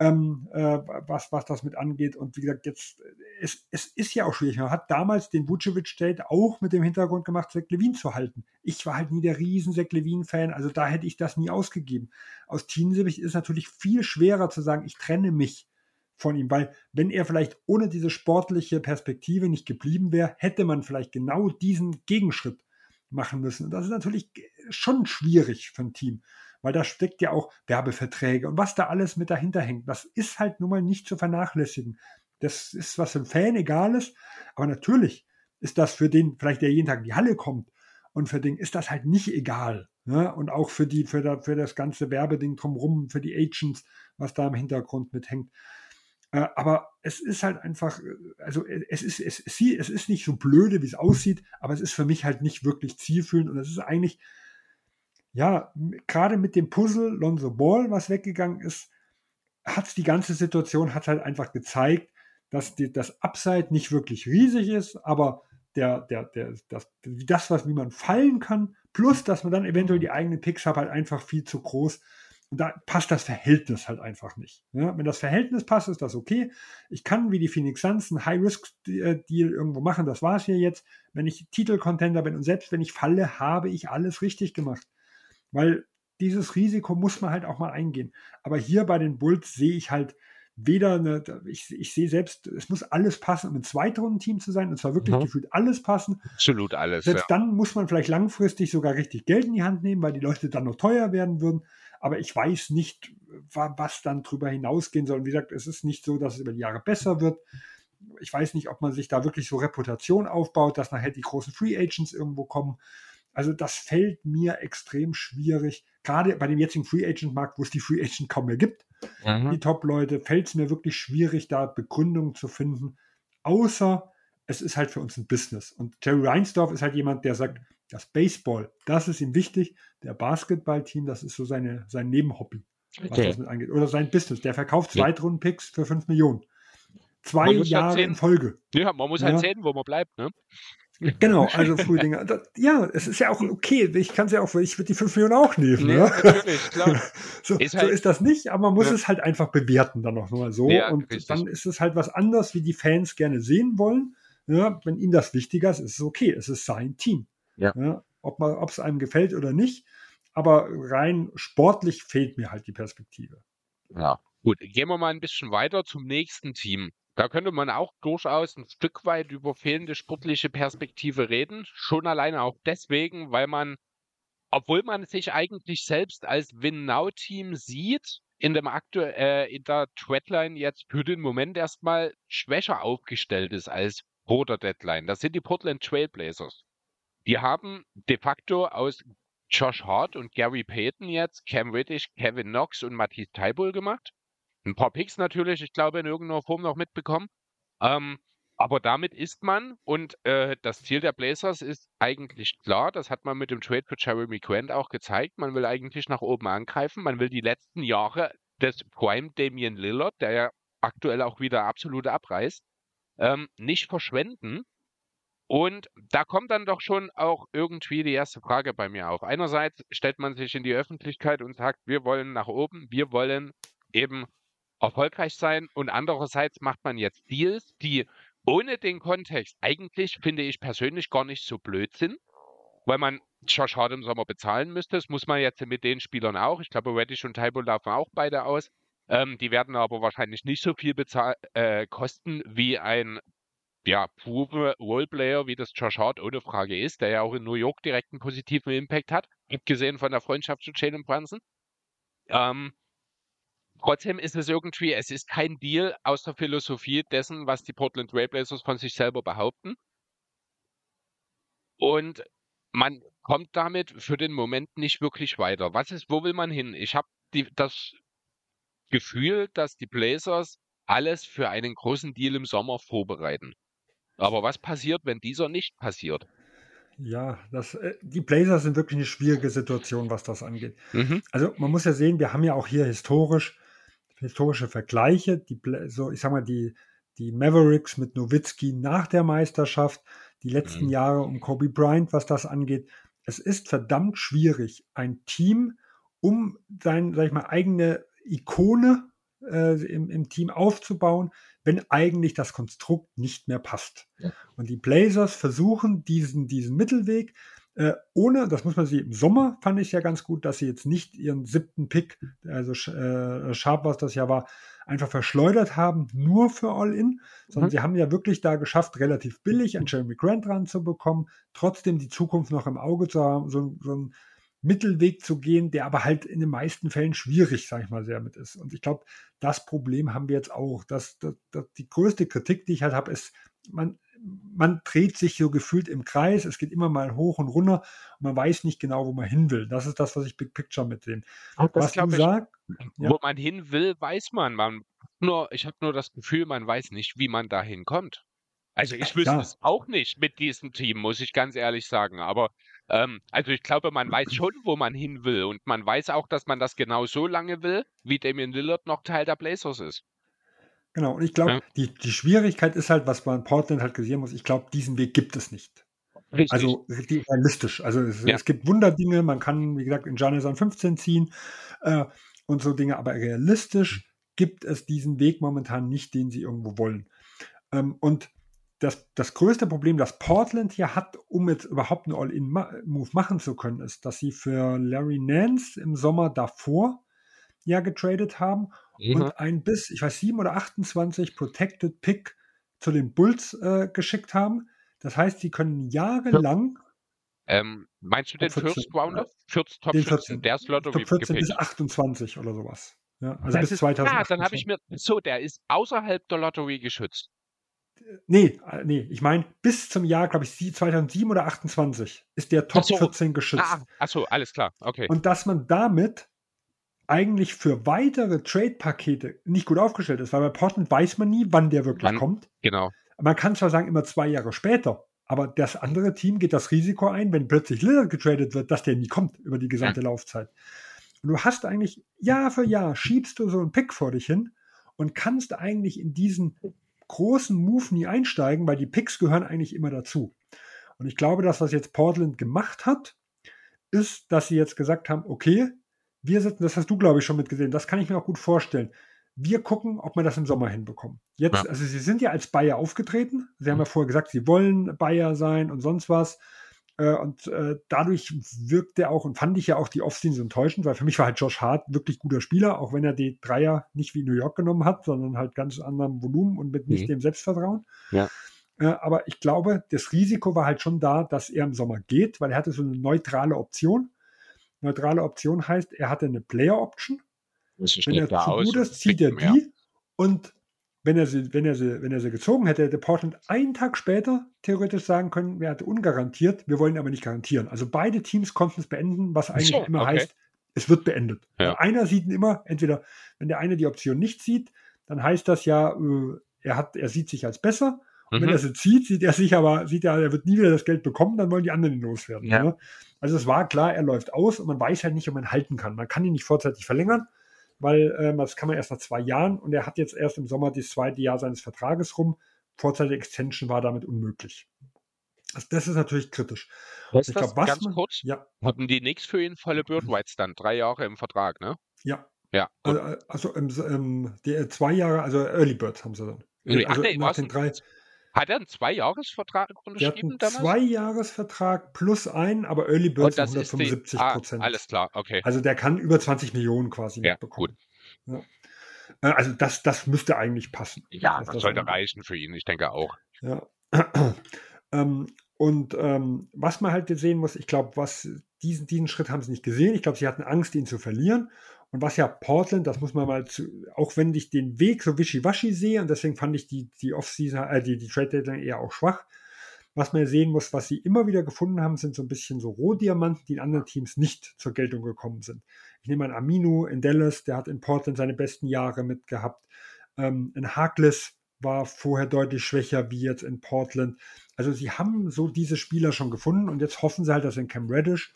ähm, äh, was, was das mit angeht. Und wie gesagt, jetzt, es, es ist ja auch schwierig. Man hat damals den Vucevic-Trade auch mit dem Hintergrund gemacht, Zach Levine zu halten. Ich war halt nie der riesen Zach Levine-Fan, also da hätte ich das nie ausgegeben. Aus Teamsicht ist natürlich viel schwerer zu sagen, ich trenne mich von ihm, weil wenn er vielleicht ohne diese sportliche Perspektive nicht geblieben wäre, hätte man vielleicht genau diesen Gegenschritt machen müssen. Und das ist natürlich schon schwierig für ein Team. Weil da steckt ja auch Werbeverträge und was da alles mit dahinter hängt. Das ist halt nun mal nicht zu vernachlässigen. Das ist, was für ein Fan egal ist, aber natürlich ist das für den, vielleicht der jeden Tag in die Halle kommt und für den ist das halt nicht egal. Ne? Und auch für die, für, da, für das ganze Werbeding drumherum, für die Agents, was da im Hintergrund mithängt. Äh, aber es ist halt einfach, äh, also äh, es ist, es, es ist nicht so blöde, wie es aussieht, aber es ist für mich halt nicht wirklich zielführend und es ist eigentlich, ja, gerade mit dem Puzzle Lonzo Ball, was weggegangen ist, hat die ganze Situation hat halt einfach gezeigt, dass die, das Upside nicht wirklich riesig ist, aber der, der, der, das, das, was, wie man fallen kann, plus, dass man dann eventuell die eigenen Picks hat, halt einfach viel zu groß. Und da passt das Verhältnis halt einfach nicht. Ja, wenn das Verhältnis passt, ist das okay. Ich kann wie die Phoenix Suns einen High-Risk-Deal irgendwo machen. Das war es hier jetzt. Wenn ich Titelcontender bin und selbst wenn ich falle, habe ich alles richtig gemacht. Weil dieses Risiko muss man halt auch mal eingehen. Aber hier bei den Bulls sehe ich halt weder eine, ich, ich sehe selbst, es muss alles passen, um ein Zweitrunden-Team zu sein, und zwar wirklich mhm. gefühlt alles passen. Absolut alles. Selbst ja. dann muss man vielleicht langfristig sogar richtig Geld in die Hand nehmen, weil die Leute dann noch teuer werden würden. Aber ich weiß nicht, was dann drüber hinausgehen soll. Und wie gesagt, es ist nicht so, dass es über die Jahre besser wird. Ich weiß nicht, ob man sich da wirklich so Reputation aufbaut, dass nachher die großen Free Agents irgendwo kommen. Also das fällt mir extrem schwierig, gerade bei dem jetzigen Free Agent Markt, wo es die Free Agent kaum mehr gibt mhm. die Top-Leute, fällt es mir wirklich schwierig, da Begründungen zu finden, außer es ist halt für uns ein Business. Und Jerry Reinsdorf ist halt jemand, der sagt, das Baseball, das ist ihm wichtig, der Basketballteam, das ist so seine, sein Nebenhobby, was okay. das mit angeht. Oder sein Business. Der verkauft okay. Zweitrunden-Picks für 5 Millionen. Zwei Jahre halt in Folge. Ja, man muss halt ja. sehen, wo man bleibt, ne? Genau, (laughs) also Frühdinger. ja, es ist ja auch okay. Ich kann es ja auch, ich würde die 5 Millionen auch nehmen. Nee, ne? natürlich, klar. (laughs) so, ist halt, so, ist das nicht, aber man muss ja. es halt einfach bewerten dann noch mal so. Ja, und richtig. dann ist es halt was anderes, wie die Fans gerne sehen wollen. Ja, wenn ihnen das wichtiger ist, ist es okay. Es ist sein Team. Ja. ja ob es einem gefällt oder nicht. Aber rein sportlich fehlt mir halt die Perspektive. Ja, gut. Gehen wir mal ein bisschen weiter zum nächsten Team. Da könnte man auch durchaus ein Stück weit über fehlende sportliche Perspektive reden. Schon alleine auch deswegen, weil man, obwohl man sich eigentlich selbst als Win-Now-Team sieht, in, dem aktu äh, in der Threadline jetzt für den Moment erstmal schwächer aufgestellt ist als vor der Deadline. Das sind die Portland Trailblazers. Die haben de facto aus Josh Hart und Gary Payton jetzt Cam Reddish, Kevin Knox und Matisse Taibull gemacht. Ein paar Picks natürlich, ich glaube, in irgendeiner Form noch mitbekommen. Ähm, aber damit ist man und äh, das Ziel der Blazers ist eigentlich klar. Das hat man mit dem Trade für Jeremy Grant auch gezeigt. Man will eigentlich nach oben angreifen. Man will die letzten Jahre des Prime Damian Lillard, der ja aktuell auch wieder absolut abreißt, ähm, nicht verschwenden. Und da kommt dann doch schon auch irgendwie die erste Frage bei mir auf. Einerseits stellt man sich in die Öffentlichkeit und sagt, wir wollen nach oben, wir wollen eben erfolgreich sein und andererseits macht man jetzt Deals, die ohne den Kontext eigentlich, finde ich persönlich, gar nicht so blöd sind, weil man Josh Hart im Sommer bezahlen müsste. Das muss man jetzt mit den Spielern auch. Ich glaube, Reddish und Taibo laufen auch beide aus. Ähm, die werden aber wahrscheinlich nicht so viel äh, kosten wie ein ja, proven Roleplayer, wie das Josh Hart ohne Frage ist, der ja auch in New York direkt einen positiven Impact hat, abgesehen von der Freundschaft zu Jalen Brunson. Ähm, Trotzdem ist es irgendwie, es ist kein Deal aus der Philosophie dessen, was die Portland Trailblazers von sich selber behaupten. Und man kommt damit für den Moment nicht wirklich weiter. Was ist, wo will man hin? Ich habe das Gefühl, dass die Blazers alles für einen großen Deal im Sommer vorbereiten. Aber was passiert, wenn dieser nicht passiert? Ja, das, äh, die Blazers sind wirklich eine schwierige Situation, was das angeht. Mhm. Also man muss ja sehen, wir haben ja auch hier historisch historische Vergleiche, die, so ich sag mal, die, die Mavericks mit Nowitzki nach der Meisterschaft, die letzten mhm. Jahre um Kobe Bryant, was das angeht. Es ist verdammt schwierig, ein Team um sein, sag ich mal, eigene Ikone äh, im, im, Team aufzubauen, wenn eigentlich das Konstrukt nicht mehr passt. Ja. Und die Blazers versuchen diesen, diesen Mittelweg, äh, ohne, das muss man sie im Sommer fand ich ja ganz gut, dass sie jetzt nicht ihren siebten Pick, also äh, Sharp, was das ja war, einfach verschleudert haben, nur für All-In, sondern mhm. sie haben ja wirklich da geschafft, relativ billig an Jeremy Grant ranzubekommen, trotzdem die Zukunft noch im Auge zu haben, so, so ein Mittelweg zu gehen, der aber halt in den meisten Fällen schwierig, sag ich mal, sehr mit ist. Und ich glaube, das Problem haben wir jetzt auch. Dass, dass, dass die größte Kritik, die ich halt habe, ist, man, man dreht sich so gefühlt im Kreis, es geht immer mal hoch und runter und man weiß nicht genau, wo man hin will. Das ist das, was ich Big Picture mit dem. Was du sagst, ja. wo man hin will, weiß man. man nur, ich habe nur das Gefühl, man weiß nicht, wie man dahin kommt. Also ich wüsste ja. es auch nicht mit diesem Team, muss ich ganz ehrlich sagen. Aber ähm, also ich glaube, man weiß schon, wo man hin will. Und man weiß auch, dass man das genau so lange will, wie Damian Lillard noch Teil der Blazers ist. Genau, und ich glaube, ja. die, die Schwierigkeit ist halt, was man in Portland halt gesehen muss, ich glaube, diesen Weg gibt es nicht. Richtig. Also realistisch. Also es, ja. es, gibt Wunderdinge, man kann, wie gesagt, in Giannis an 15 ziehen äh, und so Dinge, aber realistisch gibt es diesen Weg momentan nicht, den sie irgendwo wollen. Ähm, und das, das größte Problem, das Portland hier hat, um jetzt überhaupt einen All-In-Move machen zu können, ist, dass sie für Larry Nance im Sommer davor ja getradet haben mhm. und ein bis, ich weiß, 7 oder 28 Protected Pick zu den Bulls äh, geschickt haben. Das heißt, sie können jahrelang. Ähm, meinst du den 14, First Rounder? First, Top den 14, der ist Lottery Top 14 bis 28 oder sowas. Ja, also das bis 2000. Ja, dann habe ich mir. So, der ist außerhalb der Lottery geschützt. Nee, äh, nee, ich meine, bis zum Jahr, glaube ich, 2007 oder 28 ist der Top so. 14 geschützt. Ah, achso, alles klar, okay. Und dass man damit eigentlich für weitere Trade-Pakete nicht gut aufgestellt ist, weil bei Portland weiß man nie, wann der wirklich wann, kommt. Genau. Man kann zwar sagen, immer zwei Jahre später, aber das andere Team geht das Risiko ein, wenn plötzlich Lillard getradet wird, dass der nie kommt über die gesamte ja. Laufzeit. Und du hast eigentlich Jahr für Jahr schiebst du so einen Pick vor dich hin und kannst eigentlich in diesen großen Move nie einsteigen, weil die Picks gehören eigentlich immer dazu. Und ich glaube, dass was jetzt Portland gemacht hat, ist, dass sie jetzt gesagt haben, okay, wir sitzen, das hast du, glaube ich, schon mitgesehen, das kann ich mir auch gut vorstellen. Wir gucken, ob wir das im Sommer hinbekommen. Jetzt, ja. also sie sind ja als Bayer aufgetreten. Sie haben mhm. ja vorher gesagt, sie wollen Bayer sein und sonst was. Äh, und äh, dadurch wirkt er auch und fand ich ja auch die Offseason so enttäuschend, weil für mich war halt Josh Hart wirklich guter Spieler, auch wenn er die Dreier nicht wie New York genommen hat, sondern halt ganz anderem Volumen und mit nicht mhm. dem Selbstvertrauen. Ja. Äh, aber ich glaube, das Risiko war halt schon da, dass er im Sommer geht, weil er hatte so eine neutrale Option. Neutrale Option heißt, er hatte eine Player Option. Wenn er zu gut ist, zieht er die. Und wenn er, sie, wenn, er sie, wenn er sie gezogen hätte, hätte Portland einen Tag später theoretisch sagen können, er hatte ungarantiert, wir wollen aber nicht garantieren. Also beide Teams konnten es beenden, was eigentlich so, immer okay. heißt, es wird beendet. Ja. Einer sieht immer, entweder, wenn der eine die Option nicht sieht, dann heißt das ja, äh, er, hat, er sieht sich als besser. Und mhm. wenn er sie zieht, sieht er sich aber, sieht er, er wird nie wieder das Geld bekommen, dann wollen die anderen ihn loswerden. Ja. Ne? Also es war klar, er läuft aus und man weiß halt nicht, ob man halten kann. Man kann ihn nicht vorzeitig verlängern, weil äh, das kann man erst nach zwei Jahren und er hat jetzt erst im Sommer das zweite Jahr seines Vertrages rum. Vorzeitige Extension war damit unmöglich. Also das ist natürlich kritisch. Was ich glaub, was ganz man, kurz? Ja. Haben die nichts für ihn volle Bird Whites dann? Drei Jahre im Vertrag, ne? Ja. Ja. Also, also im, im, die, zwei Jahre, also Early Bird haben sie dann. Also, Ach, nee, nach den drei, hat er einen Zweijahresvertrag unterschrieben damals? Zweijahresvertrag plus ein, aber Early Bird sind 175 Prozent. Ah, alles klar, okay. Also der kann über 20 Millionen quasi ja, mitbekommen. Gut. Ja. Äh, also das, das müsste eigentlich passen. Ja, das, das sollte reichen für ihn, ich denke auch. Ja. (clears throat) ähm, und ähm, was man halt sehen muss, ich glaube, was diesen, diesen Schritt haben sie nicht gesehen. Ich glaube, sie hatten Angst, ihn zu verlieren. Und was ja Portland, das muss man mal zu, auch wenn ich den Weg so wischiwaschi sehe, und deswegen fand ich die, die Offseason, äh, die, die Trade Deadline eher auch schwach. Was man sehen muss, was sie immer wieder gefunden haben, sind so ein bisschen so Rohdiamanten, die in anderen Teams nicht zur Geltung gekommen sind. Ich nehme an Aminu in Dallas, der hat in Portland seine besten Jahre mitgehabt. Ähm, ein Harkless war vorher deutlich schwächer wie jetzt in Portland. Also sie haben so diese Spieler schon gefunden und jetzt hoffen sie halt, dass in Cam Reddish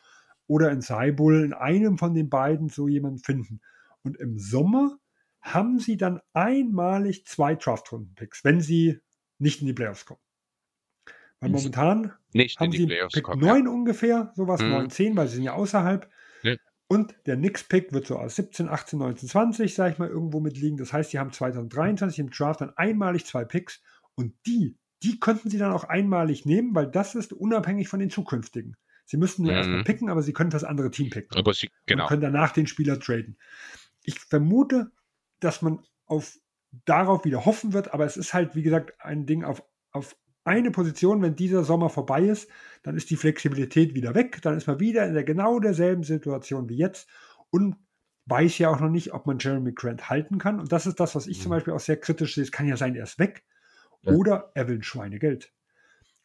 oder in Saibul in einem von den beiden so jemanden finden. Und im Sommer haben sie dann einmalig zwei Draft-Runden-Picks, wenn sie nicht in die Playoffs kommen. Weil momentan nicht haben sie Pick kommen, 9 ja. ungefähr, sowas hm. 9, 10, weil sie sind ja außerhalb. Ja. Und der Nix-Pick wird so aus 17, 18, 19, 20, sag ich mal, irgendwo mitliegen. Das heißt, sie haben 2023 im Draft dann einmalig zwei Picks und die, die könnten sie dann auch einmalig nehmen, weil das ist unabhängig von den zukünftigen. Sie müssten nur mhm. erstmal picken, aber sie können das andere Team picken. Aber sie, genau. Und können danach den Spieler traden. Ich vermute, dass man auf, darauf wieder hoffen wird, aber es ist halt, wie gesagt, ein Ding auf, auf eine Position, wenn dieser Sommer vorbei ist, dann ist die Flexibilität wieder weg, dann ist man wieder in der genau derselben Situation wie jetzt und weiß ja auch noch nicht, ob man Jeremy Grant halten kann. Und das ist das, was ich mhm. zum Beispiel auch sehr kritisch sehe. Es kann ja sein, er ist weg ja. oder er will ein Schweinegeld.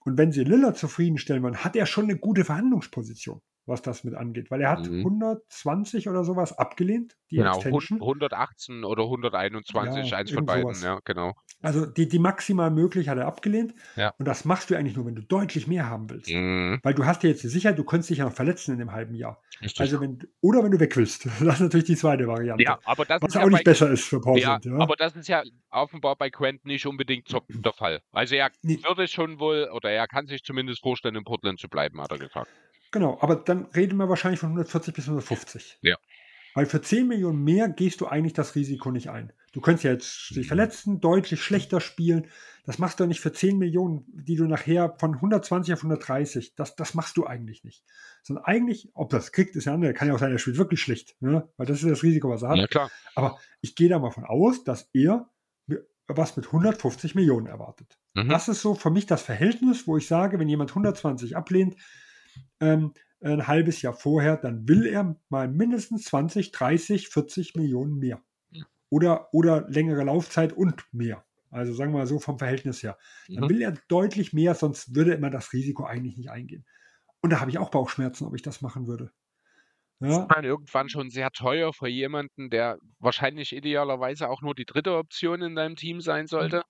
Und wenn sie Lillard zufriedenstellen wollen, hat er schon eine gute Verhandlungsposition was das mit angeht, weil er hat mhm. 120 oder sowas abgelehnt, die genau, Extension. 118 oder 121, ja, eins von beiden, sowas. ja, genau. Also die, die maximal möglich hat er abgelehnt. Ja. Und das machst du eigentlich nur, wenn du deutlich mehr haben willst. Mhm. Weil du hast ja jetzt die Sicherheit, du könntest dich ja noch verletzen in dem halben Jahr. Richtig. Also wenn, oder wenn du weg willst. (laughs) Das ist natürlich die zweite Variante. Ja, aber das was ja auch nicht bei, besser ist für Portland. Ja, ja, aber das ist ja offenbar bei Quent nicht unbedingt der Fall. Also er nee. würde schon wohl, oder er kann sich zumindest vorstellen, in Portland zu bleiben, hat er gesagt. Genau, aber dann reden wir wahrscheinlich von 140 bis 150. Ja. Weil für 10 Millionen mehr gehst du eigentlich das Risiko nicht ein. Du könntest ja jetzt dich mhm. verletzen, deutlich schlechter spielen. Das machst du nicht für 10 Millionen, die du nachher von 120 auf 130. Das, das machst du eigentlich nicht. Sondern eigentlich, ob das kriegt, ist ja andere. Kann ja auch sein, er spielt wirklich schlecht. Ne? Weil das ist das Risiko, was er hat. Ja, klar. Aber ich gehe da mal von aus, dass er was mit 150 Millionen erwartet. Mhm. Das ist so für mich das Verhältnis, wo ich sage, wenn jemand 120 ablehnt, ähm, ein halbes Jahr vorher, dann will er mal mindestens 20, 30, 40 Millionen mehr. Oder, oder längere Laufzeit und mehr. Also sagen wir mal so vom Verhältnis her. Dann mhm. will er deutlich mehr, sonst würde immer das Risiko eigentlich nicht eingehen. Und da habe ich auch Bauchschmerzen, ob ich das machen würde. Ja. Das ist dann irgendwann schon sehr teuer für jemanden, der wahrscheinlich idealerweise auch nur die dritte Option in deinem Team sein sollte.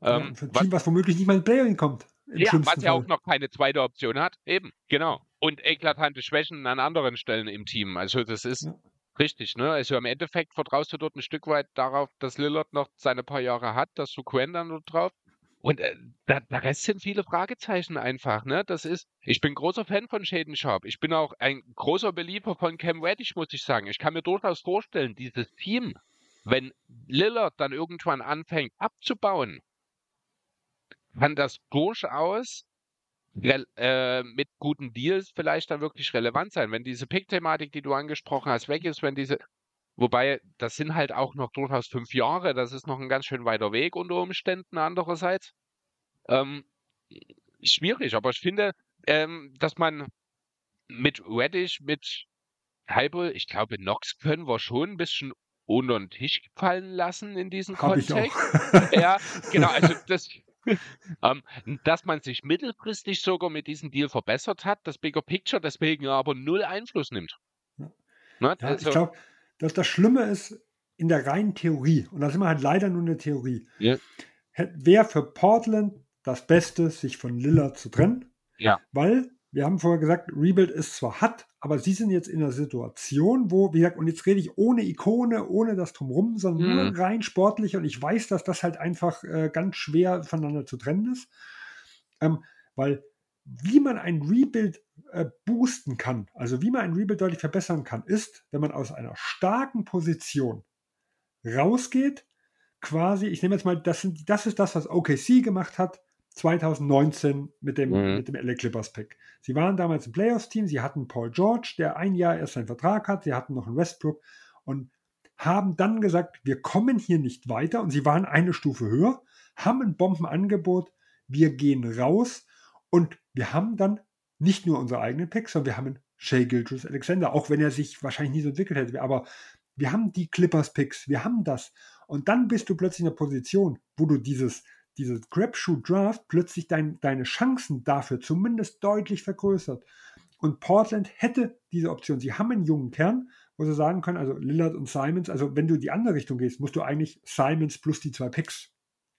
Ja, ähm, für ein Team, was, was womöglich nicht mal in Play-In kommt. Ja, was ja auch noch keine zweite Option hat. Eben, genau. Und eklatante Schwächen an anderen Stellen im Team. Also das ist ja. richtig, ne? Also im Endeffekt vertraust du dort ein Stück weit darauf, dass Lillard noch seine paar Jahre hat, dass du Quen dann dort drauf. Und äh, der, der Rest sind viele Fragezeichen einfach, ne? Das ist, ich bin großer Fan von Shaden Sharp. Ich bin auch ein großer Belieber von Cam Reddish, muss ich sagen. Ich kann mir durchaus vorstellen, dieses Team, wenn Lillard dann irgendwann anfängt abzubauen, kann das durchaus äh, mit guten Deals vielleicht dann wirklich relevant sein. Wenn diese Pick-Thematik, die du angesprochen hast, weg ist, wenn diese, wobei das sind halt auch noch durchaus fünf Jahre, das ist noch ein ganz schön weiter Weg unter Umständen andererseits. Ähm, schwierig, aber ich finde, ähm, dass man mit Reddish, mit Halbe, ich glaube, Nox können wir schon ein bisschen unter den Tisch fallen lassen in diesem Hab Kontext. ja, genau, also das, (laughs) ähm, dass man sich mittelfristig sogar mit diesem Deal verbessert hat, das Bigger Picture deswegen aber null Einfluss nimmt. Ja. Ne? Ja, also, ich glaube, dass das Schlimme ist in der reinen Theorie, und das ist immer halt leider nur eine Theorie, ja. wäre für Portland das Beste, sich von Lillard zu trennen. Ja. Weil wir haben vorher gesagt, Rebuild ist zwar hart, aber sie sind jetzt in einer Situation, wo, wie gesagt, und jetzt rede ich ohne Ikone, ohne das Drumrum, sondern mhm. nur rein sportlich und ich weiß, dass das halt einfach äh, ganz schwer voneinander zu trennen ist. Ähm, weil wie man ein Rebuild äh, boosten kann, also wie man ein Rebuild deutlich verbessern kann, ist, wenn man aus einer starken Position rausgeht, quasi, ich nehme jetzt mal, das, sind, das ist das, was OKC gemacht hat, 2019 mit dem, mhm. mit dem LA Clippers Pick. Sie waren damals im Playoffs-Team, sie hatten Paul George, der ein Jahr erst seinen Vertrag hat, sie hatten noch einen Westbrook und haben dann gesagt, wir kommen hier nicht weiter und sie waren eine Stufe höher, haben ein Bombenangebot, wir gehen raus und wir haben dann nicht nur unsere eigenen Picks, sondern wir haben Shea Gildress Alexander, auch wenn er sich wahrscheinlich nie so entwickelt hätte, aber wir haben die Clippers Picks, wir haben das und dann bist du plötzlich in der Position, wo du dieses diese Crapshoot Draft plötzlich dein, deine Chancen dafür zumindest deutlich vergrößert. Und Portland hätte diese Option. Sie haben einen jungen Kern, wo sie sagen können, also Lillard und Simons, also wenn du die andere Richtung gehst, musst du eigentlich Simons plus die zwei Picks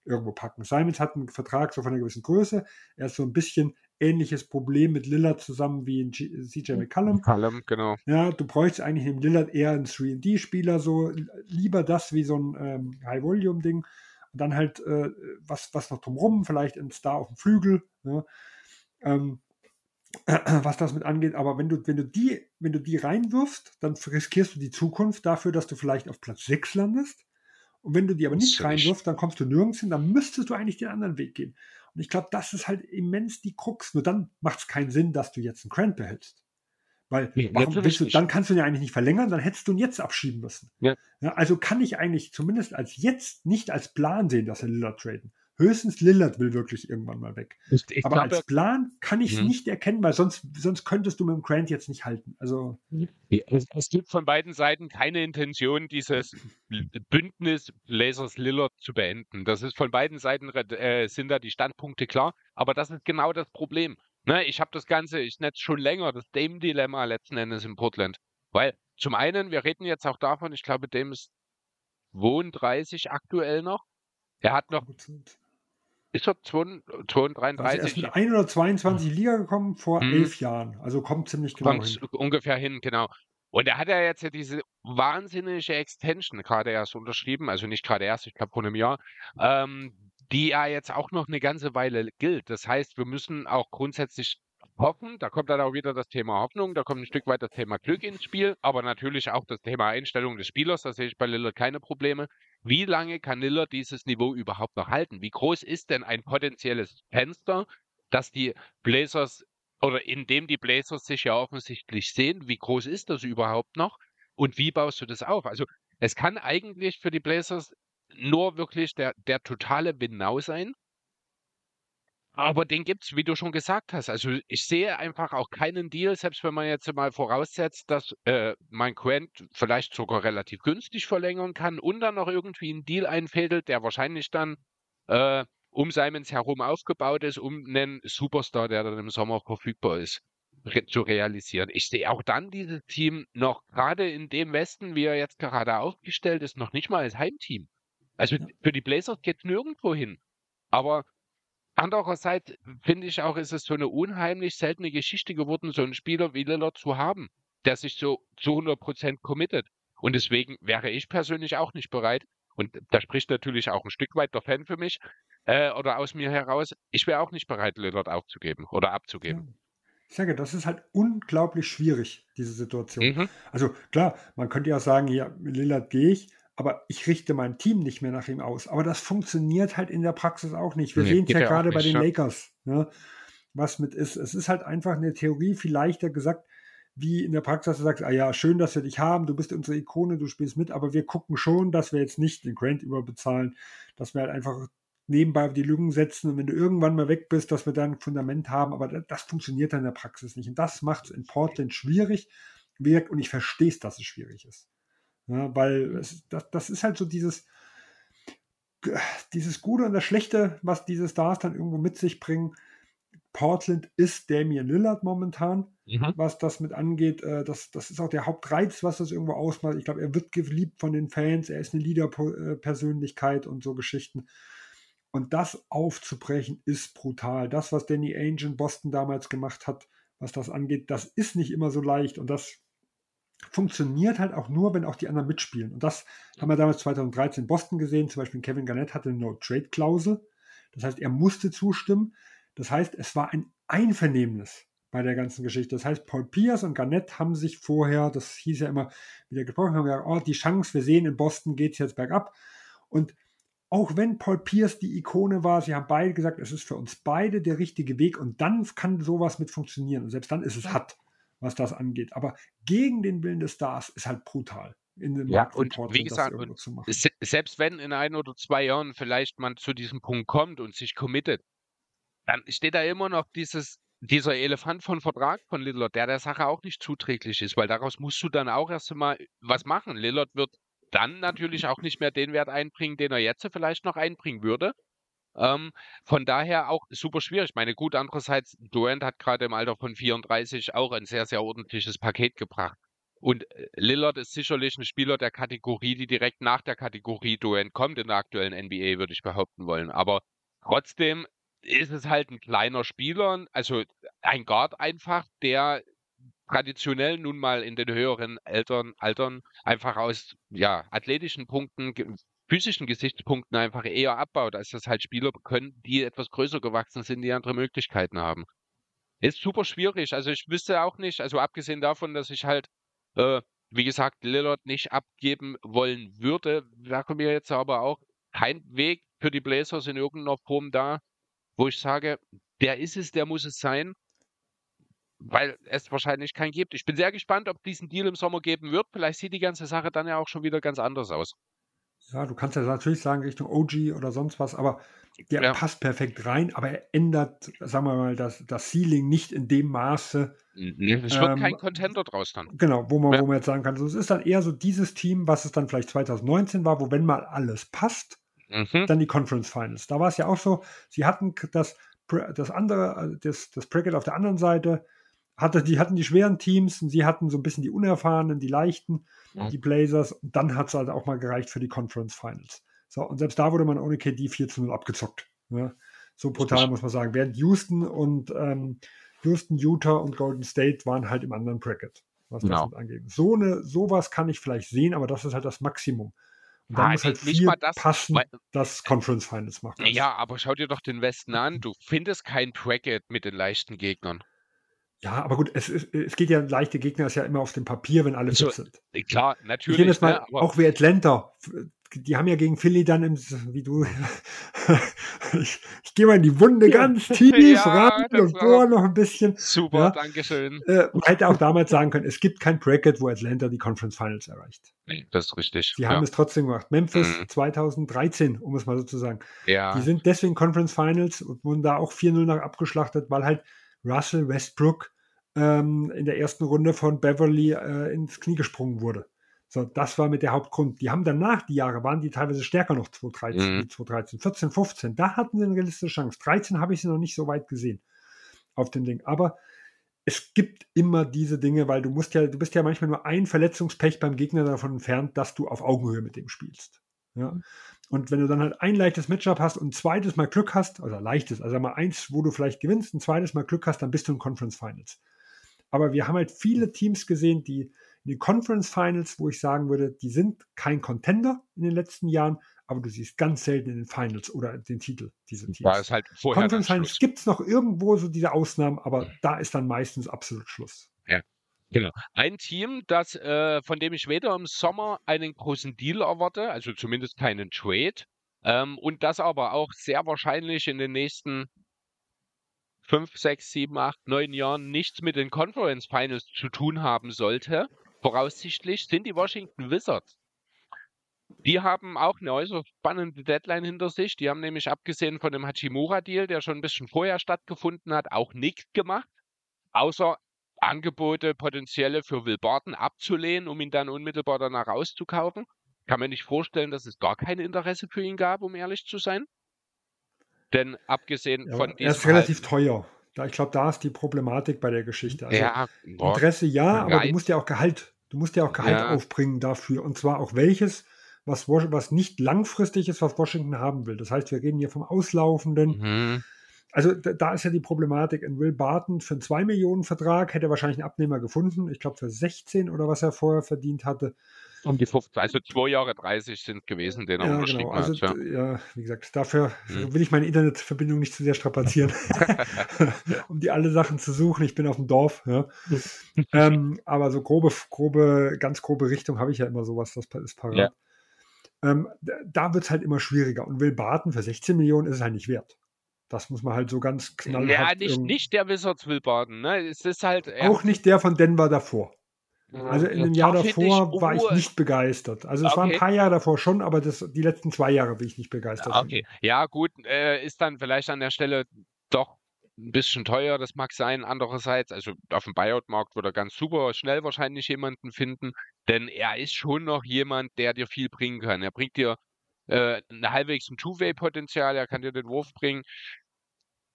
irgendwo packen. Simons hat einen Vertrag so von einer gewissen Größe. Er ist so ein bisschen ähnliches Problem mit Lillard zusammen wie in CJ McCallum. McCallum, genau. Ja, du bräuchst eigentlich im Lillard eher einen 3D-Spieler, so lieber das wie so ein ähm, High-Volume-Ding. Und dann halt äh, was, was noch drumrum, vielleicht ein Star auf dem Flügel, ne? ähm, äh, (clears throat) was das mit angeht. Aber wenn du, wenn du die, wenn du die reinwirfst, dann riskierst du die Zukunft dafür, dass du vielleicht auf Platz 6 landest. Und wenn du die aber nicht reinwirfst, dann kommst du nirgends hin, dann müsstest du eigentlich den anderen Weg gehen. Und ich glaube, das ist halt immens die Krux. Nur dann macht es keinen Sinn, dass du jetzt einen Grant behältst. Weil warum willst du, dann kannst du ihn ja eigentlich nicht verlängern, dann hättest du ihn jetzt abschieben müssen. Ja. ja. also kann ich eigentlich zumindest als jetzt nicht als Plan sehen, dass er Lillard traden. Höchstens Lillard will wirklich irgendwann mal weg. Ich, ich Aber glaube, als Plan kann ich es mhm. nicht erkennen, weil sonst, sonst könntest du mit dem Grant jetzt nicht halten. Also es, es gibt von beiden Seiten keine Intention, dieses Bündnis Lasers Lillard zu beenden. Das ist von beiden Seiten äh, sind da die Standpunkte klar. Aber das ist genau das Problem. Ne, ich habe das Ganze, ich nenne es schon länger, das Dame-Dilemma letzten Endes in Portland. Weil zum einen, wir reden jetzt auch davon, ich glaube, Dame ist 32 aktuell noch. Er hat noch. Ist er 32? Also er ist mit 1 oder 22 hm. Liga gekommen vor hm. elf Jahren. Also kommt ziemlich genau kommt hin. ungefähr hin, genau. Und er hat ja jetzt ja diese wahnsinnige Extension gerade erst unterschrieben, also nicht gerade erst, ich glaube vor einem Jahr, ähm, die ja jetzt auch noch eine ganze Weile gilt. Das heißt, wir müssen auch grundsätzlich hoffen, da kommt dann auch wieder das Thema Hoffnung, da kommt ein Stück weit das Thema Glück ins Spiel, aber natürlich auch das Thema Einstellung des Spielers, da sehe ich bei Lillard keine Probleme. Wie lange kann Lillard dieses Niveau überhaupt noch halten? Wie groß ist denn ein potenzielles Fenster, dass die Blazers oder in dem die Blazers sich ja offensichtlich sehen, wie groß ist das überhaupt noch und wie baust du das auf? Also es kann eigentlich für die Blazers nur wirklich der, der totale Winnow sein. Aber den gibt es, wie du schon gesagt hast. Also ich sehe einfach auch keinen Deal, selbst wenn man jetzt mal voraussetzt, dass äh, mein Quent vielleicht sogar relativ günstig verlängern kann und dann noch irgendwie einen Deal einfädelt, der wahrscheinlich dann äh, um Simons herum aufgebaut ist, um einen Superstar, der dann im Sommer verfügbar ist, re zu realisieren. Ich sehe auch dann dieses Team noch gerade in dem Westen, wie er jetzt gerade aufgestellt ist, noch nicht mal als Heimteam. Also für die Blazers geht es nirgendwo hin. Aber Andererseits finde ich auch, ist es so eine unheimlich seltene Geschichte geworden, so einen Spieler wie Lillard zu haben, der sich so zu 100% committet. Und deswegen wäre ich persönlich auch nicht bereit, und da spricht natürlich auch ein Stück weit der Fan für mich, äh, oder aus mir heraus, ich wäre auch nicht bereit, Lillard aufzugeben oder abzugeben. Ja. Ich sage, das ist halt unglaublich schwierig, diese Situation. Mhm. Also klar, man könnte ja sagen, ja, Lillard gehe ich, aber ich richte mein Team nicht mehr nach ihm aus. Aber das funktioniert halt in der Praxis auch nicht. Wir nee, sehen es ja, ja gerade bei den ja. Lakers, ne, was mit ist. Es ist halt einfach eine Theorie viel leichter gesagt, wie in der Praxis, du sagst, ah ja, schön, dass wir dich haben, du bist unsere Ikone, du spielst mit, aber wir gucken schon, dass wir jetzt nicht den Grant überbezahlen, dass wir halt einfach nebenbei die Lügen setzen und wenn du irgendwann mal weg bist, dass wir dann ein Fundament haben, aber das, das funktioniert dann in der Praxis nicht. Und das macht es in Portland schwierig. Und ich verstehe es, dass es schwierig ist. Ja, weil es, das, das ist halt so dieses, dieses Gute und das Schlechte, was diese Stars dann irgendwo mit sich bringen. Portland ist Damian Lillard momentan, mhm. was das mit angeht. Äh, das, das ist auch der Hauptreiz, was das irgendwo ausmacht. Ich glaube, er wird geliebt von den Fans, er ist eine Leader-Persönlichkeit und so Geschichten. Und das aufzubrechen ist brutal. Das, was Danny Ainge in Boston damals gemacht hat, was das angeht, das ist nicht immer so leicht. Und das funktioniert halt auch nur, wenn auch die anderen mitspielen. Und das haben wir damals 2013 in Boston gesehen. Zum Beispiel Kevin Garnett hatte eine No-Trade-Klausel. Das heißt, er musste zustimmen. Das heißt, es war ein Einvernehmnis bei der ganzen Geschichte. Das heißt, Paul Pierce und Garnett haben sich vorher, das hieß ja immer, wieder gesprochen, haben gesagt, oh, die Chance, wir sehen, in Boston geht es jetzt bergab. Und auch wenn Paul Pierce die Ikone war, sie haben beide gesagt, es ist für uns beide der richtige Weg und dann kann sowas mit funktionieren. Und selbst dann ist es hart was das angeht. Aber gegen den Willen des Stars ist halt brutal. In den ja, und Portland, wie gesagt, und selbst wenn in ein oder zwei Jahren vielleicht man zu diesem Punkt kommt und sich committet, dann steht da immer noch dieses, dieser Elefant von Vertrag von Lillard, der der Sache auch nicht zuträglich ist, weil daraus musst du dann auch erst einmal was machen. Lillard wird dann natürlich auch nicht mehr den Wert einbringen, den er jetzt vielleicht noch einbringen würde. Ähm, von daher auch super schwierig. Ich meine, gut, andererseits, Durant hat gerade im Alter von 34 auch ein sehr, sehr ordentliches Paket gebracht. Und äh, Lillard ist sicherlich ein Spieler der Kategorie, die direkt nach der Kategorie Durant kommt in der aktuellen NBA, würde ich behaupten wollen. Aber trotzdem ist es halt ein kleiner Spieler, also ein Guard einfach, der traditionell nun mal in den höheren Eltern, Altern einfach aus ja, athletischen Punkten physischen Gesichtspunkten einfach eher abbaut, als das halt Spieler können, die etwas größer gewachsen sind, die andere Möglichkeiten haben. Ist super schwierig. Also ich wüsste auch nicht, also abgesehen davon, dass ich halt, äh, wie gesagt, Lillard nicht abgeben wollen würde, wäre mir jetzt aber auch kein Weg für die Blazers in irgendeiner Form da, wo ich sage, der ist es, der muss es sein, weil es wahrscheinlich keinen gibt. Ich bin sehr gespannt, ob diesen Deal im Sommer geben wird. Vielleicht sieht die ganze Sache dann ja auch schon wieder ganz anders aus. Ja, du kannst ja natürlich sagen Richtung OG oder sonst was, aber der ja. passt perfekt rein, aber er ändert, sagen wir mal, das, das Ceiling nicht in dem Maße. Es wird ähm, kein Contender draus dann. Genau, wo man, ja. wo man jetzt sagen kann, so, es ist dann eher so dieses Team, was es dann vielleicht 2019 war, wo wenn mal alles passt, mhm. dann die Conference Finals. Da war es ja auch so, sie hatten das, das andere, das, das Bracket auf der anderen Seite, hatte, die hatten die schweren Teams und sie hatten so ein bisschen die unerfahrenen, die leichten, ja. die Blazers. Und dann hat es halt auch mal gereicht für die Conference Finals. So, und selbst da wurde man ohne KD 4 zu 0 abgezockt. Ne? So brutal muss man sagen. Während Houston und ähm, Houston, Utah und Golden State waren halt im anderen Bracket, was das no. angeht. So eine, sowas kann ich vielleicht sehen, aber das ist halt das Maximum. Und dann ah, muss halt viel das, passen, weil, das Conference Finals macht. Ja, aber schau dir doch den Westen an. Du findest kein Bracket mit den leichten Gegnern. Ja, aber gut, es, es geht ja, leichte Gegner ist ja immer auf dem Papier, wenn alle so, fit sind. Klar, natürlich. Ich jetzt mal, ne, auch wie Atlanta, die haben ja gegen Philly dann, im, wie du, (laughs) ich, ich gehe mal in die Wunde ja. ganz tief (laughs) ja, rein und bohre noch ein bisschen. Super, ja. Dankeschön. Äh, man hätte auch damals sagen können, es gibt kein Bracket, wo Atlanta die Conference Finals erreicht. Nee, das ist richtig. Die haben es trotzdem gemacht. Memphis mhm. 2013, um es mal so zu sagen. Ja. Die sind deswegen Conference Finals und wurden da auch 4-0 nach abgeschlachtet, weil halt Russell Westbrook ähm, in der ersten Runde von Beverly äh, ins Knie gesprungen wurde. So, das war mit der Hauptgrund. Die haben danach, die Jahre, waren die teilweise stärker noch, 2013, mhm. 2013, 14, 15. Da hatten sie eine realistische Chance. 13 habe ich sie noch nicht so weit gesehen auf dem Ding. Aber es gibt immer diese Dinge, weil du musst ja, du bist ja manchmal nur ein Verletzungspech beim Gegner davon entfernt, dass du auf Augenhöhe mit dem spielst. Ja. Und wenn du dann halt ein leichtes Matchup hast und ein zweites Mal Glück hast, also leichtes, also mal eins, wo du vielleicht gewinnst, ein zweites Mal Glück hast, dann bist du in Conference Finals. Aber wir haben halt viele Teams gesehen, die in den Conference Finals, wo ich sagen würde, die sind kein Contender in den letzten Jahren, aber du siehst ganz selten in den Finals oder den Titel diese Teams. Da ist halt vorher Conference Finals gibt es noch irgendwo so diese Ausnahmen, aber da ist dann meistens absolut Schluss. Ja. Genau. Ein Team, das, äh, von dem ich weder im Sommer einen großen Deal erwarte, also zumindest keinen Trade, ähm, und das aber auch sehr wahrscheinlich in den nächsten fünf, sechs, sieben, acht, neun Jahren nichts mit den Conference Finals zu tun haben sollte, voraussichtlich, sind die Washington Wizards. Die haben auch eine äußerst spannende Deadline hinter sich. Die haben nämlich abgesehen von dem Hachimura-Deal, der schon ein bisschen vorher stattgefunden hat, auch nichts gemacht, außer Angebote potenzielle für Will Barton abzulehnen, um ihn dann unmittelbar danach rauszukaufen. Kann man nicht vorstellen, dass es gar kein Interesse für ihn gab, um ehrlich zu sein. Denn abgesehen ja, von diesem. Er ist relativ halt, teuer. Da, ich glaube, da ist die Problematik bei der Geschichte. Also ja, boah, Interesse ja, aber du musst ja auch Gehalt, du musst ja auch Gehalt ja. aufbringen dafür. Und zwar auch welches, was, was nicht langfristig ist, was Washington haben will. Das heißt, wir reden hier vom Auslaufenden. Mhm. Also da, da, ist ja die Problematik. In Will Barton für einen 2 Millionen Vertrag hätte er wahrscheinlich einen Abnehmer gefunden. Ich glaube für 16 oder was er vorher verdient hatte. Um die 15, also zwei Jahre 30 sind gewesen, den er ja, genau. also, hat. Ja. ja. wie gesagt, dafür hm. will ich meine Internetverbindung nicht zu sehr strapazieren, (laughs) (laughs) um die alle Sachen zu suchen. Ich bin auf dem Dorf. Ja. (laughs) ähm, aber so grobe, grobe, ganz grobe Richtung habe ich ja immer sowas, das ist parat. Ja. Ähm, da wird es halt immer schwieriger. Und Will Barton für 16 Millionen ist es halt nicht wert. Das muss man halt so ganz knallhart. Ja, nicht, nicht der Wizards Will Barton. Ne? Es ist halt, Auch nicht der von Denver davor. Also in dem Jahr davor ich, war ich nicht begeistert. Also es okay. waren ein paar Jahre davor schon, aber das, die letzten zwei Jahre bin ich nicht begeistert. Okay, ja gut, äh, ist dann vielleicht an der Stelle doch ein bisschen teuer, das mag sein. Andererseits, also auf dem Buyout-Markt wird er ganz super schnell wahrscheinlich jemanden finden, denn er ist schon noch jemand, der dir viel bringen kann. Er bringt dir äh, halbwegs ein Two-Way-Potenzial, er kann dir den Wurf bringen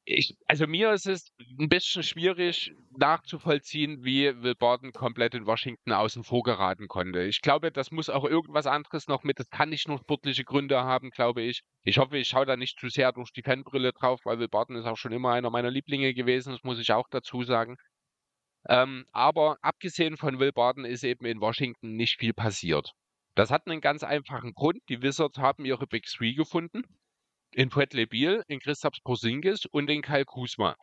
ich, also mir ist es ein bisschen schwierig nachzuvollziehen, wie Will Barton komplett in Washington außen vor geraten konnte. Ich glaube, das muss auch irgendwas anderes noch mit, das kann nicht nur sportliche Gründe haben, glaube ich. Ich hoffe, ich schaue da nicht zu sehr durch die Fanbrille drauf, weil Will Barton ist auch schon immer einer meiner Lieblinge gewesen, das muss ich auch dazu sagen. Ähm, aber abgesehen von Will Barton ist eben in Washington nicht viel passiert. Das hat einen ganz einfachen Grund. Die Wizards haben ihre Big Three gefunden in Beal, in Christaps Porzingis und in Kyle Kuzma.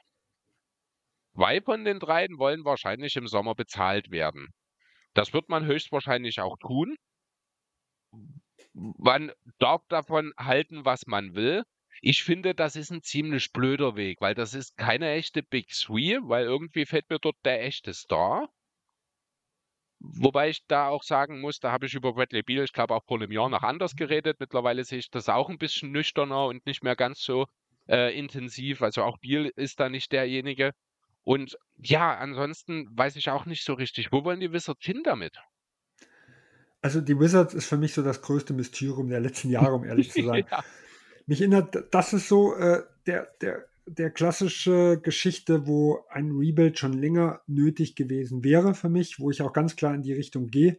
Zwei von den dreien wollen wahrscheinlich im Sommer bezahlt werden. Das wird man höchstwahrscheinlich auch tun. Man darf davon halten, was man will. Ich finde, das ist ein ziemlich blöder Weg, weil das ist keine echte Big Three, weil irgendwie fällt mir dort der echte Star. Wobei ich da auch sagen muss, da habe ich über Bradley Beal, ich glaube auch vor einem Jahr noch anders geredet. Mittlerweile sehe ich das auch ein bisschen nüchterner und nicht mehr ganz so äh, intensiv. Also auch Beal ist da nicht derjenige. Und ja, ansonsten weiß ich auch nicht so richtig, wo wollen die Wizards hin damit? Also die Wizards ist für mich so das größte Mysterium der letzten (laughs) Jahre, um ehrlich zu sein. ja. Mich erinnert, das ist so äh, der, der der klassische Geschichte, wo ein Rebuild schon länger nötig gewesen wäre für mich, wo ich auch ganz klar in die Richtung gehe.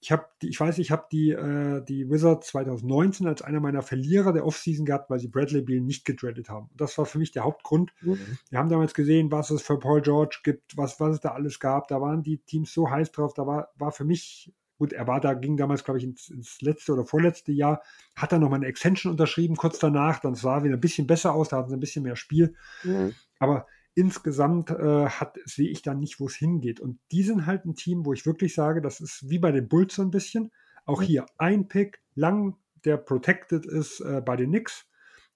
Ich habe, ich weiß, ich habe die, äh, die Wizards 2019 als einer meiner Verlierer der Offseason gehabt, weil sie Bradley Beal nicht getradet haben. Das war für mich der Hauptgrund. Mhm. Wir haben damals gesehen, was es für Paul George gibt, was, was es da alles gab. Da waren die Teams so heiß drauf. Da war, war für mich Gut, er war da, ging damals, glaube ich, ins, ins, letzte oder vorletzte Jahr, hat dann nochmal eine Extension unterschrieben, kurz danach, dann sah wieder ein bisschen besser aus, da hatten sie ein bisschen mehr Spiel. Mhm. Aber insgesamt äh, hat, sehe ich dann nicht, wo es hingeht. Und die sind halt ein Team, wo ich wirklich sage, das ist wie bei den Bulls so ein bisschen. Auch mhm. hier ein Pick, lang, der protected ist äh, bei den Knicks.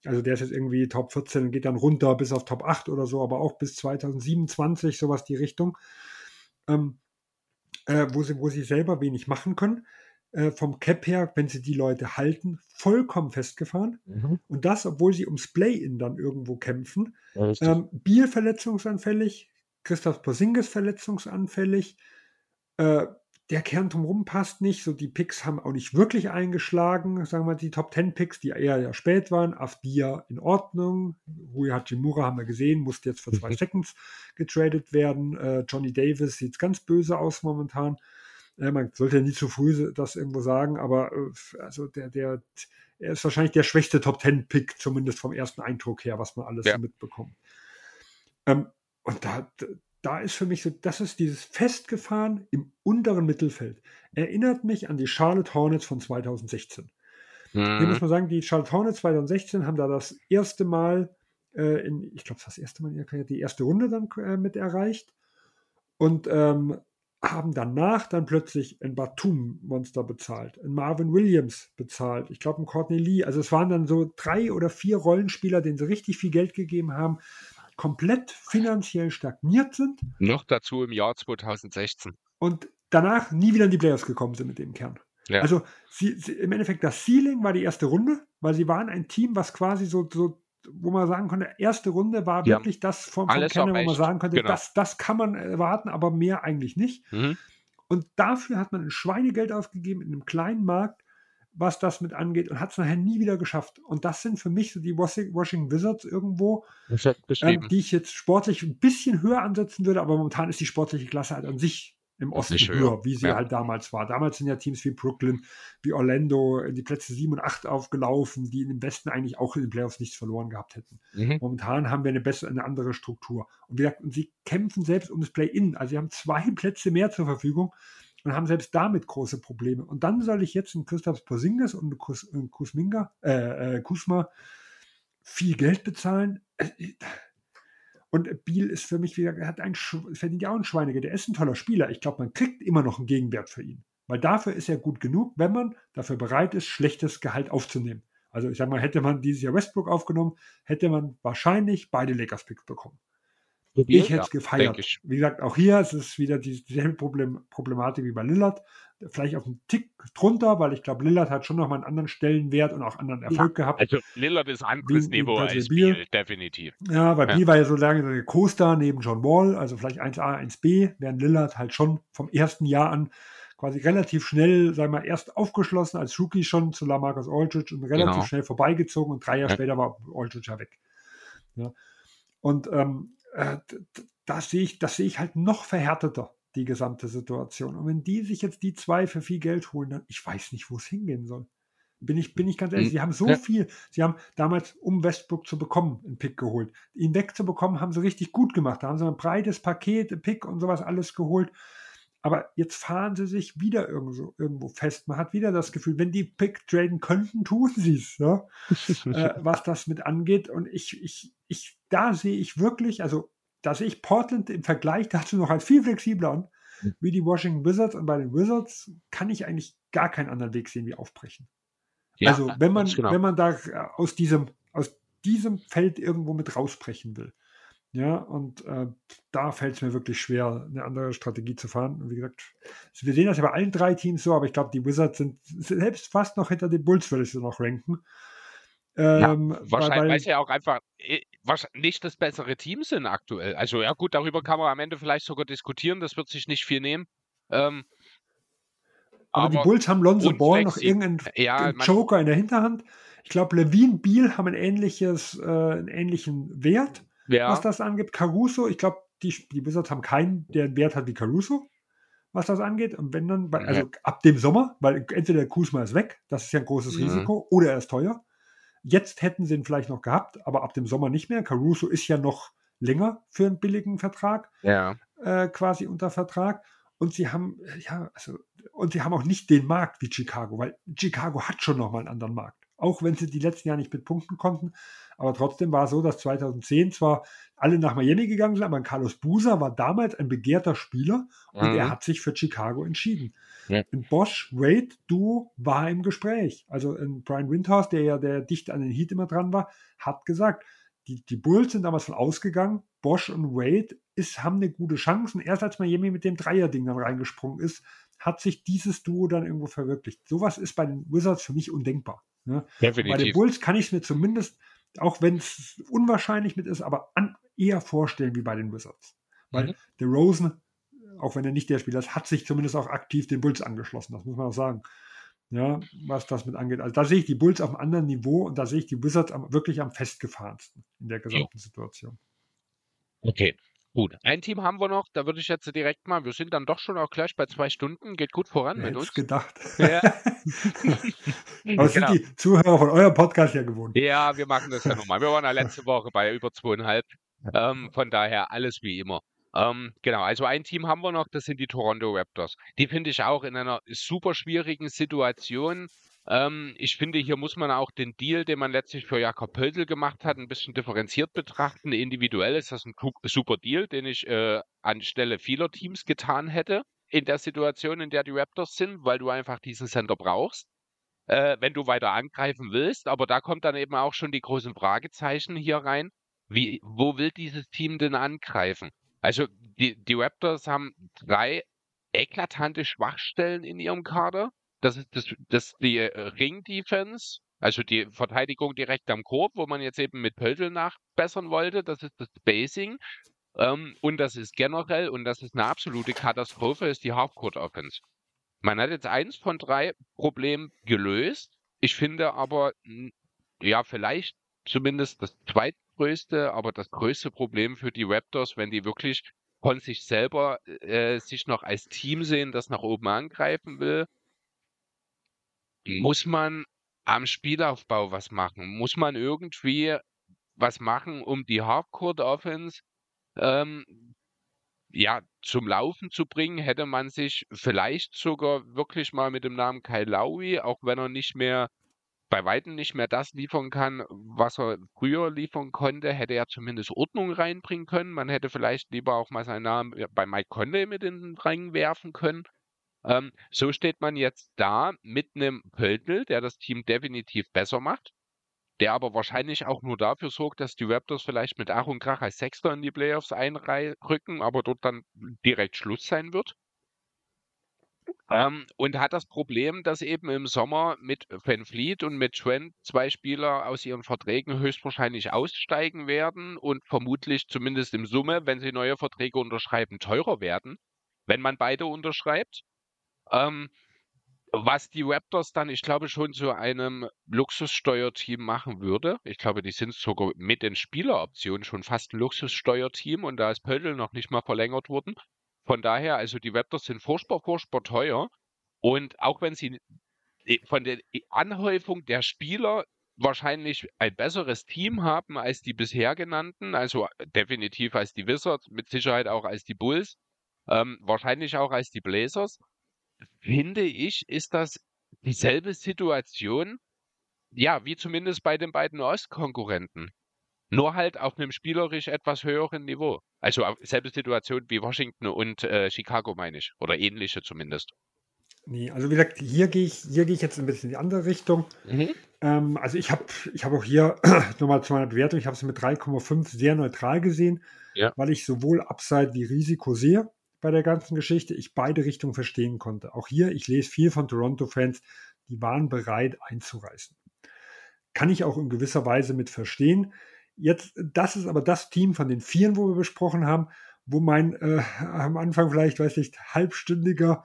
Also der ist jetzt irgendwie Top 14 und geht dann runter bis auf Top 8 oder so, aber auch bis 2027, sowas die Richtung. Ähm, äh, wo, sie, wo sie selber wenig machen können. Äh, vom Cap her, wenn sie die Leute halten, vollkommen festgefahren. Mhm. Und das, obwohl sie ums Play-In dann irgendwo kämpfen. ähm, Biel verletzungsanfällig, Christoph Porzingis verletzungsanfällig. Äh, der Kern drumherum passt nicht. So die Picks haben auch nicht wirklich eingeschlagen, sagen wir die Top 10 Picks, die eher ja spät waren. Afdia in Ordnung. Rui Hachimura haben wir gesehen, musste jetzt für zwei mhm. Seconds getradet werden. Äh, Johnny Davis sieht ganz böse aus momentan. Äh, man sollte ja nie zu früh das irgendwo sagen, aber äh, also der, der, er ist wahrscheinlich der schwächste Top 10 Pick, zumindest vom ersten Eindruck her, was man alles ja. mitbekommt. Ähm, und da, da ist für mich so, das ist dieses Festgefahren im unteren Mittelfeld. Erinnert mich an die Charlotte Hornets von 2016. Mhm. Hier muss man sagen, die Charlotte Hornets 2016 haben da das erste Mal, äh, in, ich glaube, das erste Mal in ihrer Karriere, die erste Runde dann äh, mit erreicht und ähm, haben danach dann plötzlich ein Batum-Monster bezahlt, ein Marvin Williams bezahlt, ich glaube ein Courtney Lee. Also es waren dann so drei oder vier Rollenspieler, denen sie richtig viel Geld gegeben haben komplett finanziell stagniert sind. Noch dazu im Jahr 2016. Und danach nie wieder in die Playoffs gekommen sind mit dem Kern. Ja. Also sie, sie, im Endeffekt das Ceiling war die erste Runde, weil sie waren ein Team, was quasi so, so wo man sagen konnte, erste Runde war ja. wirklich das vom, vom Kern, wo man sagen konnte, genau. das, das kann man erwarten, aber mehr eigentlich nicht. Mhm. Und dafür hat man ein Schweinegeld ausgegeben in einem kleinen Markt was das mit angeht und hat es nachher nie wieder geschafft. Und das sind für mich so die Washington Wizards irgendwo, ähm, die ich jetzt sportlich ein bisschen höher ansetzen würde, aber momentan ist die sportliche Klasse halt an sich im Osten höher, höher, wie sie ja. halt damals war. Damals sind ja Teams wie Brooklyn, wie Orlando in die Plätze 7 und 8 aufgelaufen, die im Westen eigentlich auch in den Playoffs nichts verloren gehabt hätten. Mhm. Momentan haben wir eine bessere, eine andere Struktur. Und, wir, und sie kämpfen selbst um das Play-In. Also sie haben zwei Plätze mehr zur Verfügung und haben selbst damit große Probleme. Und dann soll ich jetzt einen Christoph Porzingis und einen Kusminga, äh, äh, Kusma viel Geld bezahlen. Äh, und Biel ist für mich wieder, hat ein, verdient ja auch ein Schweinige. Der ist ein toller Spieler. Ich glaube, man kriegt immer noch einen Gegenwert für ihn. Weil dafür ist er gut genug, wenn man dafür bereit ist, schlechtes Gehalt aufzunehmen. Also ich sage mal, hätte man dieses Jahr Westbrook aufgenommen, hätte man wahrscheinlich beide Lakers-Picks bekommen. Ich hätte es ja, gefeiert. Wie gesagt, auch hier ist es wieder dieselbe Problem, Problematik wie bei Lillard. Vielleicht auf einen Tick drunter, weil ich glaube, Lillard hat schon nochmal einen anderen Stellenwert und auch anderen Erfolg ja, gehabt. Also Lillard ist ein anderes Niveau als Biel, Biel, definitiv. Ja, weil ja. Biel war ja so lange der Co-Star neben John Wall, also vielleicht 1A, 1B, während Lillard halt schon vom ersten Jahr an quasi relativ schnell, sagen wir, erst aufgeschlossen als Rookie schon zu Lamarcus Aldridge und relativ genau. schnell vorbeigezogen und drei Jahre ja. später war Aldridge ja weg. Ja. Und ähm, äh, das sehe ich, das sehe ich halt noch verhärteter, die gesamte Situation. Und wenn die sich jetzt die zwei für viel Geld holen, dann ich weiß nicht, wo es hingehen soll. Bin ich, bin ich ganz ehrlich, hm. sie haben so ja. viel, sie haben damals, um Westbrook zu bekommen, einen Pick geholt. Ihn wegzubekommen, haben sie richtig gut gemacht. Da haben sie ein breites Paket, Pick und sowas alles geholt. Aber jetzt fahren sie sich wieder irgendwo, irgendwo fest. Man hat wieder das Gefühl, wenn die Pick traden könnten, tun sie es, ja? (laughs) äh, was das mit angeht. Und ich, ich, ich, da sehe ich wirklich, also da sehe ich Portland im Vergleich dazu noch als viel flexibler an, hm. wie die Washington Wizards. Und bei den Wizards kann ich eigentlich gar keinen anderen Weg sehen wie aufbrechen. Ja, also wenn man, genau. wenn man da aus diesem, aus diesem Feld irgendwo mit rausbrechen will, Ja, und äh, da fällt es mir wirklich schwer, eine andere Strategie zu fahren. Und wie gesagt, wir sehen das ja bei allen drei Teams so, aber ich glaube, die Wizards sind selbst fast noch hinter den Bulls, würde ich sie noch ranken. Ähm, ja, wahrscheinlich, weil, sie ja auch einfach äh, nicht das bessere Team sind aktuell. Also ja gut, darüber kann man am Ende vielleicht sogar diskutieren, das wird sich nicht viel nehmen. Ähm, aber, aber, die Bulls haben Lonzo Ball noch irgendeinen ja, Joker in der Hinterhand. Ich glaube, Levine Beal haben ein ähnliches, äh, einen ähnlichen Wert, ja. was das angeht. Caruso, ich glaube, die, die Wizards haben keinen, der einen Wert hat wie Caruso, was das angeht. Und wenn dann, weil, also ab dem Sommer, weil entweder der Kuzma ist weg, das ist ja ein großes mhm. Risiko, oder er ist teuer. Jetzt hätten sie ihn vielleicht noch gehabt, aber ab dem Sommer nicht mehr. Caruso ist ja noch länger für einen billigen Vertrag, ja. äh, quasi unter Vertrag. Und sie haben, ja, also, und sie haben auch nicht den Markt wie Chicago, weil Chicago hat schon nochmal einen anderen Markt auch wenn sie die letzten Jahre nicht mit punkten konnten. Aber trotzdem war es so, dass 2010 zwar alle nach Miami gegangen sind, aber Carlos Busa war damals ein begehrter Spieler und mhm. er hat sich für Chicago entschieden. Ja. Ein Bosch-Wade-Duo war im Gespräch. Also ein Brian Windhorst, der ja der dicht an den Heat immer dran war, hat gesagt, die, die Bulls sind damals von ausgegangen, Bosch und Wade ist, haben eine gute Chance. Und erst als Miami mit dem Dreier-Ding dann reingesprungen ist, hat sich dieses Duo dann irgendwo verwirklicht. Sowas ist bei den Wizards für mich undenkbar. Ne? Bei den Bulls kann ich es mir zumindest, auch wenn es unwahrscheinlich mit ist, aber an, eher vorstellen wie bei den Wizards. Weil mhm. der Rosen, auch wenn er nicht der Spieler ist, hat sich zumindest auch aktiv den Bulls angeschlossen. Das muss man auch sagen. Ja, was das mit angeht. Also da sehe ich die Bulls auf einem anderen Niveau und da sehe ich die Wizards am, wirklich am festgefahrensten in der gesamten ja. Situation. Okay. Gut, ein Team haben wir noch, da würde ich jetzt direkt mal, wir sind dann doch schon auch gleich bei zwei Stunden, geht gut voran Wer mit uns. gedacht. Ja. (laughs) (laughs) Aber genau. sind die Zuhörer von eurem Podcast ja gewohnt. Ja, wir machen das ja nochmal. Wir waren ja letzte Woche bei über zweieinhalb. Ähm, von daher alles wie immer. Ähm, genau, also ein Team haben wir noch, das sind die Toronto Raptors. Die finde ich auch in einer super schwierigen Situation. Ähm, ich finde, hier muss man auch den Deal, den man letztlich für Jakob Pöltl gemacht hat, ein bisschen differenziert betrachten. Individuell ist das ein super Deal, den ich äh, anstelle vieler Teams getan hätte in der Situation, in der die Raptors sind, weil du einfach diesen Center brauchst, äh, wenn du weiter angreifen willst. Aber da kommt dann eben auch schon die großen Fragezeichen hier rein. Wie, wo will dieses Team denn angreifen? Also die, die Raptors haben drei eklatante Schwachstellen in ihrem Kader. Das ist das, das die äh, Ring-Defense, also die Verteidigung direkt am Korb, wo man jetzt eben mit Pöltl nachbessern wollte. Das ist das Basing. Ähm, und das ist generell, und das ist eine absolute Katastrophe, ist die Halfcourt-Offense. Man hat jetzt eins von drei Problemen gelöst. Ich finde aber, ja, vielleicht zumindest das zweitgrößte, aber das größte Problem für die Raptors, wenn die wirklich von sich selber äh, sich noch als Team sehen, das nach oben angreifen will, muss man am Spielaufbau was machen? Muss man irgendwie was machen, um die Halfcourt-Offense ähm, ja, zum Laufen zu bringen? Hätte man sich vielleicht sogar wirklich mal mit dem Namen Kyle Lowry, auch wenn er nicht mehr bei Weitem nicht mehr das liefern kann, was er früher liefern konnte, hätte er zumindest Ordnung reinbringen können. Man hätte vielleicht lieber auch mal seinen Namen bei Mike Conley mit in den Ring werfen können. Ähm, so steht man jetzt da mit einem Pöltl, der das Team definitiv besser macht, der aber wahrscheinlich auch nur dafür sorgt, dass die Raptors vielleicht mit Ach und Krach als Sechster in die Playoffs einrücken, aber dort dann direkt Schluss sein wird. Ähm, und hat das Problem, dass eben im Sommer mit Van Fleet und mit Trent zwei Spieler aus ihren Verträgen höchstwahrscheinlich aussteigen werden und vermutlich zumindest im Summe, wenn sie neue Verträge unterschreiben, teurer werden, wenn man beide unterschreibt. Ähm, was die Raptors dann, ich glaube, schon zu einem Luxussteuerteam machen würde. Ich glaube, die sind sogar mit den Spieleroptionen schon fast ein Luxussteuerteam und da ist Pöttl noch nicht mal verlängert worden. Von daher, also die Raptors sind furchtbar, furchtbar teuer. Und auch wenn sie von der Anhäufung der Spieler wahrscheinlich ein besseres Team haben als die bisher genannten, also definitiv als die Wizards, mit Sicherheit auch als die Bulls, ähm, wahrscheinlich auch als die Blazers, finde ich, ist das dieselbe Situation, ja, wie zumindest bei den beiden Ostkonkurrenten. Nur halt auf einem spielerisch etwas höheren Niveau. Also selbe Situation wie Washington und äh, Chicago, meine ich. Oder ähnliche zumindest. Nee, also wie gesagt, hier gehe ich, hier gehe ich jetzt ein bisschen in die andere Richtung. Mhm. Ähm, also ich habe ich hab auch hier (clears throat) nochmal zu meiner Bewertung, ich habe es mit 3,5 sehr neutral gesehen, ja. weil ich sowohl Upside wie Risiko sehe bei der ganzen Geschichte, ich beide Richtungen verstehen konnte. Auch hier, ich lese viel von Toronto-Fans, die waren bereit einzureißen. Kann ich auch in gewisser Weise mit verstehen. Jetzt, das ist aber das Team von den Vieren, wo wir besprochen haben, wo mein äh, am Anfang vielleicht, weiß ich, halbstündiger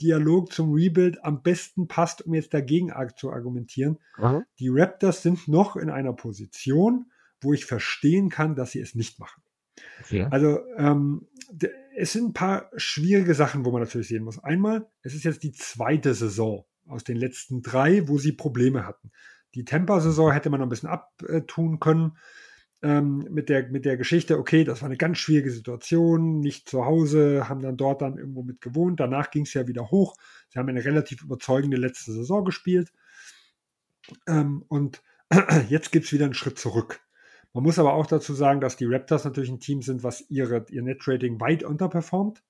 Dialog zum Rebuild am besten passt, um jetzt dagegen zu argumentieren. Mhm. Die Raptors sind noch in einer Position, wo ich verstehen kann, dass sie es nicht machen. Okay. Also ähm, es sind ein paar schwierige Sachen, wo man natürlich sehen muss. Einmal, es ist jetzt die zweite Saison aus den letzten drei, wo sie Probleme hatten. Die Tampa-Saison hätte man noch ein bisschen abtun können ähm, mit, der, mit der Geschichte, okay, das war eine ganz schwierige Situation, nicht zu Hause, haben dann dort dann irgendwo mit gewohnt. Danach ging es ja wieder hoch. Sie haben eine relativ überzeugende letzte Saison gespielt. Ähm, und (clears throat) jetzt gibt es wieder einen Schritt zurück. Man muss aber auch dazu sagen, dass die Raptors natürlich ein Team sind, was ihre, ihr Net-Rating weit unterperformt.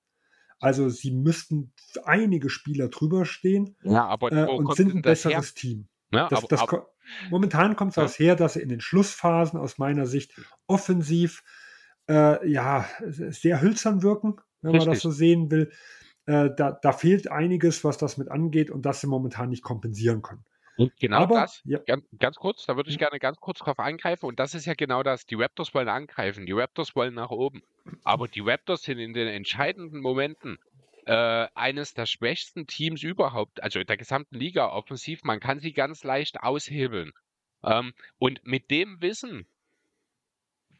Also sie müssten einige Spieler drüber stehen ja, aber äh, und sind ein besseres her? Team. Ja, das, aber, das, aber, momentan kommt es ja. her, dass sie in den Schlussphasen aus meiner Sicht offensiv äh, ja sehr hölzern wirken, wenn Richtig. man das so sehen will. Äh, da, da, fehlt einiges, was das mit angeht und das sie momentan nicht kompensieren können. Und genau Aber, das, ja. ganz, ganz, kurz, da würde ich gerne ganz kurz drauf eingreifen. Und das ist ja genau das. Die Raptors wollen angreifen, die Raptors wollen nach oben. Aber die Raptors sind in den entscheidenden Momenten äh, eines der schwächsten Teams überhaupt, also der gesamten Liga offensiv. Man kann sie ganz leicht aushebeln. Ähm, und mit dem Wissen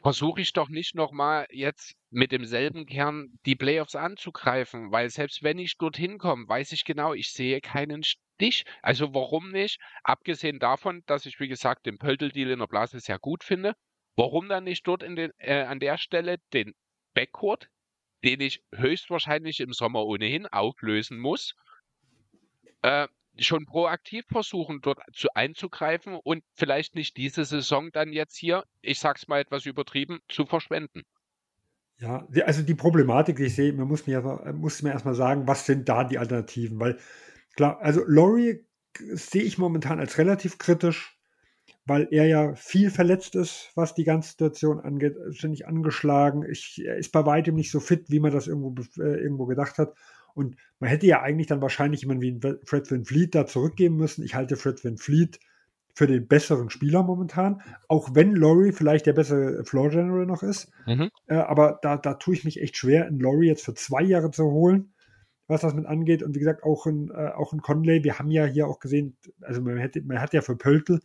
versuche ich doch nicht nochmal jetzt mit demselben Kern die Playoffs anzugreifen, weil selbst wenn ich dorthin komme, weiß ich genau, ich sehe keinen Stich. Also warum nicht? Abgesehen davon, dass ich, wie gesagt, den Pöltl-Deal in der Blase sehr gut finde, warum dann nicht dort den, äh, an der Stelle den Backcourt den ich höchstwahrscheinlich im Sommer ohnehin auflösen muss, äh, schon proaktiv versuchen, dort zu einzugreifen und vielleicht nicht diese Saison dann jetzt hier, ich sag's mal etwas übertrieben, zu verschwenden. Ja, also die Problematik, die ich sehe, man muss mir, muss mir erstmal sagen, was sind da die Alternativen? Weil klar, also Laurie sehe ich momentan als relativ kritisch weil er ja viel verletzt ist, was die ganze Situation angeht, ständig angeschlagen. Ich, er ist bei weitem nicht so fit, wie man das irgendwo, äh, irgendwo gedacht hat. Und man hätte ja eigentlich dann wahrscheinlich jemanden wie Fred Van Fleet da zurückgeben müssen. Ich halte Fred Van Fleet für den besseren Spieler momentan, auch wenn Laurie vielleicht der bessere Floor General noch ist. Mhm. Äh, aber da, da tue ich mich echt schwer, einen Laurie jetzt für zwei Jahre zu holen, was das mit angeht. Und wie gesagt, auch ein, äh, auch ein Conley, wir haben ja hier auch gesehen, also man, hätte, man hat ja für Pöltl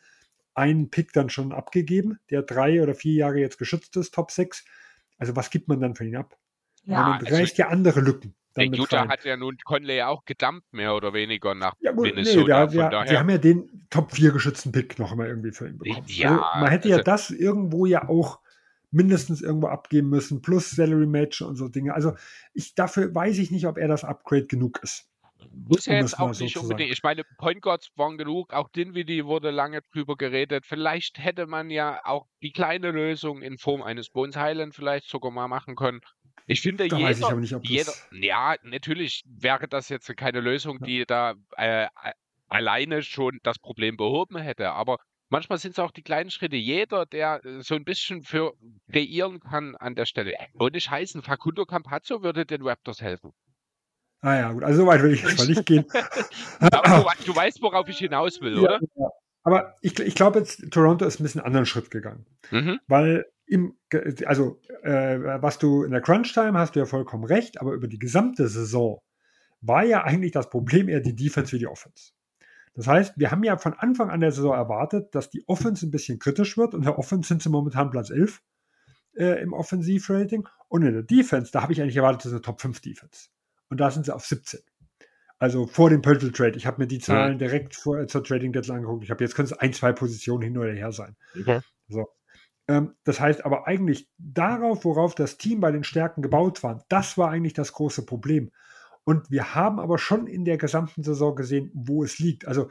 einen Pick dann schon abgegeben, der drei oder vier Jahre jetzt geschützt ist, Top 6. Also was gibt man dann für ihn ab? Ja, man also reicht ja andere Lücken. Der Utah hat ja nun Conley auch gedumpt, mehr oder weniger nach ja, gut, Minnesota. Nee, wir, wir, haben ja den Top 4 geschützten Pick noch immer irgendwie für ihn bekommen. Ja, also man hätte also, ja das irgendwo ja auch mindestens irgendwo abgeben müssen, plus Salary Match und so Dinge. Also ich, dafür weiß ich nicht, ob er das Upgrade genug ist. Muss ja jetzt auch nicht unbedingt. Ich meine, Point Guards waren genug. Auch Dinwiddie wurde lange drüber geredet. Vielleicht hätte man ja auch die kleine Lösung in Form eines Bones Highland vielleicht sogar mal machen können. Ich finde, da jeder, ich nicht, jeder ja, natürlich wäre das jetzt keine Lösung, ja. die da äh, alleine schon das Problem behoben hätte. Aber manchmal sind es auch die kleinen Schritte. Jeder, der äh, so ein bisschen für kreieren kann an der Stelle. Ohne Scheißen, Facundo Campazzo würde den Raptors helfen. Ah ja, gut. Also so weit will ich (laughs) jetzt mal nicht gehen. Aber du, du, weißt, worauf ich hinaus will, oder? Ja. Aber ich, ich glaube jetzt, Toronto ist ein bisschen anderen Schritt gegangen. Mhm. Weil im, also äh, was du in der Crunch-Time hast du ja vollkommen recht, aber über die gesamte Saison war ja eigentlich das Problem eher die Defense wie die Offense. Das heißt, wir haben ja von Anfang an der Saison erwartet, dass die Offense ein bisschen kritisch wird und der Offense sind sie momentan Platz 11 äh, im Offensivrating und in der Defense, da habe ich eigentlich erwartet, das ist eine Top 5 Defense und da sind sie auf 17. Also vor dem Purple Trade. Ich habe mir die Zahlen ja. direkt vor, äh, zur Trading Deadline angeguckt. Ich habe jetzt können es ein, zwei Positionen hin oder her sein. Okay. So. Ähm, das heißt aber eigentlich darauf, worauf das Team bei den Stärken gebaut war, das war eigentlich das große Problem. Und wir haben aber schon in der gesamten Saison gesehen, wo es liegt. Also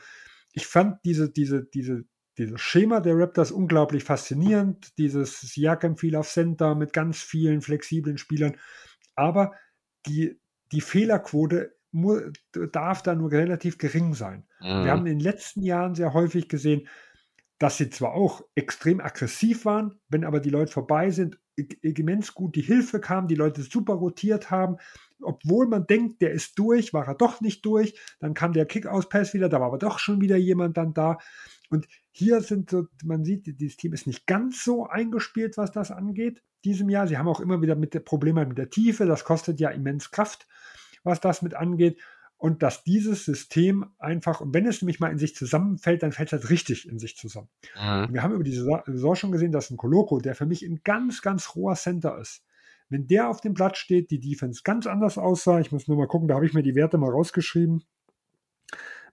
ich fand diese, diese, diese, dieses Schema der Raptors unglaublich faszinierend. Dieses Siakam viel auf Center mit ganz vielen flexiblen Spielern. Aber die, die Fehlerquote darf da nur relativ gering sein. Mhm. Wir haben in den letzten Jahren sehr häufig gesehen, dass sie zwar auch extrem aggressiv waren, wenn aber die Leute vorbei sind, immens gut die Hilfe kam, die Leute super rotiert haben, obwohl man denkt, der ist durch, war er doch nicht durch, dann kam der Kick-Aus-Pass wieder, da war aber doch schon wieder jemand dann da. Und hier sind so, man sieht, dieses Team ist nicht ganz so eingespielt, was das angeht, diesem Jahr. Sie haben auch immer wieder mit Probleme mit der Tiefe, das kostet ja immens Kraft, was das mit angeht. Und dass dieses System einfach, und wenn es nämlich mal in sich zusammenfällt, dann fällt es halt richtig in sich zusammen. Mhm. Wir haben über diese Saison schon gesehen, dass ein Koloko, der für mich ein ganz, ganz hoher Center ist, wenn der auf dem Blatt steht, die Defense ganz anders aussah. Ich muss nur mal gucken, da habe ich mir die Werte mal rausgeschrieben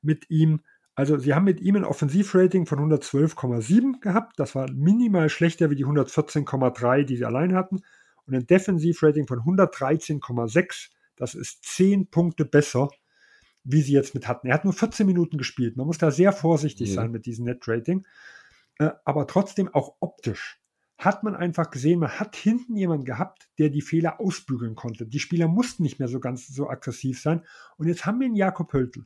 mit ihm. Also sie haben mit ihm ein Offensivrating von 112,7 gehabt. Das war minimal schlechter wie die 114,3, die sie allein hatten. Und ein Defensivrating von 113,6. Das ist 10 Punkte besser, wie sie jetzt mit hatten. Er hat nur 14 Minuten gespielt. Man muss da sehr vorsichtig mhm. sein mit diesem Net-Rating. Äh, aber trotzdem auch optisch hat man einfach gesehen, man hat hinten jemanden gehabt, der die Fehler ausbügeln konnte. Die Spieler mussten nicht mehr so ganz so aggressiv sein. Und jetzt haben wir einen Jakob Höltl,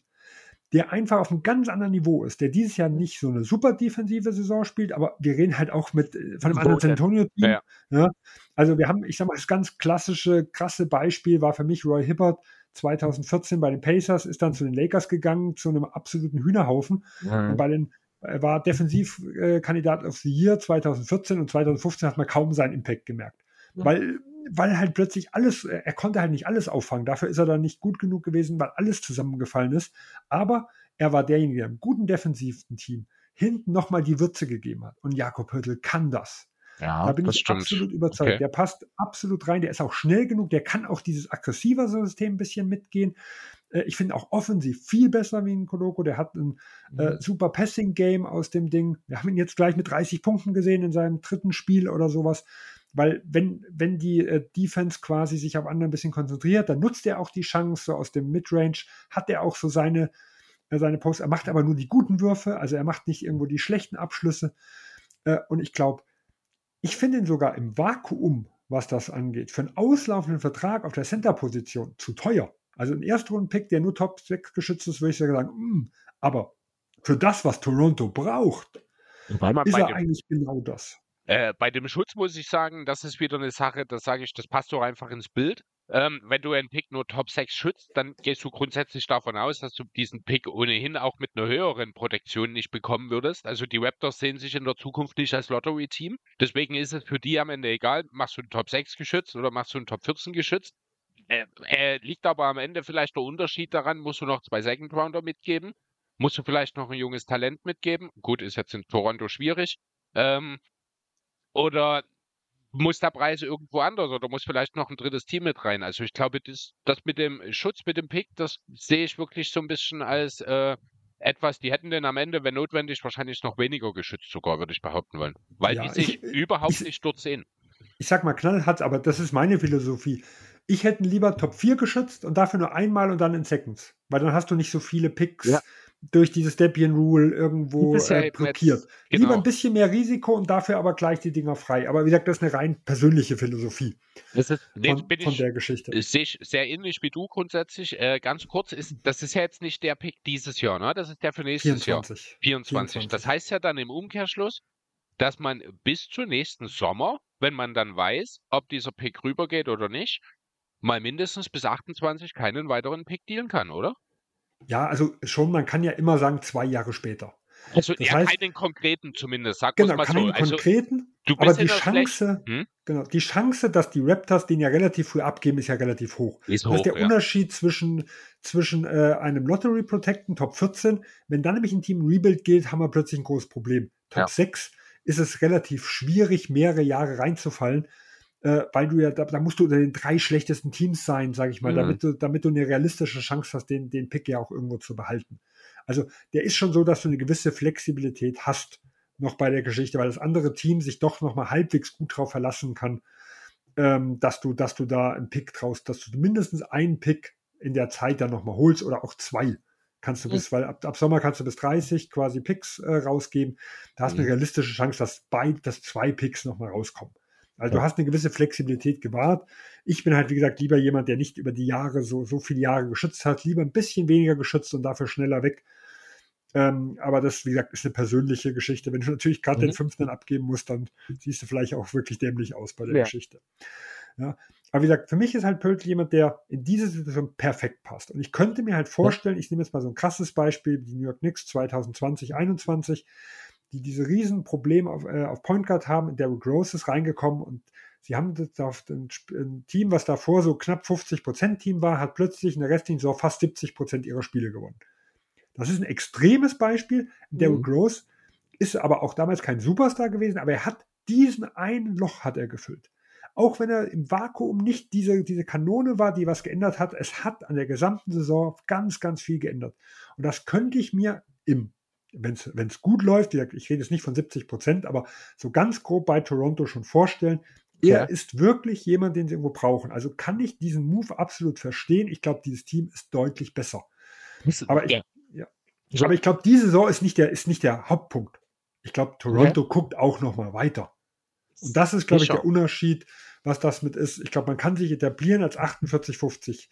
der einfach auf einem ganz anderen Niveau ist, der dieses Jahr nicht so eine super defensive Saison spielt, aber wir reden halt auch mit äh, von einem anderen San Antonio Team. Ja, ja. Also wir haben, ich sag mal, das ganz klassische, krasse Beispiel war für mich Roy Hibbert 2014 bei den Pacers, ist dann zu den Lakers gegangen, zu einem absoluten Hühnerhaufen. Mhm. Und bei den er war Defensivkandidat of the Year 2014 und 2015 hat man kaum seinen Impact gemerkt. Ja. Weil, weil halt plötzlich alles, er konnte halt nicht alles auffangen. Dafür ist er dann nicht gut genug gewesen, weil alles zusammengefallen ist. Aber er war derjenige, der im guten defensiven Team hinten nochmal die Würze gegeben hat. Und Jakob Hürtel kann das. Ja, da bin ich stimmt. absolut überzeugt. Okay. Der passt absolut rein. Der ist auch schnell genug. Der kann auch dieses aggressive System ein bisschen mitgehen. Äh, ich finde auch offensiv viel besser wie ein Koloko. Der hat ein äh, mhm. super Passing-Game aus dem Ding. Wir haben ihn jetzt gleich mit 30 Punkten gesehen in seinem dritten Spiel oder sowas. Weil wenn, wenn die äh, Defense quasi sich auf andere ein bisschen konzentriert, dann nutzt er auch die Chance. So aus dem Midrange hat er auch so seine, äh, seine Posts. Er macht aber nur die guten Würfe. Also er macht nicht irgendwo die schlechten Abschlüsse. Äh, und ich glaube, ich finde ihn sogar im Vakuum, was das angeht, für einen auslaufenden Vertrag auf der Center-Position zu teuer. Also ein Erstrunden-Pick, der nur Top 6 geschützt ist, würde ich sagen, mh, hm, aber für das, was Toronto braucht, ist er dem, eigentlich genau das. Äh, bei dem Schutz muss ich sagen, das ist wieder eine Sache, das sage ich, das passt doch einfach ins Bild. Ähm, wenn du einen Pick nur Top 6 schützt, dann gehst du grundsätzlich davon aus, dass du diesen Pick ohnehin auch mit einer höheren Protektion nicht bekommen würdest. Also die Raptors sehen sich in der Zukunft nicht als Lottery-Team. Deswegen ist es für die am Ende egal, machst du einen Top 6 geschützt oder machst du einen Top 14 geschützt. Äh, äh, liegt aber am Ende vielleicht der Unterschied daran, musst du noch zwei Second Rounder mitgeben, musst du vielleicht noch ein junges Talent mitgeben. Gut, ist jetzt in Toronto schwierig. Ähm, oder muss der Preis irgendwo anders oder muss vielleicht noch ein drittes Team mit rein. Also ich glaube, das, das mit dem Schutz, mit dem Pick, das sehe ich wirklich so ein bisschen als äh, etwas, die hätten denn am Ende, wenn notwendig, wahrscheinlich noch weniger geschützt sogar, würde ich behaupten wollen. Weil ja, die sich ich, überhaupt ich, nicht dort sehen. Ich sag mal knallhart, aber das ist meine Philosophie. Ich hätte lieber Top 4 geschützt und dafür nur einmal und dann in Seconds. Weil dann hast du nicht so viele Picks ja. Durch dieses Debian Rule irgendwo äh, blockiert. Genau. Lieber ein bisschen mehr Risiko und dafür aber gleich die Dinger frei. Aber wie gesagt, das ist eine rein persönliche Philosophie das ist, nee, von, von der Geschichte. Sehe ich sehr ähnlich wie du grundsätzlich. Äh, ganz kurz, ist, das ist ja jetzt nicht der Pick dieses Jahr, ne? Das ist der für nächstes 24. Jahr. 24. 24. Das heißt ja dann im Umkehrschluss, dass man bis zum nächsten Sommer, wenn man dann weiß, ob dieser Pick rübergeht oder nicht, mal mindestens bis 28 keinen weiteren Pick dealen kann, oder? Ja, also schon, man kann ja immer sagen, zwei Jahre später. Also das ja, heißt, keinen konkreten zumindest, sag genau, mal keinen so. Also, konkreten, aber die Chance, hm? genau, die Chance, dass die Raptors den ja relativ früh abgeben, ist ja relativ hoch. Ist hoch das ist der ja. Unterschied zwischen, zwischen äh, einem Lottery Protecten Top 14, wenn dann nämlich ein Team Rebuild geht, haben wir plötzlich ein großes Problem. Top ja. 6 ist es relativ schwierig, mehrere Jahre reinzufallen äh, weil du ja, da, da, musst du unter den drei schlechtesten Teams sein, sage ich mal, mhm. damit, du, damit du eine realistische Chance hast, den, den Pick ja auch irgendwo zu behalten. Also der ist schon so, dass du eine gewisse Flexibilität hast noch bei der Geschichte, weil das andere Team sich doch noch mal halbwegs gut drauf verlassen kann, ähm, dass du, dass du da einen Pick traust, dass du mindestens einen Pick in der Zeit dann noch mal holst oder auch zwei kannst du bis, mhm. weil ab, ab, Sommer kannst du bis 30 quasi Picks äh, rausgeben. Da hast du mhm. eine realistische Chance, dass beid, dass zwei Picks noch mal rauskommen. Also du hast eine gewisse Flexibilität gewahrt. Ich bin halt, wie gesagt, lieber jemand, der nicht über die Jahre so, so viele Jahre geschützt hat, lieber ein bisschen weniger geschützt und dafür schneller weg. Ähm, aber das, wie gesagt, ist eine persönliche Geschichte. Wenn du natürlich gerade mhm. den fünften abgeben musst, dann siehst du vielleicht auch wirklich dämlich aus bei der ja. Geschichte. Ja. Aber wie gesagt, für mich ist halt Pöltl jemand, der in diese Situation perfekt passt. Und ich könnte mir halt vorstellen, ich nehme jetzt mal so ein krasses Beispiel, die New York Knicks 2020, 2021, die diese riesen Probleme auf, äh, auf Point Guard haben. Derrick Rose ist reingekommen und sie haben das auf ein, ein Team, was davor so knapp 50 Prozent Team war, hat plötzlich in der restlichen Saison fast 70 Prozent ihrer Spiele gewonnen. Das ist ein extremes Beispiel. Mhm. Derrick Rose ist aber auch damals kein Superstar gewesen, aber er hat diesen einen Loch hat er gefüllt. Auch wenn er im Vakuum nicht diese, diese Kanone war, die was geändert hat, es hat an der gesamten Saison ganz, ganz viel geändert. Und das könnte ich mir im wenn es gut läuft, ich rede jetzt nicht von 70 Prozent, aber so ganz grob bei Toronto schon vorstellen, er ja. ist wirklich jemand, den sie irgendwo brauchen. Also kann ich diesen Move absolut verstehen. Ich glaube, dieses Team ist deutlich besser. Aber ich, ja. Ja. Aber ich glaube, diese Saison ist nicht der, ist nicht der Hauptpunkt. Ich glaube, Toronto guckt auch noch mal weiter. Und das ist, glaube ich, der Unterschied, was das mit ist. Ich glaube, man kann sich etablieren als 48, 50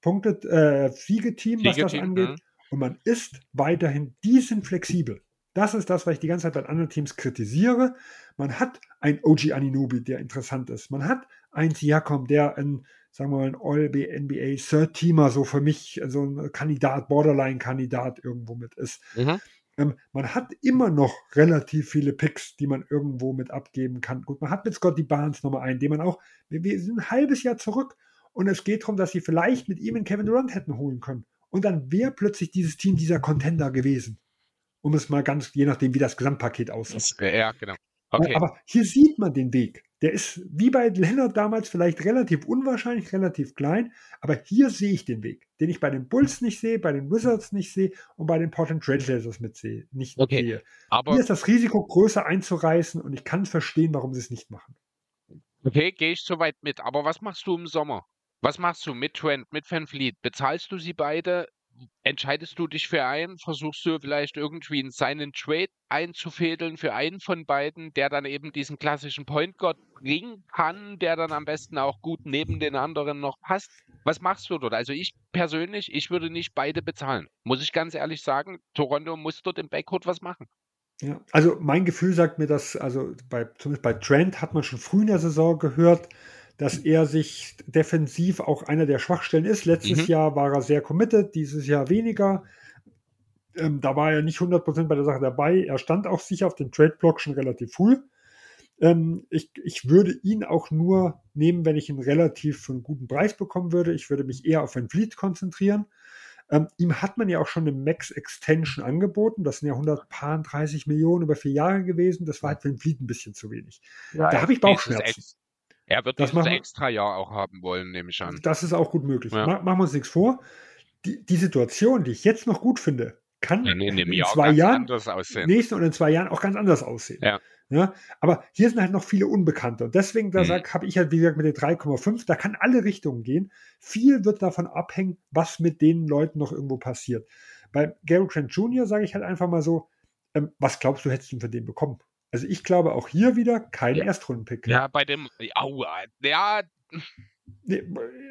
Punkte äh, Fliegeteam, was das angeht. Und man ist weiterhin, die sind flexibel. Das ist das, was ich die ganze Zeit bei anderen Teams kritisiere. Man hat ein OG Aninobi, der interessant ist. Man hat einen Siakam, der ein, sagen wir mal, ein All-NBA Third-Teamer so für mich, so ein Kandidat, Borderline-Kandidat irgendwo mit ist. Mhm. Ähm, man hat immer noch relativ viele Picks, die man irgendwo mit abgeben kann. Gut, man hat mit Scotty Barnes nochmal einen, den man auch, wir, wir sind ein halbes Jahr zurück und es geht darum, dass sie vielleicht mit ihm einen Kevin Durant hätten holen können. Und dann wäre plötzlich dieses Team dieser Contender gewesen. Um es mal ganz, je nachdem, wie das Gesamtpaket aussieht. Ja, genau. Okay. Aber hier sieht man den Weg. Der ist wie bei Leonard damals vielleicht relativ unwahrscheinlich, relativ klein, aber hier sehe ich den Weg, den ich bei den Bulls nicht sehe, bei den Wizards nicht sehe und bei den Portland Trailblazers nicht okay. sehe. Aber hier ist das Risiko größer einzureißen und ich kann verstehen, warum sie es nicht machen. Okay, gehe ich soweit mit. Aber was machst du im Sommer? Was machst du mit Trent, mit Van Fleet? Bezahlst du sie beide? entscheidest du dich für einen, versuchst du vielleicht irgendwie in seinen Trade einzufädeln für einen von beiden, der dann eben diesen klassischen Point Guard bringen kann, der dann am besten auch gut neben den anderen noch passt. Was machst du dort? Also ich persönlich, ich würde nicht beide bezahlen. Muss ich ganz ehrlich sagen, Toronto muss dort im Backcourt was machen. Ja, also mein Gefühl sagt mir, dass, also bei, zumindest bei Trent hat man schon früh in der Saison gehört, dass er sich defensiv auch einer der Schwachstellen ist. Letztes mhm. Jahr war er sehr committed, dieses Jahr weniger. Ähm, da war er nicht 100% bei der Sache dabei. Er stand auch sicher auf dem Trade-Block schon relativ früh. Ähm, ich, ich würde ihn auch nur nehmen, wenn ich ihn relativ für einen guten Preis bekommen würde. Ich würde mich eher auf ein Fleet konzentrieren. Ähm, ihm hat man ja auch schon eine Max Extension angeboten. Das sind ja 130 Millionen über vier Jahre gewesen. Das war halt für den Fleet ein bisschen zu wenig. Ja, da habe ich Bauchschmerzen. Er wird das dieses extra Jahr auch haben wollen, nehme ich an. Das ist auch gut möglich. Ja. machen wir uns nichts vor. Die, die, Situation, die ich jetzt noch gut finde, kann ja, in, in Jahr zwei Jahren, nächsten und in zwei Jahren auch ganz anders aussehen. Ja. ja. aber hier sind halt noch viele Unbekannte. Und deswegen, da mhm. habe ich halt, wie gesagt, mit den 3,5, da kann alle Richtungen gehen. Viel wird davon abhängen, was mit den Leuten noch irgendwo passiert. Bei Gary Trent Jr. sage ich halt einfach mal so, ähm, was glaubst du, hättest du für den bekommen? Also ich glaube auch hier wieder kein ja. Erstrundenpick. Ja, bei dem, au, ja. Nee,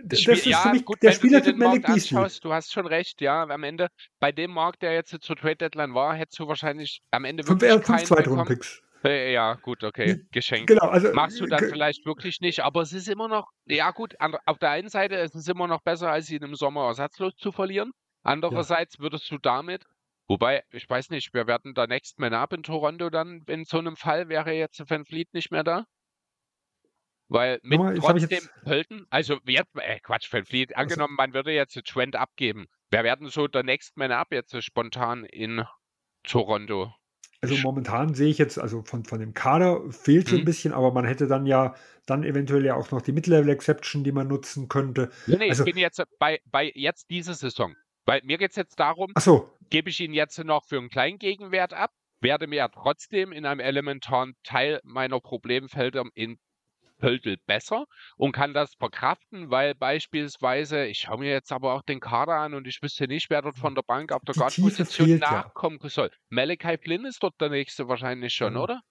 das Spiel, ist ja, für mich, gut, der Spielertyp Malik Beasley. Du hast schon recht, ja. Am Ende, bei dem Markt, der jetzt zur Trade Deadline war, hättest du wahrscheinlich am Ende wirklich fünf, keinen fünf Zweitrundenpicks. Ja, gut, okay, geschenkt. Genau, also, Machst du dann vielleicht wirklich nicht, aber es ist immer noch, ja gut, auf der einen Seite ist es immer noch besser, als ihn im Sommer ersatzlos zu verlieren. Andererseits würdest du damit Wobei, ich weiß nicht, wir werden da Next Man Up in Toronto dann, in so einem Fall wäre jetzt Van Fleet nicht mehr da? Weil mit Mal, trotzdem Pölten, also jetzt, äh, Quatsch, Van Fleet, also angenommen, man würde jetzt Trent abgeben. Wer werden so der Next Man Up jetzt spontan in Toronto? Also momentan sehe ich jetzt, also von, von dem Kader fehlt so ein mhm. bisschen, aber man hätte dann ja dann eventuell ja auch noch die Mid-Level-Exception, die man nutzen könnte. Nee, nee also, ich bin jetzt bei, bei jetzt diese Saison. Weil mir geht es jetzt darum, so. Gebe ich ihn jetzt noch für einen kleinen Gegenwert ab, werde mir ja trotzdem in einem elementaren Teil meiner Problemfelder in Pöltl besser und kann das verkraften, weil beispielsweise, ich schaue mir jetzt aber auch den Kader an und ich wüsste nicht, wer dort von der Bank auf der Guard-Position nachkommen ja. soll. Malachi Flynn ist dort der nächste wahrscheinlich schon, ja. oder?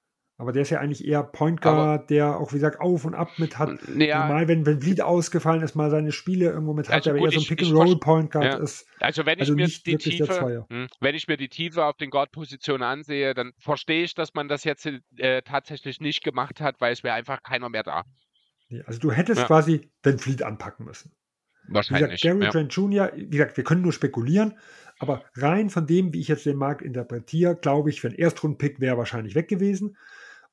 Aber der ist ja eigentlich eher Point Guard, aber, der auch, wie gesagt, auf und ab mit hat. Ja, Normal, wenn, wenn Vliet ausgefallen ist, mal seine Spiele irgendwo mit hat, also der eher so ein Pick-and-Roll-Point Guard ja. ist. Also wenn ich also mir die Tiefe, hm, wenn ich mir die Tiefe auf den Guard-Positionen ansehe, dann verstehe ich, dass man das jetzt äh, tatsächlich nicht gemacht hat, weil es wäre einfach keiner mehr da. Also du hättest ja. quasi den Fleet anpacken müssen. Wahrscheinlich. Wie gesagt, Gary ja. Trent Jr., wie gesagt, wir können nur spekulieren, aber rein von dem, wie ich jetzt den Markt interpretiere, glaube ich, für einen Erstrunden-Pick wäre wahrscheinlich weg gewesen.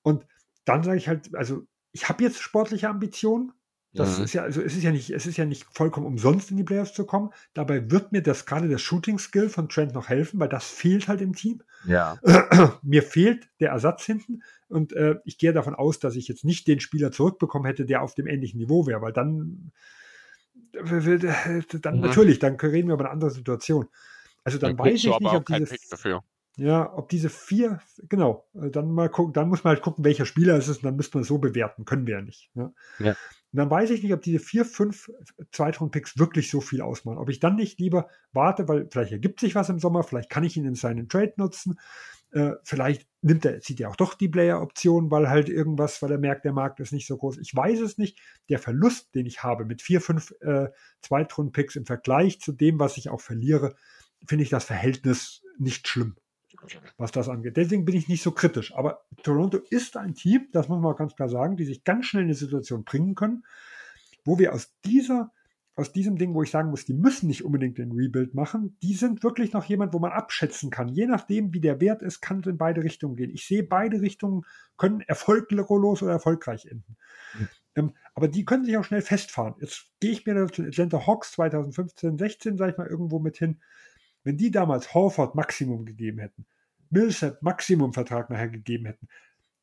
Und dann sage ich halt, also ich habe jetzt sportliche Ambitionen. Das mhm. ist ja, also es ist ja nicht, es ist ja nicht vollkommen umsonst in die Playoffs zu kommen. Dabei wird mir das gerade das Shooting-Skill von Trent noch helfen, weil das fehlt halt im Team. Ja. (clears throat) mir fehlt der Ersatz hinten und äh, ich gehe davon aus, dass ich jetzt nicht den Spieler zurückbekommen hätte, der auf dem ähnlichen Niveau wäre, weil dann, dann mhm. natürlich, dann reden wir über eine andere Situation. Also dann, dann weiß ich nicht, ob dieses, ja, ob diese vier, genau, äh, dann mal gucken, dann muss man halt gucken, welcher Spieler es ist und dann müsste man so bewerten, können wir ja nicht. Ja. ja. Und dann weiß ich nicht, ob diese vier, fünf Zweitrunden-Picks wirklich so viel ausmachen. Ob ich dann nicht lieber warte, weil vielleicht ergibt sich was im Sommer, vielleicht kann ich ihn in seinen Trade nutzen, äh, vielleicht nimmt er, zieht er auch doch die Player-Option, weil halt irgendwas, weil er merkt, der Markt ist nicht so groß. Ich weiß es nicht. Der Verlust, den ich habe mit vier, fünf äh, Zweitrunden-Picks im Vergleich zu dem, was ich auch verliere, finde ich das Verhältnis nicht schlimm was das angeht. Deswegen bin ich nicht so kritisch. Aber Toronto ist ein Team, das muss man ganz klar sagen, die sich ganz schnell in eine Situation bringen können, wo wir aus dieser aus diesem Ding, wo ich sagen muss, die müssen nicht unbedingt den Rebuild machen, die sind wirklich noch jemand, wo man abschätzen kann. Je nachdem, wie der Wert ist, kann es in beide Richtungen gehen. Ich sehe, beide Richtungen können erfolglos oder erfolgreich enden. Mhm. Ähm, aber die können sich auch schnell festfahren. Jetzt gehe ich mir zu Atlanta Hawks 2015, 16, sage ich mal, irgendwo mit hin. Wenn die damals Horford Maximum gegeben hätten, Millsap Maximum-Vertrag nachher gegeben hätten,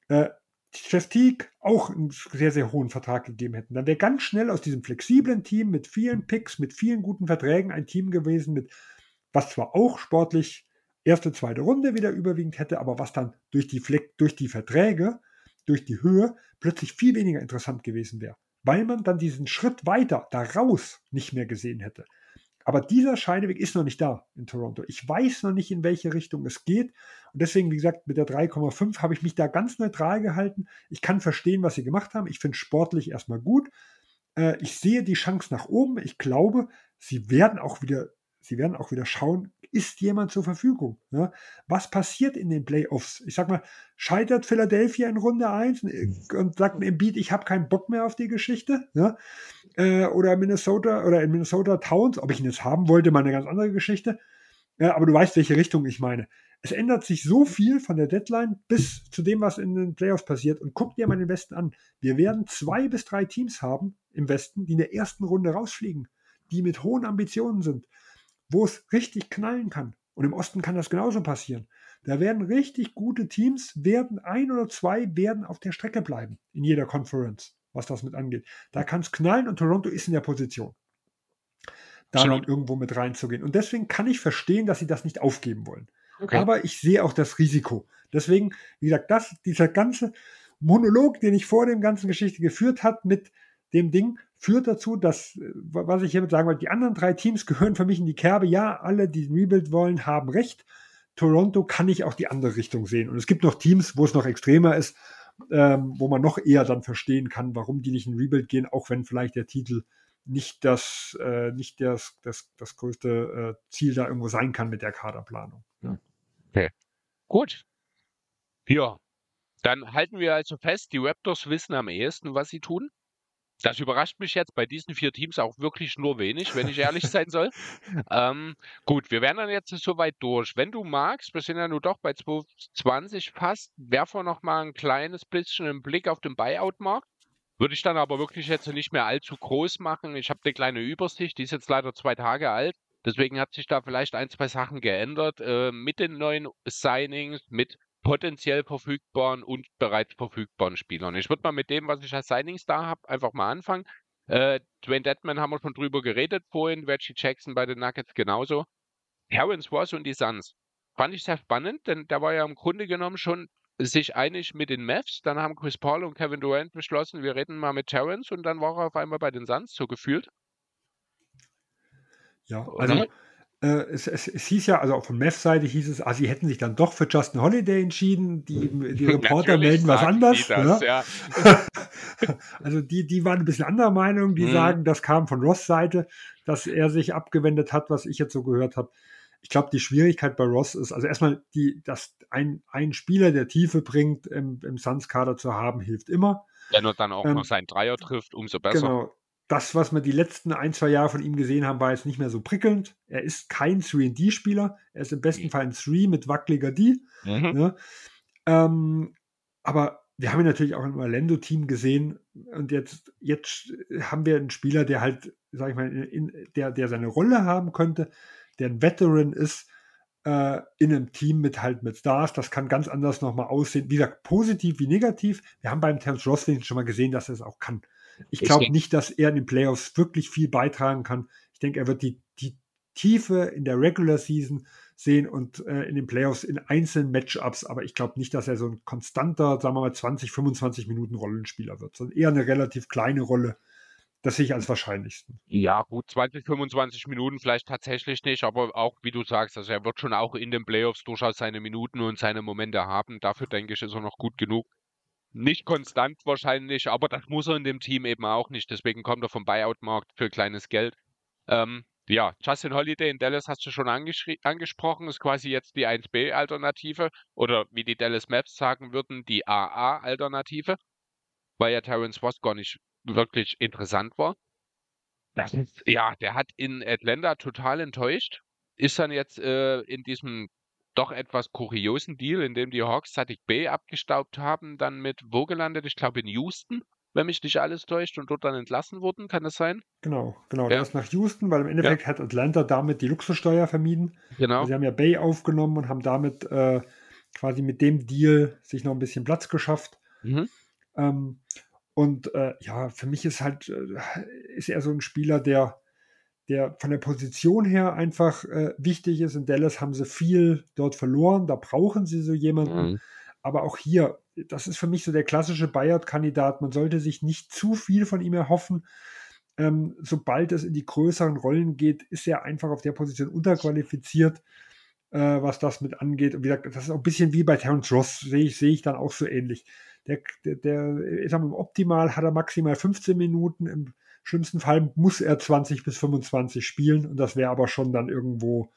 äh, Jeff Teague auch einen sehr, sehr hohen Vertrag gegeben hätten, dann wäre ganz schnell aus diesem flexiblen Team mit vielen Picks, mit vielen guten Verträgen ein Team gewesen, mit was zwar auch sportlich erste, zweite Runde wieder überwiegend hätte, aber was dann durch die, Fleck, durch die Verträge, durch die Höhe plötzlich viel weniger interessant gewesen wäre, weil man dann diesen Schritt weiter daraus nicht mehr gesehen hätte. Aber dieser Scheideweg ist noch nicht da in Toronto. Ich weiß noch nicht, in welche Richtung es geht. Und deswegen, wie gesagt, mit der 3,5 habe ich mich da ganz neutral gehalten. Ich kann verstehen, was sie gemacht haben. Ich finde sportlich erstmal gut. Äh, ich sehe die Chance nach oben. Ich glaube, sie werden auch wieder, sie werden auch wieder schauen, ist jemand zur Verfügung? Ja? Was passiert in den Playoffs? Ich sag mal, scheitert Philadelphia in Runde 1 und sagt ein Embiid, ich habe keinen Bock mehr auf die Geschichte? Ja? Äh, oder Minnesota oder in Minnesota Towns, ob ich ihn jetzt haben wollte, mal eine ganz andere Geschichte. Ja, aber du weißt, welche Richtung ich meine. Es ändert sich so viel von der Deadline bis zu dem, was in den Playoffs passiert. Und guck dir mal den Westen an. Wir werden zwei bis drei Teams haben im Westen, die in der ersten Runde rausfliegen, die mit hohen Ambitionen sind wo es richtig knallen kann. Und im Osten kann das genauso passieren. Da werden richtig gute Teams, werden ein oder zwei werden auf der Strecke bleiben in jeder Conference, was das mit angeht. Da kann es knallen und Toronto ist in der Position, da noch irgendwo mit reinzugehen. Und deswegen kann ich verstehen, dass sie das nicht aufgeben wollen. Okay. Aber ich sehe auch das Risiko. Deswegen, wie gesagt, das, dieser ganze Monolog, den ich vor dem ganzen Geschichte geführt hat mit dem Ding, führt dazu, dass, äh, was ich hiermit sagen wollte, die anderen drei Teams gehören für mich in die Kerbe. Ja, alle, die Rebuild wollen, haben recht. Toronto kann ich auch die andere Richtung sehen. Und es gibt noch Teams, wo es noch extremer ist, ähm, wo man noch eher dann verstehen kann, warum die nicht in Rebuild gehen, auch wenn vielleicht der Titel nicht das, äh, nicht das, das, das größte äh, Ziel da irgendwo sein kann mit der Kaderplanung. Ja. Okay. Gut. Ja. Dann halten wir also fest, die Raptors wissen am ehesten, was sie tun. Das überrascht mich jetzt bei diesen vier Teams auch wirklich nur wenig, wenn ich ehrlich sein soll. (laughs) Ähm, gut, wir werden dann jetzt soweit durch. Wenn du magst, wir sind ja nur doch bei 2020 fast, werfen wir noch mal ein kleines bisschen einen Blick auf den Buyout-Markt. Würde ich dann aber wirklich jetzt nicht mehr allzu groß machen. Ich habe eine kleine Übersicht, die ist jetzt leider zwei Tage alt. Deswegen hat sich da vielleicht ein, zwei Sachen geändert äh, mit den neuen Signings, mit potenziell verfügbaren und bereits verfügbaren Spielern. Ich würde mal mit dem, was ich als Signings da habe, einfach mal anfangen. Äh, Dwayne Deadman haben wir schon drüber geredet vorhin, Reggie Jackson bei den Nuggets genauso. Terrence Ross und die Suns. Fand ich sehr spannend, denn der war ja im Grunde genommen schon sich einig mit den Mavs. Dann haben Chris Paul und Kevin Durant beschlossen, wir reden mal mit Terrence und dann war er auf einmal bei den Suns, so gefühlt. Ja, also äh, es, es, es, hieß ja, also auch von Mavs-Seite hieß es, ah, sie hätten sich dann doch für Justin Holiday entschieden. Die, die (laughs) Reporter melden was anderes. Das, ja. (laughs) also die, die waren ein bisschen anderer Meinung. Die mhm. sagen, das kam von Ross Seite, dass er sich abgewendet hat, was ich jetzt so gehört habe. Ich glaube, die Schwierigkeit bei Ross ist, also erstmal, die, dass ein, ein Spieler, der Tiefe bringt, im, im Suns-Kader zu haben, hilft immer. Wenn er dann auch ähm, noch seinen Dreier trifft, umso besser. Genau das, was wir die letzten ein, zwei Jahre von ihm gesehen haben, war jetzt nicht mehr so prickelnd. Er ist kein 3D-Spieler. Er ist im besten Fall ein 3 mit wackeliger D. Mhm. Ne? Ähm, aber wir haben ihn natürlich auch im Orlando-Team gesehen. Und jetzt, jetzt haben wir einen Spieler, der halt, sag ich mal, in, der, der seine Rolle haben könnte, der ein Veteran ist, äh, in einem Team mit halt mit Stars. Das kann ganz anders nochmal aussehen. Wie gesagt, positiv wie negativ. Wir haben beim Terence Roslin schon mal gesehen, dass er es auch kann. Ich glaube nicht, dass er in den Playoffs wirklich viel beitragen kann. Ich denke, er wird die, die Tiefe in der Regular Season sehen und äh, in den Playoffs in einzelnen Matchups, aber ich glaube nicht, dass er so ein konstanter, sagen wir mal 20, 25 Minuten Rollenspieler wird, sondern eher eine relativ kleine Rolle. Das sehe ich als wahrscheinlichsten. Ja, gut, 20, 25 Minuten vielleicht tatsächlich nicht, aber auch, wie du sagst, also er wird schon auch in den Playoffs durchaus seine Minuten und seine Momente haben. Dafür denke ich, ist er noch gut genug. Nicht konstant wahrscheinlich, aber das muss er in dem Team eben auch nicht. Deswegen kommt er vom Buyout-Markt für kleines Geld. Ähm, ja, Justin Holiday in Dallas hast du schon angesprochen, ist quasi jetzt die 1B-Alternative oder wie die Dallas Maps sagen würden, die AA-Alternative, weil ja Terrence Ross gar nicht wirklich interessant war. Das ist, ja, der hat in Atlanta total enttäuscht, ist dann jetzt äh, in diesem doch etwas kuriosen Deal, in dem die Hawks Sadik Bay abgestaubt haben, dann mit wo gelandet? Ich glaube in Houston, wenn mich nicht alles täuscht, und dort dann entlassen wurden, kann das sein? Genau, genau. Ja. Der ist nach Houston, weil im Endeffekt ja. hat Atlanta damit die Luxussteuer vermieden. Genau. Sie haben ja Bay aufgenommen und haben damit äh, quasi mit dem Deal sich noch ein bisschen Platz geschafft. Mhm. Ähm, und äh, ja, für mich ist halt, äh, ist er so ein Spieler, der der von der Position her einfach äh, wichtig ist. In Dallas haben sie viel dort verloren, da brauchen sie so jemanden. Mhm. Aber auch hier, das ist für mich so der klassische Bayard-Kandidat. Man sollte sich nicht zu viel von ihm erhoffen. Ähm, sobald es in die größeren Rollen geht, ist er einfach auf der Position unterqualifiziert, äh, was das mit angeht. Und wie gesagt, das ist auch ein bisschen wie bei Terence Ross, sehe ich, sehe ich dann auch so ähnlich. Der, der, der ich sag mal, optimal hat er maximal 15 Minuten, im schlimmsten Fall muss er 20 bis 25 spielen und das wäre aber schon dann irgendwo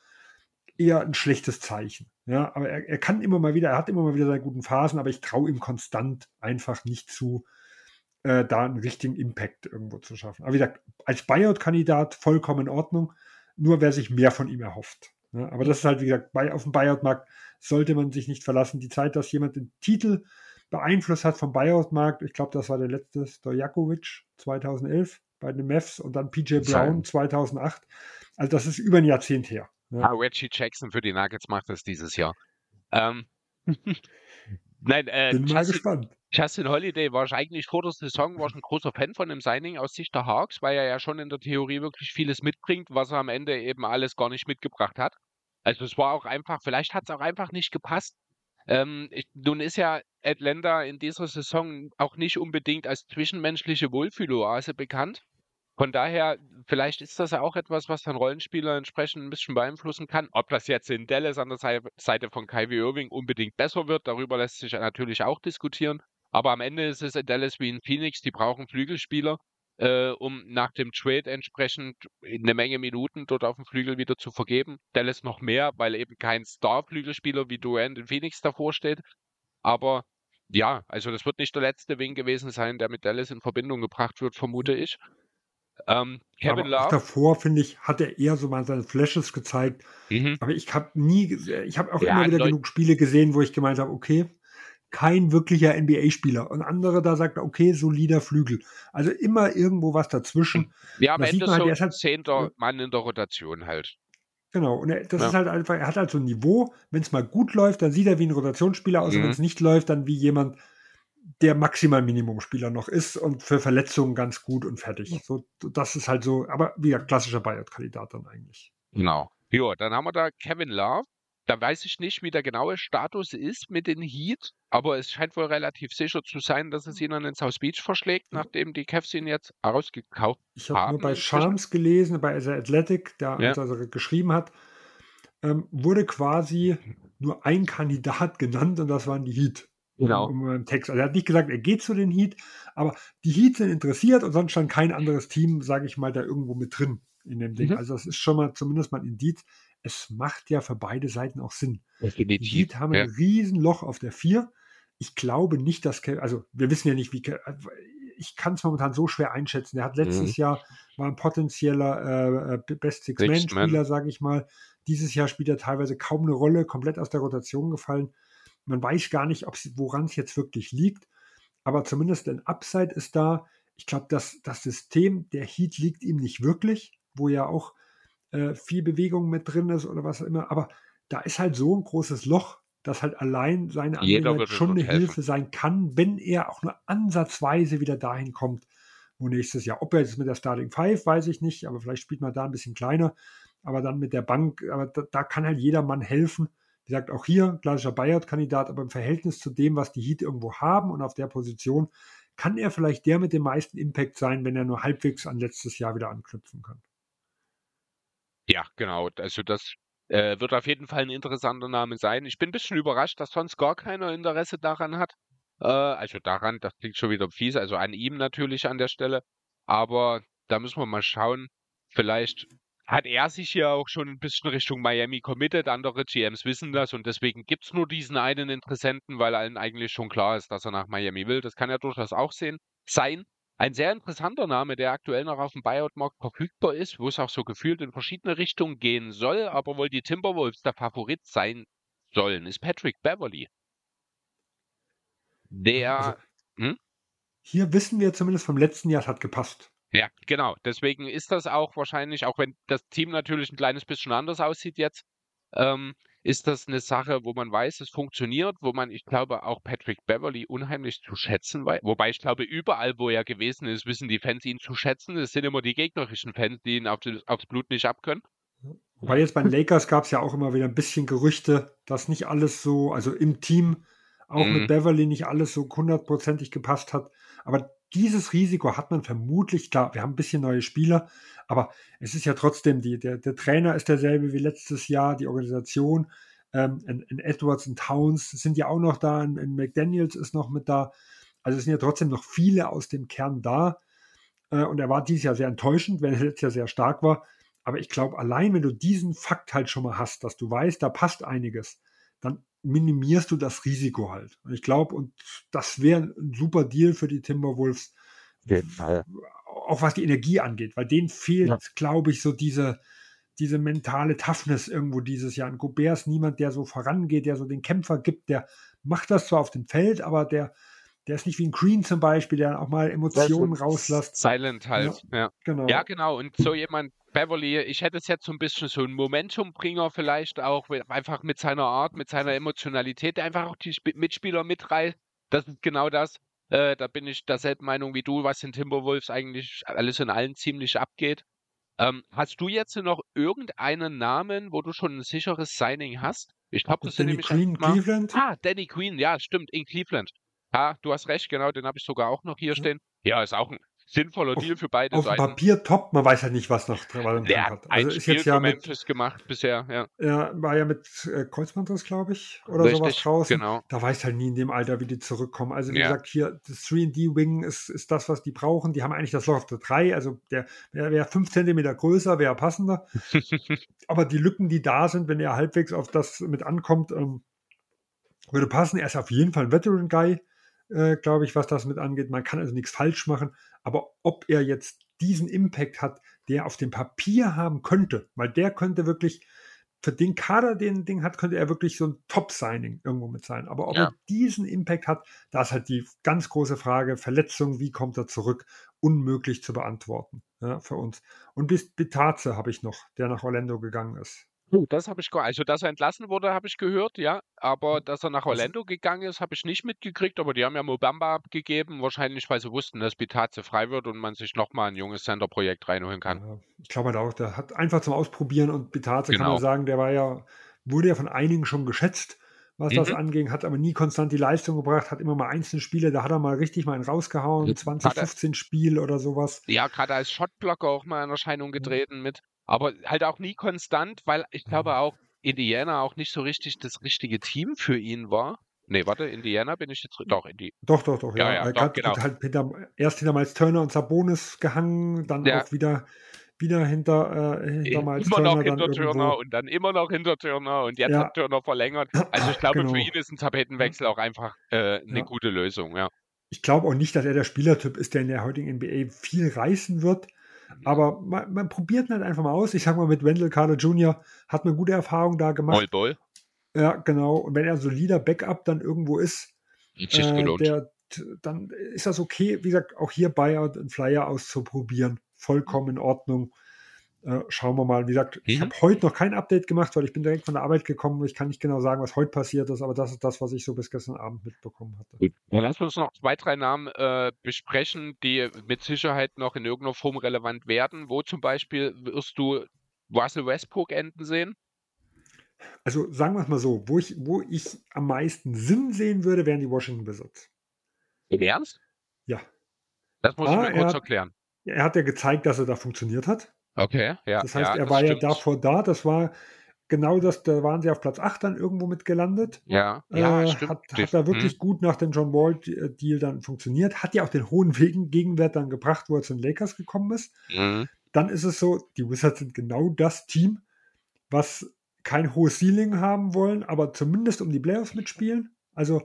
eher ein schlechtes Zeichen. Ja, aber er, er, kann immer mal wieder, er hat immer mal wieder seine guten Phasen, aber ich traue ihm konstant einfach nicht zu, äh, da einen richtigen Impact irgendwo zu schaffen. Aber wie gesagt, als Buyout-Kandidat vollkommen in Ordnung, nur wer sich mehr von ihm erhofft. Ja, aber das ist halt, wie gesagt, bei, auf dem Buyout-Markt sollte man sich nicht verlassen. Die Zeit, dass jemand den Titel beeinflusst hat vom Buyout-Markt, ich glaube, das war der letzte Stojakovic 2011, bei den Mavs und dann PJ Brown 2008. Also das ist über ein Jahrzehnt her. Ja. Ah, Reggie Jackson für die Nuggets macht das dieses Jahr. Ähm, (laughs) Nein, äh, Bin mal Justin, gespannt. Justin Holiday war ich eigentlich vor der Saison war ich ein großer Fan von dem Signing aus Sicht der Hawks, weil er ja schon in der Theorie wirklich vieles mitbringt, was er am Ende eben alles gar nicht mitgebracht hat. Also es war auch einfach, vielleicht hat es auch einfach nicht gepasst. Ähm, ich, nun ist ja Atlanta in dieser Saison auch nicht unbedingt als zwischenmenschliche Wohlfühloase bekannt. Von daher, vielleicht ist das ja auch etwas, was dann Rollenspieler entsprechend ein bisschen beeinflussen kann. Ob das jetzt in Dallas an der Seite von Kyrie Irving unbedingt besser wird, darüber lässt sich natürlich auch diskutieren. Aber am Ende ist es in Dallas wie in Phoenix, die brauchen Flügelspieler, äh, um nach dem Trade entsprechend eine Menge Minuten dort auf dem Flügel wieder zu vergeben. Dallas noch mehr, weil eben kein Star-Flügelspieler wie Durant in Phoenix davor steht. Aber ja, also das wird nicht der letzte Wing gewesen sein, der mit Dallas in Verbindung gebracht wird, vermute ich. Ähm, Kevin aber Love. davor, finde ich, hat er eher so mal seine Flashes gezeigt. Mhm. Aber ich habe nie, ich habe auch ja, immer wieder Leute. genug Spiele gesehen, wo ich gemeint habe, okay, kein wirklicher NBA-Spieler. Und andere da sagt, okay, solider Flügel. Also immer irgendwo was dazwischen. Ja, am Ende halt, so ein halt, zehnter Mann in der Rotation halt. Genau, und er, das ja. ist halt einfach, er hat halt so ein Niveau, wenn es mal gut läuft, dann sieht er wie ein Rotationsspieler aus, mhm. und wenn es nicht läuft, dann wie jemand, der maximal Minimumspieler noch ist und für Verletzungen ganz gut und fertig. So, das ist halt so, aber wie ein klassischer Buyout-Kandidat dann eigentlich. Genau. Jo, dann haben wir da Kevin Love. Da weiß ich nicht, wie der genaue Status ist mit den Heat, aber es scheint wohl relativ sicher zu sein, dass es ihn an den South Beach verschlägt, nachdem die Cavs ihn jetzt ausgekauft ich hab haben. Ich habe nur bei Charms gelesen, bei The Athletic, der ja. uns also geschrieben hat, ähm, wurde quasi nur ein Kandidat genannt und das waren die Heat. Genau. Um, um Text. Also er hat nicht gesagt, er geht zu den Heat, aber die Heat sind interessiert und sonst stand kein anderes Team, sage ich mal, da irgendwo mit drin in dem Ding. Mhm. Also das ist schon mal zumindest mal ein Indiz. Es macht ja für beide Seiten auch Sinn. Definitiv. Die Heat haben ja. ein Riesenloch auf der 4. Ich glaube nicht, dass, also wir wissen ja nicht, wie, ich kann es momentan so schwer einschätzen. Er hat letztes mhm. Jahr, war ein potenzieller äh, Best Six-Man-Spieler, sage ich mal. Dieses Jahr spielt er teilweise kaum eine Rolle, komplett aus der Rotation gefallen. Man weiß gar nicht, woran es jetzt wirklich liegt, aber zumindest ein Upside ist da. Ich glaube, dass das System der Heat liegt ihm nicht wirklich, wo ja auch äh, viel Bewegung mit drin ist oder was auch immer. Aber da ist halt so ein großes Loch, dass halt allein seine Anwesenheit schon eine helfen. Hilfe sein kann, wenn er auch nur ansatzweise wieder dahin kommt, wo nächstes Jahr. Ob er jetzt mit der Starting Five, weiß ich nicht, aber vielleicht spielt man da ein bisschen kleiner. Aber dann mit der Bank, aber da, da kann halt jeder Mann helfen. Wie gesagt, auch hier klassischer Buyout-Kandidat, aber im Verhältnis zu dem, was die Heat irgendwo haben und auf der Position, kann er vielleicht der mit dem meisten Impact sein, wenn er nur halbwegs an letztes Jahr wieder anknüpfen kann. Ja, genau. Also das äh, wird auf jeden Fall ein interessanter Name sein. Ich bin ein bisschen überrascht, dass sonst gar keiner Interesse daran hat. Äh, also daran, das klingt schon wieder fies, also an ihm natürlich an der Stelle. Aber da müssen wir mal schauen. Vielleicht hat er sich ja auch schon ein bisschen Richtung Miami committed. Andere GMs wissen das und deswegen gibt es nur diesen einen Interessenten, weil allen eigentlich schon klar ist, dass er nach Miami will. Das kann ja durchaus auch sehen, sein. Ein sehr interessanter Name, der aktuell noch auf dem Buyout-Markt verfügbar ist, wo es auch so gefühlt in verschiedene Richtungen gehen soll, aber wohl die Timberwolves der Favorit sein sollen, ist Patrick Beverly. Der. Also, hm? Hier wissen wir zumindest vom letzten Jahr, es hat gepasst. Ja, genau. Deswegen ist das auch wahrscheinlich, auch wenn das Team natürlich ein kleines bisschen anders aussieht jetzt, ähm, ist das eine Sache, wo man weiß, es funktioniert, wo man, ich glaube, auch Patrick Beverly unheimlich zu schätzen weiß. Wobei ich glaube, überall, wo er gewesen ist, wissen die Fans ihn zu schätzen. Es sind immer die gegnerischen Fans, die ihn auf das, aufs Blut nicht abkönnen. Weil jetzt bei den Lakers gab es ja auch immer wieder ein bisschen Gerüchte, dass nicht alles so, also im Team, auch mhm. mit Beverly nicht alles so hundertprozentig gepasst hat. Aber dieses Risiko hat man vermutlich, klar, wir haben ein bisschen neue Spieler, aber es ist ja trotzdem, die, der, der Trainer ist derselbe wie letztes Jahr, die Organisation, ähm, in, Edwards und Towns sind ja auch noch da, in, in, McDaniels ist noch mit da. Also es sind ja trotzdem noch viele aus dem Kern da. Äh, und er war dieses Jahr sehr enttäuschend, wenn er letztes Jahr sehr stark war. Aber ich glaube, allein wenn du diesen Fakt halt schon mal hast, dass du weißt, da passt einiges, dann minimierst du das Risiko halt. Und ich glaube, und das wäre ein super Deal für die Timberwolves. Auch was die Energie angeht, weil denen fehlt, ja. glaube ich, so diese, diese mentale Toughness irgendwo dieses Jahr. Und Gobert ist niemand, der so vorangeht, der so den Kämpfer gibt, der macht das zwar auf dem Feld, aber der, der ist nicht wie ein Green zum Beispiel, der auch mal Emotionen rauslässt. Silent halt, ja, ja. Genau. Ja, genau. Und so jemand, Beverly, ich hätte es jetzt so ein bisschen so ein Momentumbringer vielleicht auch, einfach mit seiner Art, mit seiner Emotionalität, der einfach auch die Mitspieler mitreißt. Das ist genau das. Äh, da bin ich derselben Meinung wie du, was in Timberwolves eigentlich alles in allen ziemlich abgeht. Ähm, hast du jetzt noch irgendeinen Namen, wo du schon ein sicheres Signing hast? Ich glaube, das Danny sind nämlich Queen, mal... Cleveland. Ah, Danny Queen, ja, stimmt, in Cleveland. Ja, du hast recht, genau, den habe ich sogar auch noch hier stehen. Ja, ist auch ein sinnvoller auf, Deal für beide auf Seiten. Auf Papier top, man weiß halt nicht, was noch drin Der hat. Also ist jetzt ja mit gemacht bisher, ja. Ja, war ja mit äh, Kreuzbandriss, glaube ich, oder Richtig, sowas draußen. Genau. Da weiß halt nie in dem Alter, wie die zurückkommen. Also wie ja. gesagt, hier das 3D-Wing ist, ist das, was die brauchen. Die haben eigentlich das Loch auf der 3, also der wäre wär 5 cm größer, wäre passender. (laughs) Aber die Lücken, die da sind, wenn er halbwegs auf das mit ankommt, ähm, würde passen. Er ist auf jeden Fall ein Veteran-Guy äh, glaube ich, was das mit angeht. Man kann also nichts falsch machen, aber ob er jetzt diesen Impact hat, der auf dem Papier haben könnte, weil der könnte wirklich für den Kader, den Ding hat, könnte er wirklich so ein Top-Signing irgendwo mit sein. Aber ob ja. er diesen Impact hat, da ist halt die ganz große Frage, Verletzung, wie kommt er zurück, unmöglich zu beantworten ja, für uns. Und bis Bitaze habe ich noch, der nach Orlando gegangen ist. Oh, das habe ich also, dass er entlassen wurde, habe ich gehört, ja. Aber dass er nach Orlando gegangen ist, habe ich nicht mitgekriegt. Aber die haben ja Mobamba abgegeben, wahrscheinlich, weil sie wussten, dass Bitaze frei wird und man sich nochmal ein junges Center-Projekt reinholen kann. Ja, ich glaube halt auch, der hat einfach zum Ausprobieren und Bitaze genau. kann man genau. sagen, der war ja, wurde ja von einigen schon geschätzt, was mhm. das anging, hat aber nie konstant die Leistung gebracht, hat immer mal einzelne Spiele, da hat er mal richtig mal einen rausgehauen, 2015 Spiel oder sowas. Ja, gerade als Shotblocker auch mal in Erscheinung getreten mit. Aber halt auch nie konstant, weil ich glaube auch, Indiana auch nicht so richtig das richtige Team für ihn war. Nee, warte, Indiana bin ich jetzt. Doch, Indi Doch, doch, doch, ja. Ja, ja, er doch, hat genau. halt hinter, erst hinter Miles Turner und Sabonis gehangen, dann Ja. auch wieder, wieder hinter, äh, hinter Miles immer Turner. noch hinter Turner und dann immer noch hinter Turner und jetzt Ja. hat Turner verlängert. Also ich (clears throat) glaube, Genau. für ihn ist ein Tapetenwechsel auch einfach äh, eine gute Lösung, ja. Ich glaube auch nicht, dass er der Spielertyp ist, der in der heutigen NBA viel reißen wird. Aber man, man probiert halt einfach mal aus. Ich sag mal, mit Wendell Carter Jr. hat man gute Erfahrungen da gemacht. Moll Bowl, Ja, genau. Und wenn er solider Backup dann irgendwo ist, äh, der, dann ist das okay, wie gesagt, auch hier Buyout und Flyer auszuprobieren. Vollkommen in Ordnung. Äh, schauen wir mal. Wie gesagt, ich Mhm. habe heute noch kein Update gemacht, weil ich bin direkt von der Arbeit gekommen. Ich kann nicht genau sagen, was heute passiert ist, aber das ist das, was ich so bis gestern Abend mitbekommen hatte. Dann lass uns noch zwei, drei Namen äh, besprechen, die mit Sicherheit noch in irgendeiner Form relevant werden. Wo zum Beispiel wirst du Russell Westbrook enden sehen? Also sagen wir es mal so, wo ich, wo ich am meisten Sinn sehen würde, wären die Washington Wizards. Im Ernst? Ja. Das muss Ah, ich mir kurz hat- erklären. Er hat ja gezeigt, dass er da funktioniert hat. Okay, ja. Das heißt, ja, er das war stimmt. ja davor da. Das war genau das, da waren sie auf Platz 8 dann irgendwo mit gelandet. Ja, ja, äh, stimmt. Hat, hat da wirklich gut nach dem John Wall-Deal dann funktioniert. Hat ja auch den hohen Wegen (laughs) Gegenwert dann gebracht, wo er zu den Lakers gekommen ist. Mhm. Dann ist es so, die Wizards sind genau das Team, was kein hohes Ceiling haben wollen, aber zumindest um die Playoffs mitspielen. Also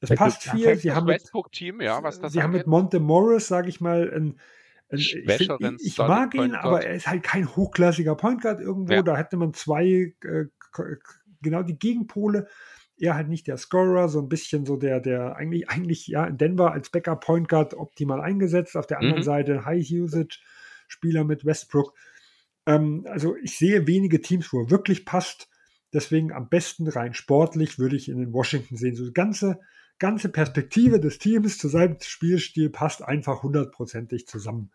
es Das passt viel. Sie haben mit, Westbrook-Team, ja, was das sie haben angeht. mit Monte Morris, sage ich mal, ein, ich, find, ich, mag ihn, aber er ist halt kein hochklassiger Point Guard irgendwo. Ja. Da hätte man zwei äh, genau die Gegenpole. Er halt nicht der Scorer, so ein bisschen so der, der eigentlich, eigentlich ja in Denver als Backup Point Guard optimal eingesetzt. Auf der anderen Mhm. Seite High Usage Spieler mit Westbrook. Ähm, also ich sehe wenige Teams, wo er wirklich passt. Deswegen am besten rein sportlich würde ich in den Washington sehen. So die ganze, ganze Perspektive des Teams zu seinem Spielstil passt einfach hundertprozentig zusammen.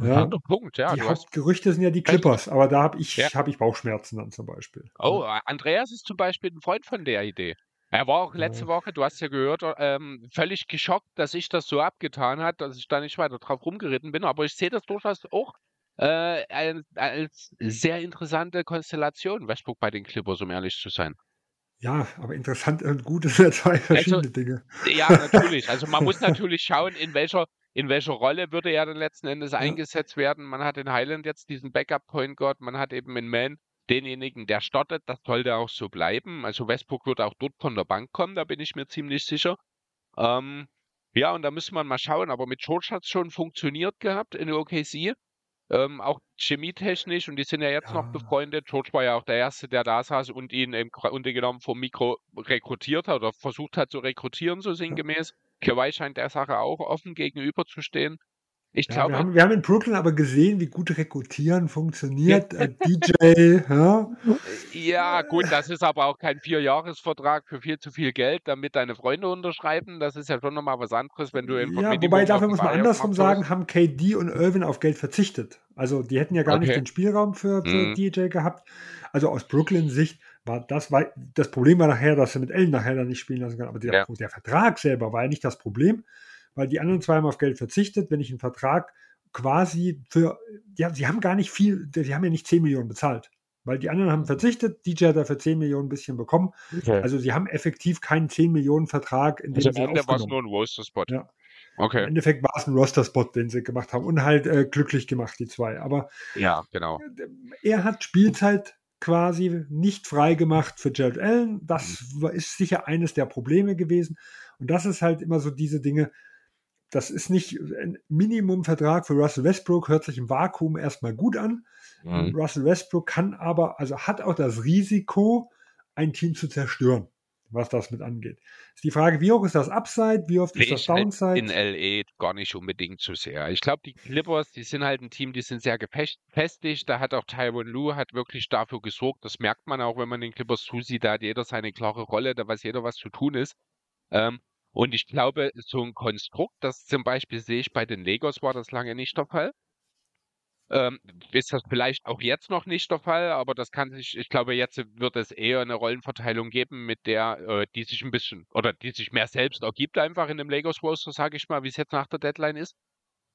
Ja, Punkt, ja. die Hauptgerüchte sind ja die Clippers, aber da habe ich, Ja. hab ich Bauchschmerzen dann zum Beispiel. oh, Andreas ist zum Beispiel ein Freund von der Idee. Er war auch letzte Ja. Woche, du hast ja gehört, ähm, völlig geschockt, dass ich das so abgetan hat, dass ich da nicht weiter drauf rumgeritten bin. Aber ich sehe das durchaus auch äh, als, als sehr interessante Konstellation, Westbrook bei den Clippers, um ehrlich zu sein. Ja, aber interessant und gut (laughs) sind ja zwei verschiedene Also, Dinge. Ja, natürlich. Also man muss natürlich schauen, in welcher, in welcher Rolle würde er dann letzten Endes (laughs) eingesetzt werden. Man hat in Highland jetzt diesen Backup-Point Guard, man hat eben in Man denjenigen, der startet, das sollte auch so bleiben. Also Westbrook wird auch dort von der Bank kommen, da bin ich mir ziemlich sicher. Ähm, ja, und da müssen wir mal schauen, aber mit George hat es schon funktioniert gehabt in OKC. Ähm, auch chemietechnisch und die sind ja jetzt Ja. noch befreundet. George war ja auch der Erste, der da saß und ihn im Grunde genommen vom Mikro rekrutiert hat oder versucht hat zu rekrutieren, so sinngemäß. Kawhi scheint der Sache auch offen gegenüberzustehen. Ich Ja, glaube, wir, haben, wir haben in Brooklyn aber gesehen, wie gut Rekrutieren funktioniert. Äh, DJ, ja, (laughs) ja, gut, das ist aber auch kein Vierjahresvertrag für viel zu viel Geld, damit deine Freunde unterschreiben. Das ist ja schon nochmal was anderes, wenn du ein ja Minimum wobei dafür muss man andersrum sagen, haben KD und Irvin auf Geld verzichtet. Also die hätten ja gar nicht Okay. den Spielraum für, für Mhm. DJ gehabt. Also aus Brooklyn-Sicht war das, war, das Problem war nachher, dass sie mit Ellen nachher dann nicht spielen lassen können. Aber der, der Vertrag selber war ja nicht das Problem, weil die anderen zwei haben auf Geld verzichtet. Wenn ich einen Vertrag quasi für, ja, sie haben gar nicht viel, sie haben ja nicht 10 Millionen bezahlt. Weil die anderen haben verzichtet, DJ hat dafür 10 Millionen ein bisschen bekommen. Okay. Also sie haben effektiv keinen 10 Millionen Vertrag in dem Also am Ende war es nur ein Roaster-Spot. Ja. Im Okay. Endeffekt war es ein Roster-Spot, den sie gemacht haben und halt äh, glücklich gemacht, die zwei. Aber Ja, genau. er hat Spielzeit quasi nicht frei gemacht für Jared Allen. Das Mhm. ist sicher eines der Probleme gewesen. Und das ist halt immer so diese Dinge. Das ist nicht ein Minimumvertrag für Russell Westbrook, hört sich im Vakuum erstmal gut an. Mhm. Russell Westbrook kann aber, also hat auch das Risiko, ein Team zu zerstören, was das mit angeht. Ist die Frage, wie hoch ist das Upside, wie oft ist Sehe das ich halt Downside? in LA gar nicht unbedingt so sehr. Ich glaube, die Clippers, die sind halt ein Team, die sind sehr gefestigt. Da hat auch Tyron Lue hat wirklich dafür gesorgt. Das merkt man auch, wenn man den Clippers zusieht. Da hat jeder seine klare Rolle, da weiß jeder, was zu tun ist. Ähm, und ich glaube, so ein Konstrukt, das zum Beispiel sehe ich bei den Lakers, war das lange nicht der Fall. Ähm, ist das vielleicht auch jetzt noch nicht der Fall, aber das kann sich, ich glaube, jetzt wird es eher eine Rollenverteilung geben, mit der, äh, die sich ein bisschen, oder die sich mehr selbst ergibt, einfach in dem Lakers Roster, sage ich mal, wie es jetzt nach der Deadline ist.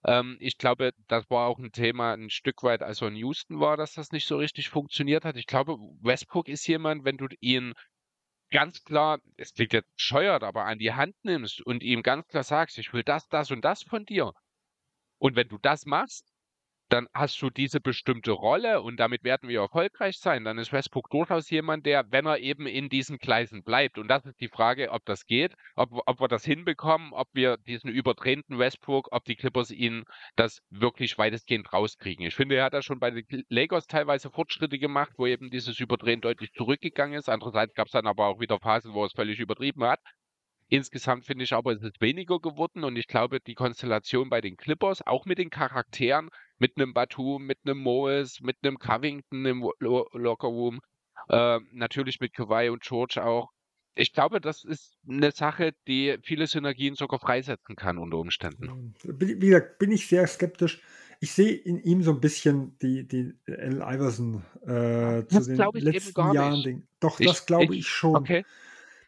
Ähm, ich glaube, das war auch ein Thema ein Stück weit, als er in Houston war, dass das nicht so richtig funktioniert hat. Ich glaube, Westbrook ist jemand, wenn du ihn ganz klar, es klingt jetzt bescheuert, aber an die Hand nimmst und ihm ganz klar sagst, ich will das, das und das von dir. Und wenn du das machst, dann hast du diese bestimmte Rolle und damit werden wir erfolgreich sein. Dann ist Westbrook durchaus jemand, der, wenn er eben in diesen Gleisen bleibt, und das ist die Frage, ob das geht, ob, ob wir das hinbekommen, ob wir diesen überdrehten Westbrook, ob die Clippers ihn das wirklich weitestgehend rauskriegen. Ich finde, er hat da schon bei den Lakers teilweise Fortschritte gemacht, wo eben dieses Überdrehen deutlich zurückgegangen ist. Andererseits gab es dann aber auch wieder Phasen, wo er es völlig übertrieben hat. Insgesamt finde ich aber, es ist weniger geworden und ich glaube, die Konstellation bei den Clippers, auch mit den Charakteren, mit einem Batum, mit einem Moes, mit einem Covington im Lo Lockerroom, äh, natürlich mit Kawhi und George auch. Ich glaube, das ist eine Sache, die viele Synergien sogar freisetzen kann unter Umständen. Wie gesagt, bin ich sehr skeptisch. Ich sehe in ihm so ein bisschen die, die L. Iverson äh, zu den letzten Jahren. Ding. Doch, ich, das glaube ich, ich, schon. Okay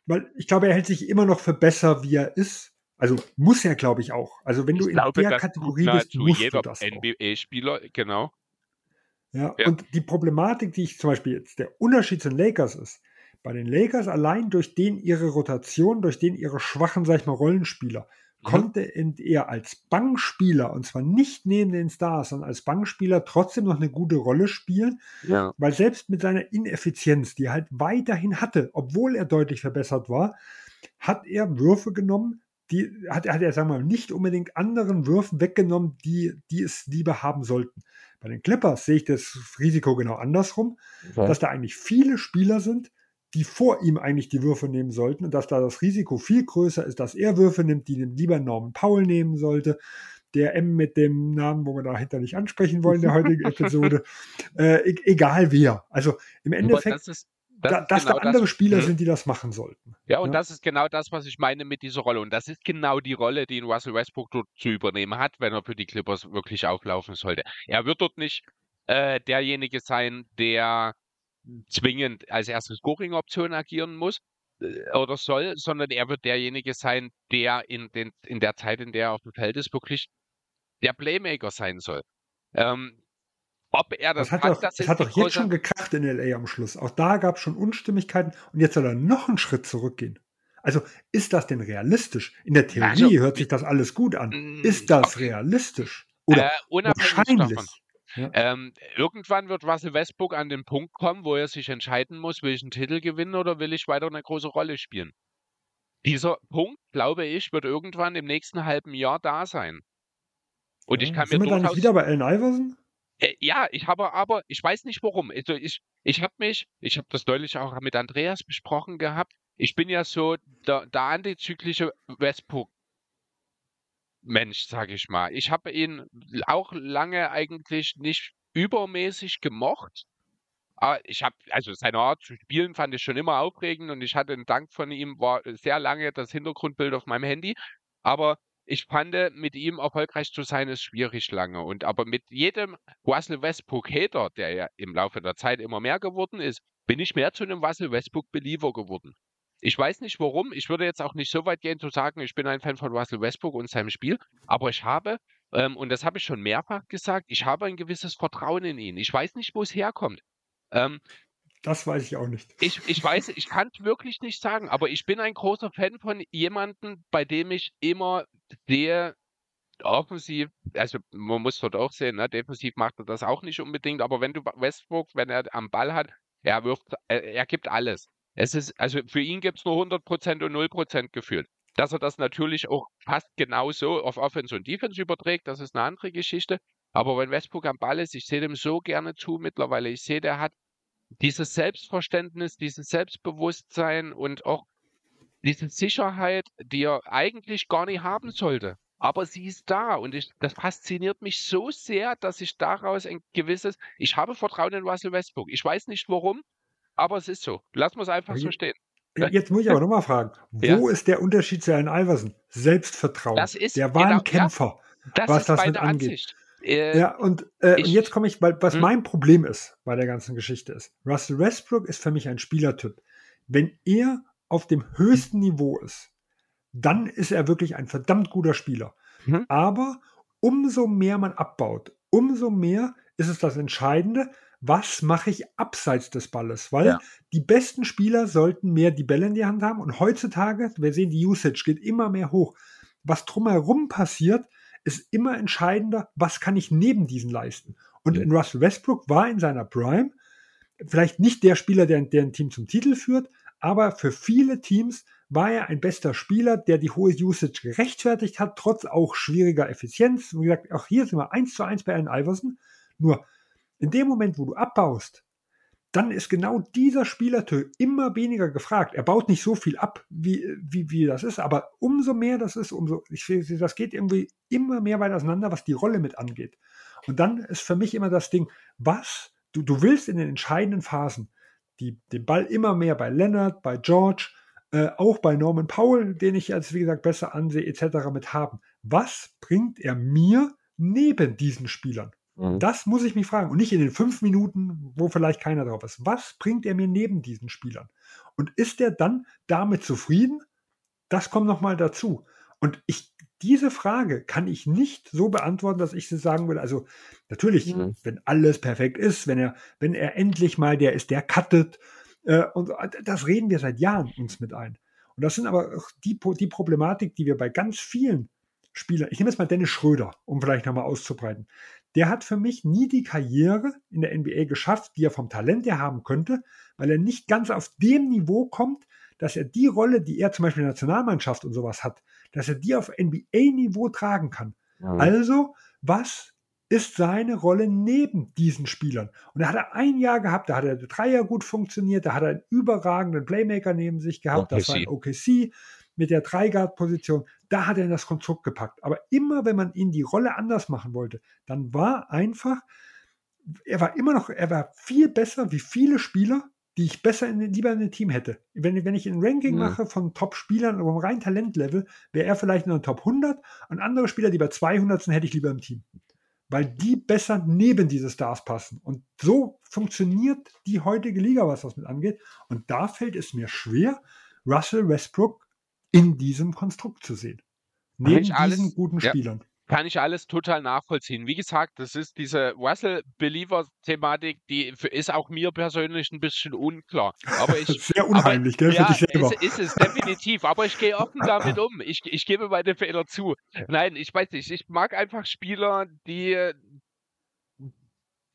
weil ich glaube, er hält sich immer noch für besser, wie er ist. Also muss er, glaube ich, auch. Also wenn ich du in glaube, der Kategorie bist, musst jeder du das NBA-Spieler, genau. Ja, ja, und die Problematik, die ich zum Beispiel jetzt, der Unterschied zu den Lakers ist, bei den Lakers allein durch den ihre Rotation, durch den ihre schwachen, sag ich mal, Rollenspieler, Mhm. konnte er als Bankspieler, und zwar nicht neben den Stars, sondern als Bankspieler trotzdem noch eine gute Rolle spielen, ja. weil selbst mit seiner Ineffizienz, die er halt weiterhin hatte, obwohl er deutlich verbessert war, hat er Würfe genommen, die hat, hat er, sagen wir mal, nicht unbedingt anderen Würfen weggenommen, die, die es lieber haben sollten. Bei den Clippers sehe ich das Risiko genau andersrum, okay. dass da eigentlich viele Spieler sind, die vor ihm eigentlich die Würfe nehmen sollten und dass da das Risiko viel größer ist, dass er Würfe nimmt, die lieber Norman Paul nehmen sollte. Der M mit dem Namen, wo wir dahinter nicht ansprechen wollen, der heutigen (laughs) Episode. Äh, e egal wer. Also im Endeffekt, das ist, das da, dass genau da andere das, Spieler mh. sind, die das machen sollten. Ja, und ja? das ist genau das, was ich meine mit dieser Rolle. Und das ist genau die Rolle, die Russell Westbrook dort zu übernehmen hat, wenn er für die Clippers wirklich auflaufen sollte. Er wird dort nicht äh, derjenige sein, der zwingend als erste Scoring-Option agieren muss äh, oder soll, sondern er wird derjenige sein, der in, den, in der Zeit, in der er auf dem Feld ist, wirklich der Playmaker sein soll. Ähm, ob er das, das hat, doch, das, hat doch jetzt schon gekracht in LA am Schluss. Auch da gab es schon Unstimmigkeiten und jetzt soll er noch einen Schritt zurückgehen. Also ist das denn realistisch? In der Theorie also, hört sich das alles gut an. Mm, ist das okay. realistisch? Oder äh, wahrscheinlich? Davon. Ja. Ähm, irgendwann wird Russell Westbrook an den Punkt kommen, wo er sich entscheiden muss, will ich einen Titel gewinnen oder will ich weiter eine große Rolle spielen. Dieser Punkt, glaube ich, wird irgendwann im nächsten halben Jahr da sein. Und ja, ich kann sind mir wir durchaus, wieder bei Allen Iverson? Äh, ja, ich habe aber, ich weiß nicht warum. Also ich, ich habe mich, ich habe das deutlich auch mit Andreas besprochen gehabt. Ich bin ja so der, der antizyklische Westbrook Mensch, sage ich mal. Ich habe ihn auch lange eigentlich nicht übermäßig gemocht. Aber ich habe, also seine Art zu spielen fand ich schon immer aufregend und ich hatte einen Dank von ihm, war sehr lange das Hintergrundbild auf meinem Handy. Aber ich fand, mit ihm erfolgreich zu sein, ist schwierig lange. Und aber mit jedem Russell Westbrook Hater, der ja im Laufe der Zeit immer mehr geworden ist, bin ich mehr zu einem Russell Westbrook Believer geworden. Ich weiß nicht warum. Ich würde jetzt auch nicht so weit gehen zu sagen, ich bin ein Fan von Russell Westbrook und seinem Spiel. Aber ich habe, ähm, und das habe ich schon mehrfach gesagt, ich habe ein gewisses Vertrauen in ihn. Ich weiß nicht, wo es herkommt. Ähm, das weiß ich auch nicht. Ich, ich weiß, ich kann es wirklich nicht sagen, aber ich bin ein großer Fan von jemandem, bei dem ich immer sehe, offensiv, also man muss dort auch sehen, ne, defensiv macht er das auch nicht unbedingt, aber wenn du Westbrook, wenn er am Ball hat, er wirft, er, gibt alles. Es ist, also für ihn gibt es nur 100% und 0% gefühlt. Dass er das natürlich auch fast genauso auf Offense und Defense überträgt, das ist eine andere Geschichte. Aber wenn Westbrook am Ball ist, ich sehe dem so gerne zu mittlerweile. Ich sehe, der hat dieses Selbstverständnis, dieses Selbstbewusstsein und auch diese Sicherheit, die er eigentlich gar nicht haben sollte. Aber sie ist da und ich, das fasziniert mich so sehr, dass ich daraus ein gewisses, ich habe Vertrauen in Russell Westbrook. Ich weiß nicht warum, aber es ist so. Lass uns einfach so stehen. Jetzt muss ich aber nochmal fragen, (laughs) wo ja? ist der Unterschied zu Allen Iverson? Selbstvertrauen. Das ist, der war genau, ein Kämpfer, das was das mit angeht. Ansicht. Äh, ja, und, äh, ich, jetzt komme ich, weil was hm? mein Problem ist bei der ganzen Geschichte ist, Russell Westbrook ist für mich ein Spielertyp. Wenn er auf dem höchsten Niveau ist, dann ist er wirklich ein verdammt guter Spieler. Hm? Aber umso mehr man abbaut, umso mehr ist es das Entscheidende, was mache ich abseits des Balles? Weil ja. die besten Spieler sollten mehr die Bälle in die Hand haben und heutzutage, wir sehen, die Usage geht immer mehr hoch. Was drumherum passiert, ist immer entscheidender, was kann ich neben diesen leisten. Und in Russell Westbrook war in seiner Prime vielleicht nicht der Spieler, der, der ein Team zum Titel führt, aber für viele Teams war er ein bester Spieler, der die hohe Usage gerechtfertigt hat, trotz auch schwieriger Effizienz. Wie gesagt, auch hier sind wir eins zu eins bei Allen Iverson. Nur in dem Moment, wo du abbaust, dann ist genau dieser Spielertyp immer weniger gefragt. Er baut nicht so viel ab, wie, wie, wie das ist, aber umso mehr das ist, umso, ich, das geht irgendwie immer mehr weit auseinander, was die Rolle mit angeht. Und dann ist für mich immer das Ding, was, du, du willst in den entscheidenden Phasen die, den Ball immer mehr bei Leonard, bei George, äh, auch bei Norman Powell, den ich als, wie gesagt, besser ansehe, etc. mit haben. Was bringt er mir neben diesen Spielern? Mhm. Das muss ich mich fragen. Und nicht in den fünf Minuten, wo vielleicht keiner drauf ist. Was bringt er mir neben diesen Spielern? Und ist er dann damit zufrieden? Das kommt nochmal dazu. Und ich, diese Frage kann ich nicht so beantworten, dass ich sie sagen will. Also natürlich, mhm. wenn alles perfekt ist, wenn er, wenn er endlich mal der ist, der cuttet, äh, und das reden wir seit Jahren uns mit ein. Und das sind aber auch die, die Problematik, die wir bei ganz vielen Spielern, ich nehme jetzt mal Dennis Schröder, um vielleicht nochmal auszubreiten der hat für mich nie die Karriere in der NBA geschafft, die er vom Talent her haben könnte, weil er nicht ganz auf dem Niveau kommt, dass er die Rolle, die er zum Beispiel in der Nationalmannschaft und sowas hat, dass er die auf NBA-Niveau tragen kann. Ja. Also, was ist seine Rolle neben diesen Spielern? Und da hat er ein Jahr gehabt, da hat er der Dreier gut funktioniert, da hat er einen überragenden Playmaker neben sich gehabt, OKC. das war ein OKC mit der Dreigard-Position, da hat er in das Konstrukt gepackt. Aber immer, wenn man ihn die Rolle anders machen wollte, dann war einfach, er war immer noch, er war viel besser wie viele Spieler, die ich besser in, lieber in ein Team hätte. Wenn, wenn ich ein Ranking ja. mache von Top-Spielern, vom rein Talentlevel, wäre er vielleicht in der Top 100 und andere Spieler, die bei 200 sind, hätte ich lieber im Team. Weil die besser neben diese Stars passen. Und so funktioniert die heutige Liga, was das mit angeht. Und da fällt es mir schwer, Russell Westbrook in diesem Konstrukt zu sehen. Neben diesen alles, guten Spielern. Ja, kann ich alles total nachvollziehen. Wie gesagt, das ist diese Russell-Believer-Thematik, die ist auch mir persönlich ein bisschen unklar. Aber ich, (laughs) Sehr unheimlich, aber, gell, ja, für dich selber. Ist, ist es definitiv, aber ich gehe offen damit um. Ich, ich gebe meine Fehler zu. Nein, ich weiß nicht, ich mag einfach Spieler, die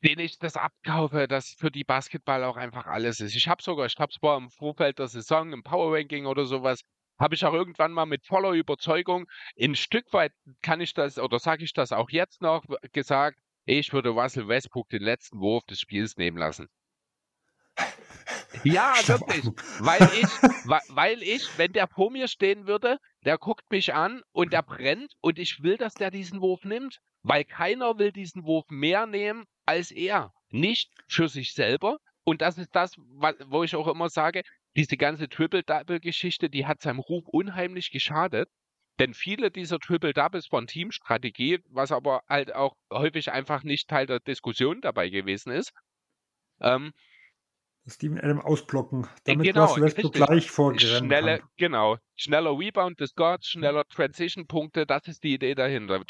denen ich das abkaufe, dass für die Basketball auch einfach alles ist. Ich habe sogar, ich habe es mal im Vorfeld der Saison im Power Ranking oder sowas habe ich auch irgendwann mal mit voller Überzeugung, ein Stück weit kann ich das, oder sage ich das auch jetzt noch, gesagt, ich würde Russell Westbrook den letzten Wurf des Spiels nehmen lassen. Ja, (laughs) wirklich. Weil ich, (laughs) weil ich, wenn der vor mir stehen würde, der guckt mich an und der brennt und ich will, dass der diesen Wurf nimmt, weil keiner will diesen Wurf mehr nehmen als er. Nicht für sich selber. Und das ist das, wo ich auch immer sage, diese ganze Triple-Double-Geschichte, die hat seinem Ruf unheimlich geschadet. Denn viele dieser Triple-Doubles von Teamstrategie, was aber halt auch häufig einfach nicht Teil der Diskussion dabei gewesen ist, ähm, Steven Adam ausblocken, damit genau, Russell Westbrook gleich vorgerannt Schnelle, kann. Genau, schneller Rebound des Guards, schneller Transition-Punkte, das ist die Idee dahinter.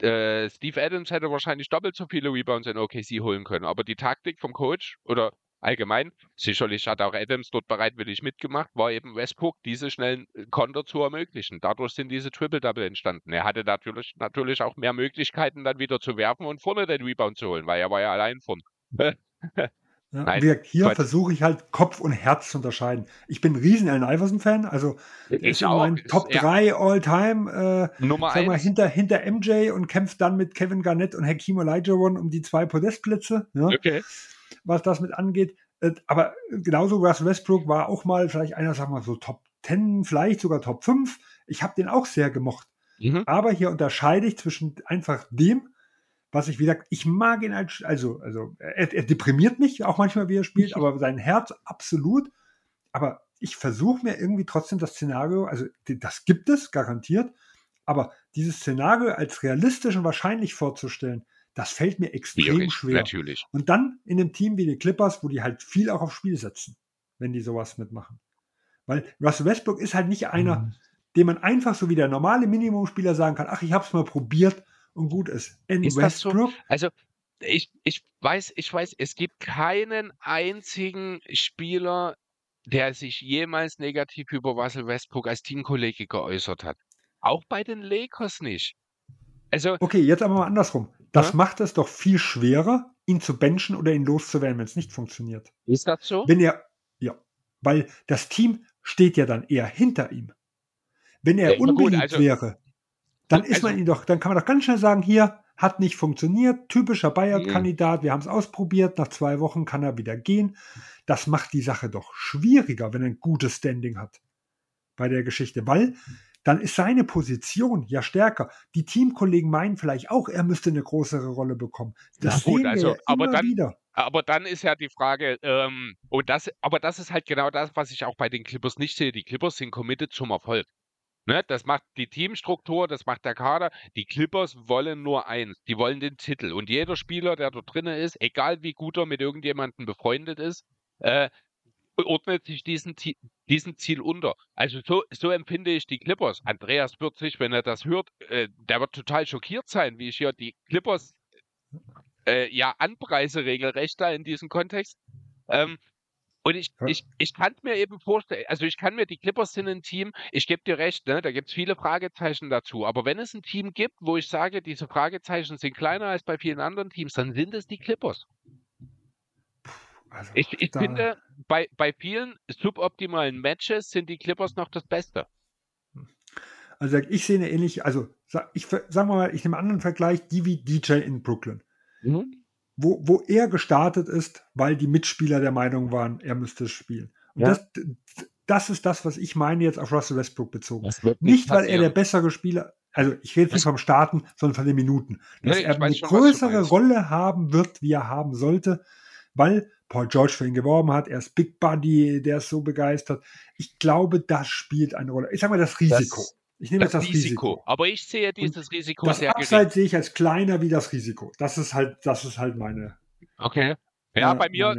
Äh, Steve Adams hätte wahrscheinlich doppelt so viele Rebounds in OKC holen können, aber die Taktik vom Coach oder allgemein, sicherlich hat auch Adams dort bereitwillig mitgemacht, war eben Westbrook diese schnellen äh, Konter zu ermöglichen. Dadurch sind diese Triple-Double entstanden. Er hatte natürlich, natürlich auch mehr Möglichkeiten, dann wieder zu werfen und vorne den Rebound zu holen, weil er war ja allein von. (laughs) Ja, Nein, hier versuche ich halt Kopf und Herz zu unterscheiden. Ich bin ein riesen Allen Iverson-Fan, also ich ist auch, mein Top 3 All-Time, äh, Nummer sag mal, hinter, hinter MJ und kämpft dann mit Kevin Garnett und Hakeem Olajuwon um die zwei Podestplätze. Ja. Okay was das mit angeht. Äh, aber genauso Russ Westbrook war auch mal vielleicht einer, sagen wir so Top 10, vielleicht sogar Top 5. Ich habe den auch sehr gemocht. Mhm. Aber hier unterscheide ich zwischen einfach dem, was ich, wie gesagt, ich mag ihn als, also, also er, er deprimiert mich auch manchmal, wie er spielt, aber sein Herz absolut. Aber ich versuche mir irgendwie trotzdem das Szenario, also das gibt es, garantiert, aber dieses Szenario als realistisch und wahrscheinlich vorzustellen, das fällt mir extrem Schwierig, schwer. Natürlich. Und dann in einem Team wie die Clippers, wo die halt viel auch aufs Spiel setzen, wenn die sowas mitmachen. Weil Russell Westbrook ist halt nicht einer, mhm. dem man einfach so wie der normale Minimumspieler sagen kann, ach, ich habe es mal probiert und gut ist. In Ist das so? Westbrook, Also, ich, ich weiß, ich weiß, es gibt keinen einzigen Spieler, der sich jemals negativ über Russell Westbrook als Teamkollege geäußert hat. Auch bei den Lakers nicht. Also, okay, jetzt aber mal andersrum. Das Ja. macht es doch viel schwerer, ihn zu benchen oder ihn loszuwerden, wenn es nicht funktioniert. ist das so? Wenn er, ja, weil das Team steht ja dann eher hinter ihm. Wenn er Ja, na gut, unbeliebt also- wäre, dann ist man also- ihn doch, dann kann man doch ganz schnell sagen, hier, hat nicht funktioniert, typischer Bayer-Kandidat, wir haben es ausprobiert, nach zwei Wochen kann er wieder gehen. Das macht die Sache doch schwieriger, wenn er ein gutes Standing hat bei der Geschichte, weil dann ist seine Position ja stärker. Die Teamkollegen meinen vielleicht auch, er müsste eine größere Rolle bekommen. Das Na gut, sehen wir also, ja aber immer dann- wieder. Aber dann ist ja die Frage, ähm, und das, aber das ist halt genau das, was ich auch bei den Clippers nicht sehe. Die Clippers sind committed zum Erfolg. Ne? Das macht die Teamstruktur, das macht der Kader. Die Clippers wollen nur eins, die wollen den Titel. Und jeder Spieler, der dort drin ist, egal wie gut er mit irgendjemandem befreundet ist, äh, ordnet sich diesen, diesem Ziel unter. Also so, so empfinde ich die Clippers. Andreas wird sich, wenn er das hört, äh, der wird total schockiert sein, wie ich hier die Clippers äh, ja anpreise regelrecht da in diesem Kontext. Ähm, und ich, ich, ich kann mir eben vorstellen, also ich kann mir, die Clippers sind ein Team, ich gebe dir recht, ne, da gibt es viele Fragezeichen dazu. Aber wenn es ein Team gibt, wo ich sage, diese Fragezeichen sind kleiner als bei vielen anderen Teams, dann sind es die Clippers. Also, Ich, ich finde, bei, bei vielen suboptimalen Matches sind die Clippers noch das Beste. Also ich sehe eine ähnliche, also ich sagen wir mal, ich nehme einen anderen Vergleich, die wie DJ in Brooklyn, wo, wo er gestartet ist, weil die Mitspieler der Meinung waren, er müsste spielen. Und Ja. das, das ist das, was ich meine jetzt auf Russell Westbrook bezogen. Wird Nicht, weil er der bessere Spieler, also ich rede nicht vom Starten, sondern von den Minuten. Dass Nee, er eine schon, größere. Rolle haben wird, wie er haben sollte, weil Paul George für ihn geworben hat, er ist Big Buddy, der ist so begeistert. Ich glaube, das spielt eine Rolle. Ich sage mal das Risiko. ich nehme Das, jetzt das Risiko. Risiko. Aber ich sehe dieses Risiko Das sehr gering. Upside sehe ich als kleiner wie das Risiko. Das ist halt, das ist halt meine, Okay. Ja, bei mir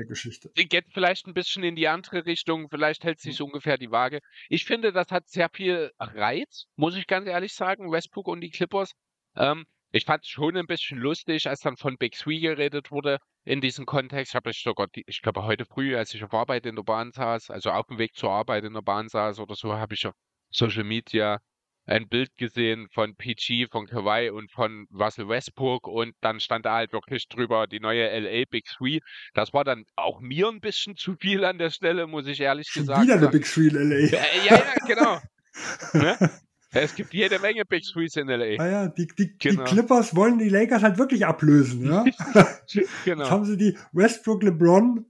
geht vielleicht ein bisschen in die andere Richtung, vielleicht hält sich so ungefähr die Waage. Ich finde, das hat sehr viel Reiz, muss ich ganz ehrlich sagen, Westbrook und die Clippers. Ähm, ich fand es schon ein bisschen lustig, als dann von Big Three geredet wurde in diesem Kontext. Habe ich sogar, ich glaube heute früh, als ich auf Arbeit in der Bahn saß, also auf dem Weg zur Arbeit in der Bahn saß oder so, habe ich auf Social Media ein Bild gesehen von PG, von Kawhi und von Russell Westbrook und dann stand da halt wirklich drüber die neue LA Big Three. Das war dann auch mir ein bisschen zu viel an der Stelle, muss ich ehrlich Schon gesagt wieder eine sagen. Big Three in LA. Äh, ja, ja, genau. (laughs) ne? Es gibt jede Menge Big Threes in LA. Ah ja, die, die, Genau. die Clippers wollen die Lakers halt wirklich ablösen. Ja? (laughs) Jetzt genau. haben sie die Westbrook, LeBron,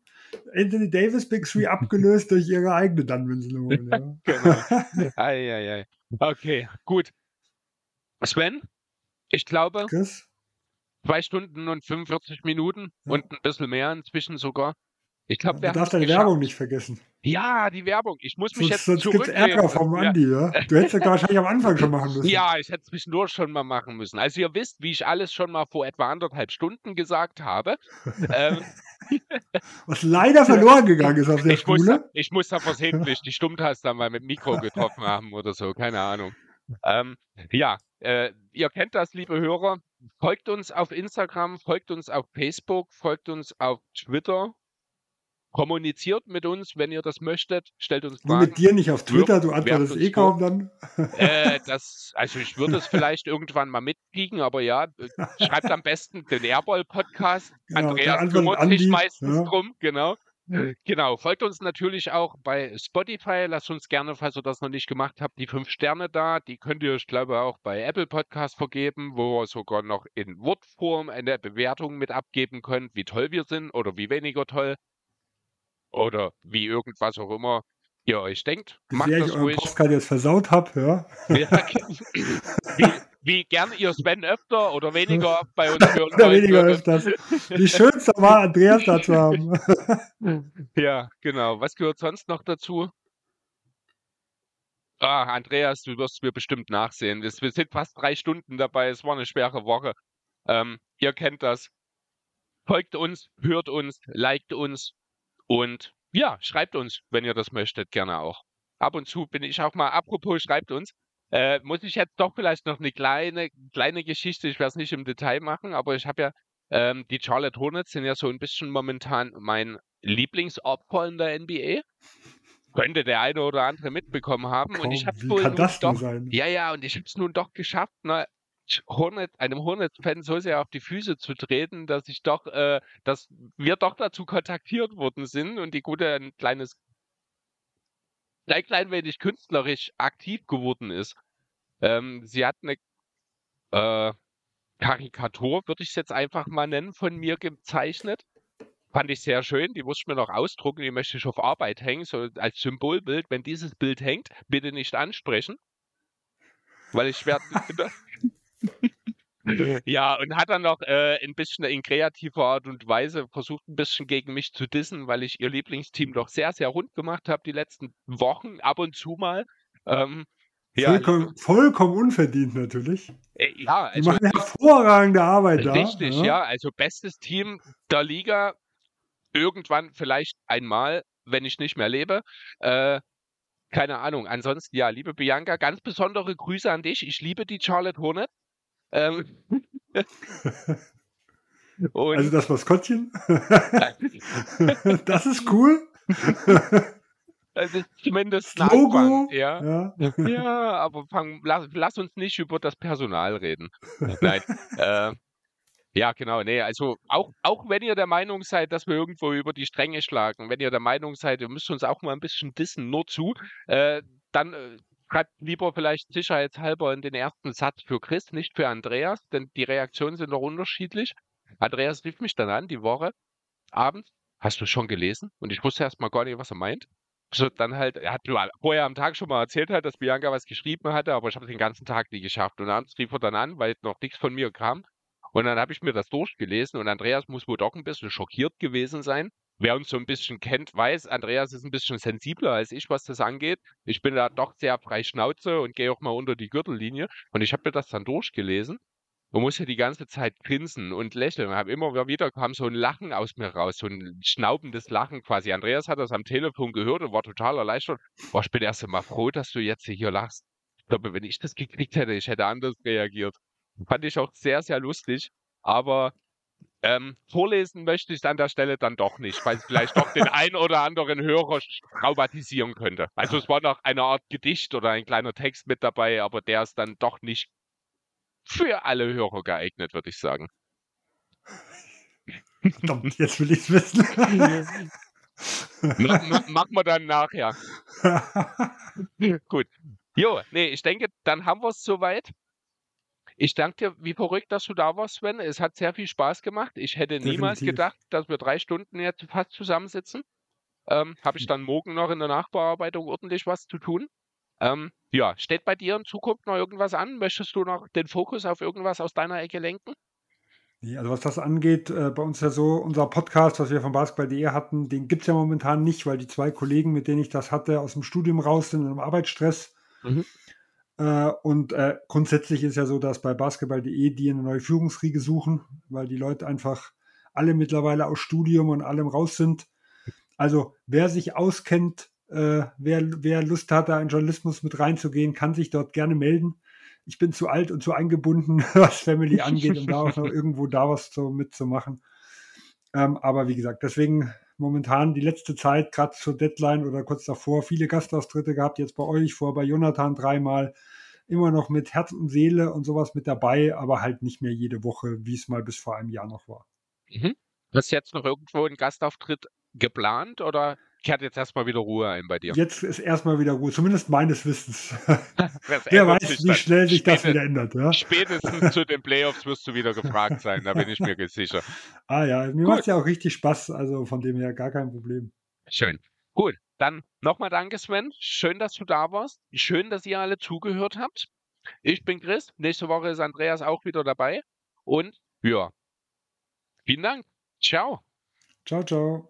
Anthony Davis Big Three (laughs) abgelöst durch ihre eigene wollen. Ja. genau. (laughs) Ei, ei, ei. Okay, gut. Sven, ich glaube, Chris? zwei Stunden und 45 Minuten Ja. und ein bisschen mehr inzwischen sogar. Ich glaube, Du wir haben darfst deine geschafft. Werbung nicht vergessen. Ja, die Werbung. Ich muss mich Sonst, jetzt sonst gibt es. Ärger vom Ja. Andi. Ja? Du hättest ja wahrscheinlich am Anfang schon machen müssen. Ja, ich hätte zwischendurch schon mal machen müssen. Also ihr wisst, wie ich alles schon mal vor etwa anderthalb Stunden gesagt habe. (laughs) ähm, Was leider verloren gegangen ist auf der ich, muss da, Spule. ich muss da versehentlich die Stummtaste mal mit Mikro (laughs) getroffen haben oder so, keine Ahnung. Ähm, ja, äh, ihr kennt das, liebe Hörer. Folgt uns auf Instagram, folgt uns auf Facebook, folgt uns auf Twitter. Kommuniziert mit uns, wenn ihr das möchtet. Stellt uns Nur Fragen. mit dir nicht auf Twitter, du antwortest eh kaum dann. Äh, (laughs) das, also ich würde es vielleicht irgendwann mal mitkriegen, aber ja, äh, schreibt am besten den Airball-Podcast. (laughs) Genau, Andreas kümmert sich meistens ja. drum, genau. Genau, folgt uns natürlich auch bei Spotify. Lasst uns gerne, falls ihr das noch nicht gemacht habt, die fünf Sterne da. Die könnt ihr, ich glaube, auch bei Apple Podcast vergeben, wo ihr sogar noch in Wortform eine Bewertung mit abgeben könnt, wie toll wir sind oder wie weniger toll. Oder wie irgendwas auch immer ihr euch denkt. Wie Macht sehr ich das euren ruhig. Postcard jetzt versaut habe, ja. Ja, wie, wie gern ihr Sven öfter oder weniger oft (laughs) bei uns hören Oder weniger würdet. öfters. Wie schön es war, Andreas da zu haben. (laughs) Ja, genau. Was gehört sonst noch dazu? Ah, Andreas, du wirst mir bestimmt nachsehen. Wir wir sind fast drei Stunden dabei. Es war eine schwere Woche. Ähm, ihr kennt das. Folgt uns, hört uns, liked uns und ja, schreibt uns, wenn ihr das möchtet, gerne auch. Ab und zu bin ich auch mal, apropos, schreibt uns. Äh, muss ich jetzt doch vielleicht noch eine kleine, kleine Geschichte, ich werde es nicht im Detail machen, aber ich habe ja, ähm, die Charlotte Hornets sind ja so ein bisschen momentan mein Lieblingsopfer in der NBA. Könnte der eine oder andere mitbekommen haben. Komm, und ich habe kann das doch, sein? ja, ja, und ich habe es nun doch geschafft, ne, Hornet, einem Hornets-Fan so sehr auf die Füße zu treten, dass ich doch, äh, dass wir doch dazu kontaktiert worden sind und die gute ein kleines, ein klein wenig künstlerisch aktiv geworden ist. Ähm, sie hat eine äh, Karikatur, würde ich es jetzt einfach mal nennen, von mir gezeichnet. Fand ich sehr schön, die muss ich mir noch ausdrucken, die möchte ich auf Arbeit hängen, so als Symbolbild. Wenn dieses Bild hängt, bitte nicht ansprechen. Weil ich werde. (laughs) (laughs) ja, und hat dann noch äh, ein bisschen in kreativer Art und Weise versucht, ein bisschen gegen mich zu dissen, weil ich ihr Lieblingsteam doch sehr, sehr rund gemacht habe die letzten Wochen, ab und zu mal. Ähm, ja, vollkommen, vollkommen unverdient natürlich. äh, ja, Die also machen hervorragende Arbeit da. Richtig, ja. ja. Also bestes Team der Liga. Irgendwann vielleicht einmal, wenn ich nicht mehr lebe. Äh, keine Ahnung. Ansonsten, ja, liebe Bianca, ganz besondere Grüße an dich. Ich liebe die Charlotte Hornet. Ähm, (laughs) Also das Maskottchen. (laughs) das ist cool. das ist zumindest ein Logo. Anfang, ja. Ja. Ja, aber fang, lass, lass uns nicht über das Personal reden. Nein. äh, ja, genau. Nee, also auch, auch wenn ihr der Meinung seid, dass wir irgendwo über die Stränge schlagen, wenn ihr der Meinung seid, ihr müsst uns auch mal ein bisschen dissen, nur zu, äh, dann äh, schreibt lieber vielleicht sicherheitshalber in den ersten Satz für Chris, nicht für Andreas, denn die Reaktionen sind noch unterschiedlich. Andreas rief mich dann an, die Woche, abends, hast du schon gelesen? Und ich wusste erst mal gar nicht, was er meint. So, dann halt, er hat vorher am Tag schon mal erzählt halt, dass Bianca was geschrieben hatte, aber ich habe den ganzen Tag nie geschafft. Und abends rief er dann an, weil noch nichts von mir kam. Und dann habe ich mir das durchgelesen und Andreas muss wohl doch ein bisschen schockiert gewesen sein. Wer uns so ein bisschen kennt, weiß, Andreas ist ein bisschen sensibler als ich, was das angeht. Ich bin da doch sehr frei Schnauze und gehe auch mal unter die Gürtellinie. Und ich habe mir das dann durchgelesen und musste die ganze Zeit grinsen und lächeln. Hab immer wieder kam so ein Lachen aus mir raus, so ein schnaubendes Lachen quasi. Andreas hat das am Telefon gehört und war total erleichtert. Boah, ich bin erst einmal froh, dass du jetzt hier lachst. Ich glaube, wenn ich das gekriegt hätte, ich hätte anders reagiert. Fand ich auch sehr, sehr lustig. Aber ähm, vorlesen möchte ich es an der Stelle dann doch nicht, weil es vielleicht doch den ein oder anderen Hörer traumatisieren könnte. Also es war noch eine Art Gedicht oder ein kleiner Text mit dabei, aber der ist dann doch nicht für alle Hörer geeignet, würde ich sagen. Verdammt, jetzt will ich es wissen. Ma ma machen wir dann nachher. (laughs) Gut. Jo, nee, ich denke, dann haben wir es soweit. Ich danke dir wie verrückt, dass du da warst, Sven. Es hat sehr viel Spaß gemacht. Ich hätte niemals Definitiv. gedacht, dass wir drei Stunden jetzt fast zusammensitzen. Ähm, Habe ich dann morgen noch in der Nachbearbeitung ordentlich was zu tun. Ähm, ja, steht bei dir in Zukunft noch irgendwas an? Möchtest du noch den Fokus auf irgendwas aus deiner Ecke lenken? Nee, also was das angeht, äh, bei uns ja so, unser Podcast, was wir von Basketball.de hatten, den gibt es ja momentan nicht, weil die zwei Kollegen, mit denen ich das hatte, aus dem Studium raus sind, im Arbeitsstress. Mhm. Äh, und äh, grundsätzlich ist ja so, dass bei Basketball.de die eine neue Führungsriege suchen, weil die Leute einfach alle mittlerweile aus Studium und allem raus sind. Also wer sich auskennt, äh, wer, wer Lust hat, da in Journalismus mit reinzugehen, kann sich dort gerne melden. Ich bin zu alt und zu eingebunden, (laughs) was Family angeht, um da auch noch irgendwo da was so mitzumachen. Ähm, aber wie gesagt, deswegen momentan die letzte Zeit, gerade zur Deadline oder kurz davor, viele Gastauftritte gehabt, jetzt bei euch, vor bei Jonathan dreimal, immer noch mit Herz und Seele und sowas mit dabei, aber halt nicht mehr jede Woche, wie es mal bis vor einem Jahr noch war. Mhm. Hast du jetzt noch irgendwo einen Gastauftritt geplant oder kehrt jetzt erstmal wieder Ruhe ein bei dir? Jetzt ist erstmal wieder Ruhe, zumindest meines Wissens. (laughs) (laughs) Wer weiß, wie schnell sich das wieder ändert. Ja? Spätestens zu den Playoffs wirst du wieder gefragt sein, da bin ich mir sicher. (laughs) Ah ja, mir macht ja auch richtig Spaß, also von dem her gar kein Problem. Schön. Gut, dann nochmal danke, Sven. Schön, dass du da warst. Schön, dass ihr alle zugehört habt. Ich bin Chris. Nächste Woche ist Andreas auch wieder dabei. Und ja, vielen Dank. Ciao. Ciao, ciao.